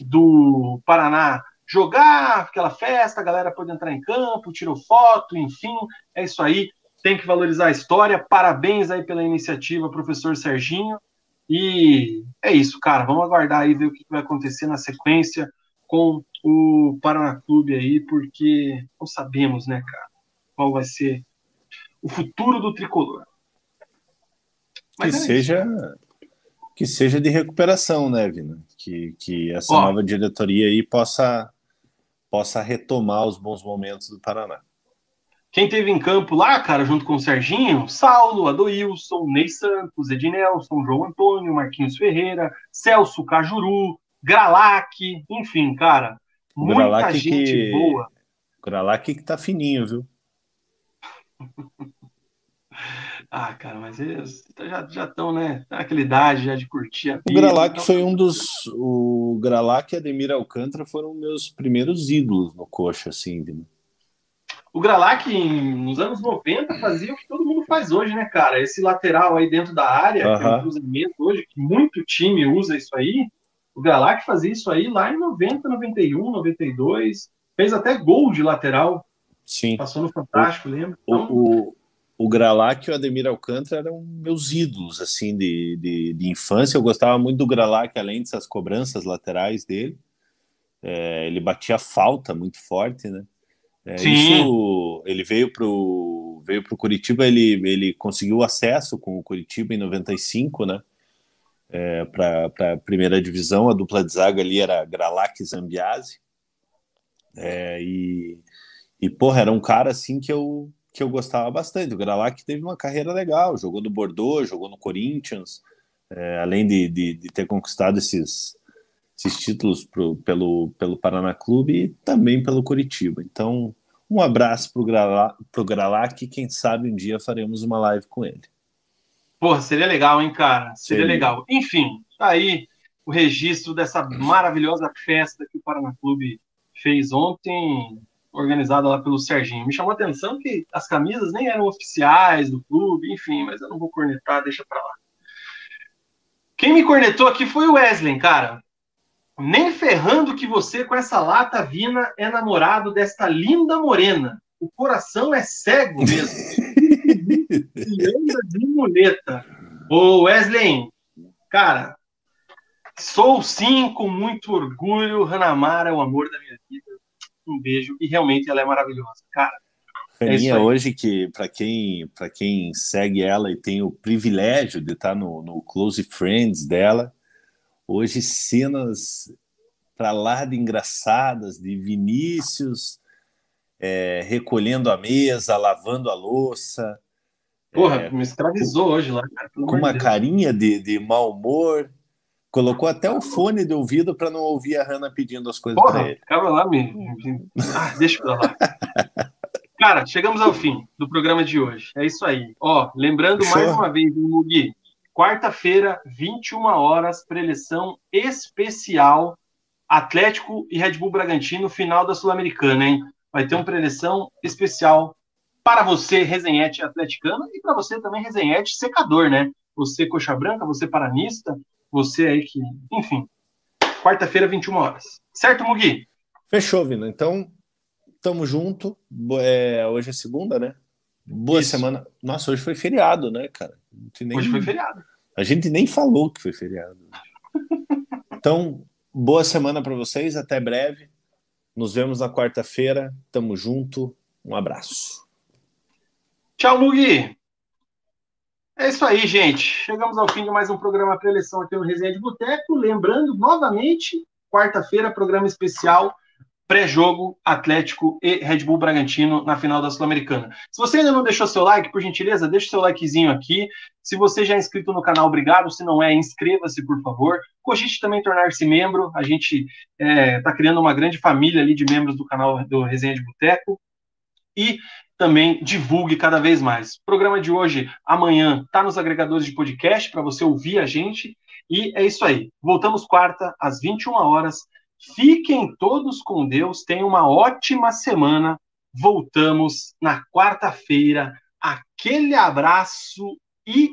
do Paraná jogar, aquela festa, a galera pode entrar em campo, tirou foto, enfim, é isso aí. Tem que valorizar a história. Parabéns aí pela iniciativa, professor Serginho. E é isso, cara. Vamos aguardar aí ver o que vai acontecer na sequência com o Paraná Clube aí, porque não sabemos, né, cara, qual vai ser o futuro do tricolor. Mas que é seja que seja de recuperação, né, Vina? Que, que essa Ó, nova diretoria aí possa possa retomar os bons momentos do Paraná. Quem teve em campo lá, cara, junto com o Serginho, Saulo, Adoilson, Ney Santos, Ednelson, João Antônio, Marquinhos Ferreira, Celso Cajuru, Gralac, enfim, cara, muita Gralac gente que... boa. Gralac que tá fininho, viu? ah, cara, mas eles já estão, né? Naquela idade já de curtir a vida. O Gralac então... foi um dos. O Gralac e Ademir Alcântara foram meus primeiros ídolos no coxa, assim? O Gralac, nos anos 90, fazia o que todo mundo faz hoje, né, cara? Esse lateral aí dentro da área, uhum. que é um cruzamento hoje, que muito time usa isso aí. O Gralac fazia isso aí lá em 90, 91, 92. Fez até gol de lateral. Sim. Passou no Fantástico, lembra? Então... O, o, o Gralac e o Ademir Alcântara eram meus ídolos, assim, de, de, de infância. Eu gostava muito do Gralac, além dessas cobranças laterais dele. É, ele batia falta muito forte, né? É, isso, ele veio para o veio pro Curitiba, ele, ele conseguiu acesso com o Curitiba em 95, né? É, para a primeira divisão, a dupla de zaga ali era Gralac e Zambiase. É, e, e, porra, era um cara assim que eu, que eu gostava bastante. O Gralac teve uma carreira legal, jogou no Bordeaux, jogou no Corinthians, é, além de, de, de, ter conquistado esses, esses títulos pro, pelo, pelo Paraná Clube e também pelo Curitiba. Então, um abraço para o Gralac, Gralac, quem sabe um dia faremos uma live com ele. Porra, seria legal, hein, cara? Seria, seria. legal. Enfim, tá aí o registro dessa maravilhosa festa que o Paraná Clube fez ontem, organizada lá pelo Serginho. Me chamou a atenção que as camisas nem eram oficiais do clube, enfim, mas eu não vou cornetar, deixa para lá. Quem me cornetou aqui foi o Wesley, cara. Nem ferrando que você com essa lata vina é namorado desta linda morena. O coração é cego mesmo. anda de muleta. Ô Wesley, cara, sou sim com muito orgulho. Hanamara é o amor da minha vida. Um beijo. E realmente ela é maravilhosa. Cara, Raninha, é hoje que, para quem, quem segue ela e tem o privilégio de estar no, no Close Friends dela, hoje cenas para lá de engraçadas de Vinícius é, recolhendo a mesa, lavando a louça. Porra, é, me escravizou hoje lá, cara. Com uma Deus. carinha de, de mau humor. Colocou até o fone de ouvido para não ouvir a Hannah pedindo as coisas para ele. Ficava lá, me... Ah, deixa pra lá. Cara, chegamos ao fim do programa de hoje. É isso aí. Ó, lembrando mais uma vez, Mugi, quarta-feira, 21 horas, preleção especial Atlético e Red Bull Bragantino, final da Sul-Americana, hein? Vai ter uma preleção especial para você, resenhete atleticano, e para você também, resenhete secador, né? Você, coxa branca, você, paranista, você aí que. Enfim. Quarta-feira, 21 horas. Certo, Mugi? Fechou, Vina. Então, Tamo junto. É, hoje é segunda, né? Boa Isso. semana. Nossa, hoje foi feriado, né, cara? Nem... Hoje foi feriado. A gente nem falou que foi feriado. então, boa semana para vocês. Até breve. Nos vemos na quarta-feira. Tamo junto. Um abraço. Tchau, Mugi. É isso aí, gente. Chegamos ao fim de mais um programa pré-eleição aqui no Resenha de Boteco. Lembrando, novamente, quarta-feira, programa especial pré-jogo Atlético e Red Bull Bragantino na final da Sul-Americana. Se você ainda não deixou seu like, por gentileza, deixe seu likezinho aqui. Se você já é inscrito no canal, obrigado. Se não é, inscreva-se, por favor. Cogite também tornar-se membro. A gente está é, tá criando uma grande família ali de membros do canal do Resenha de Boteco. E também divulgue cada vez mais. O programa de hoje, amanhã, está nos agregadores de podcast para você ouvir a gente. E é isso aí. Voltamos quarta, às 21 horas Fiquem todos com Deus, tenham uma ótima semana. Voltamos na quarta-feira. Aquele abraço e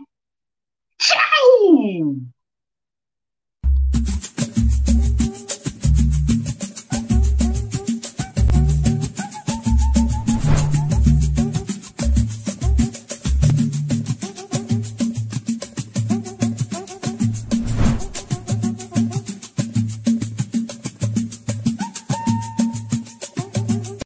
tchau!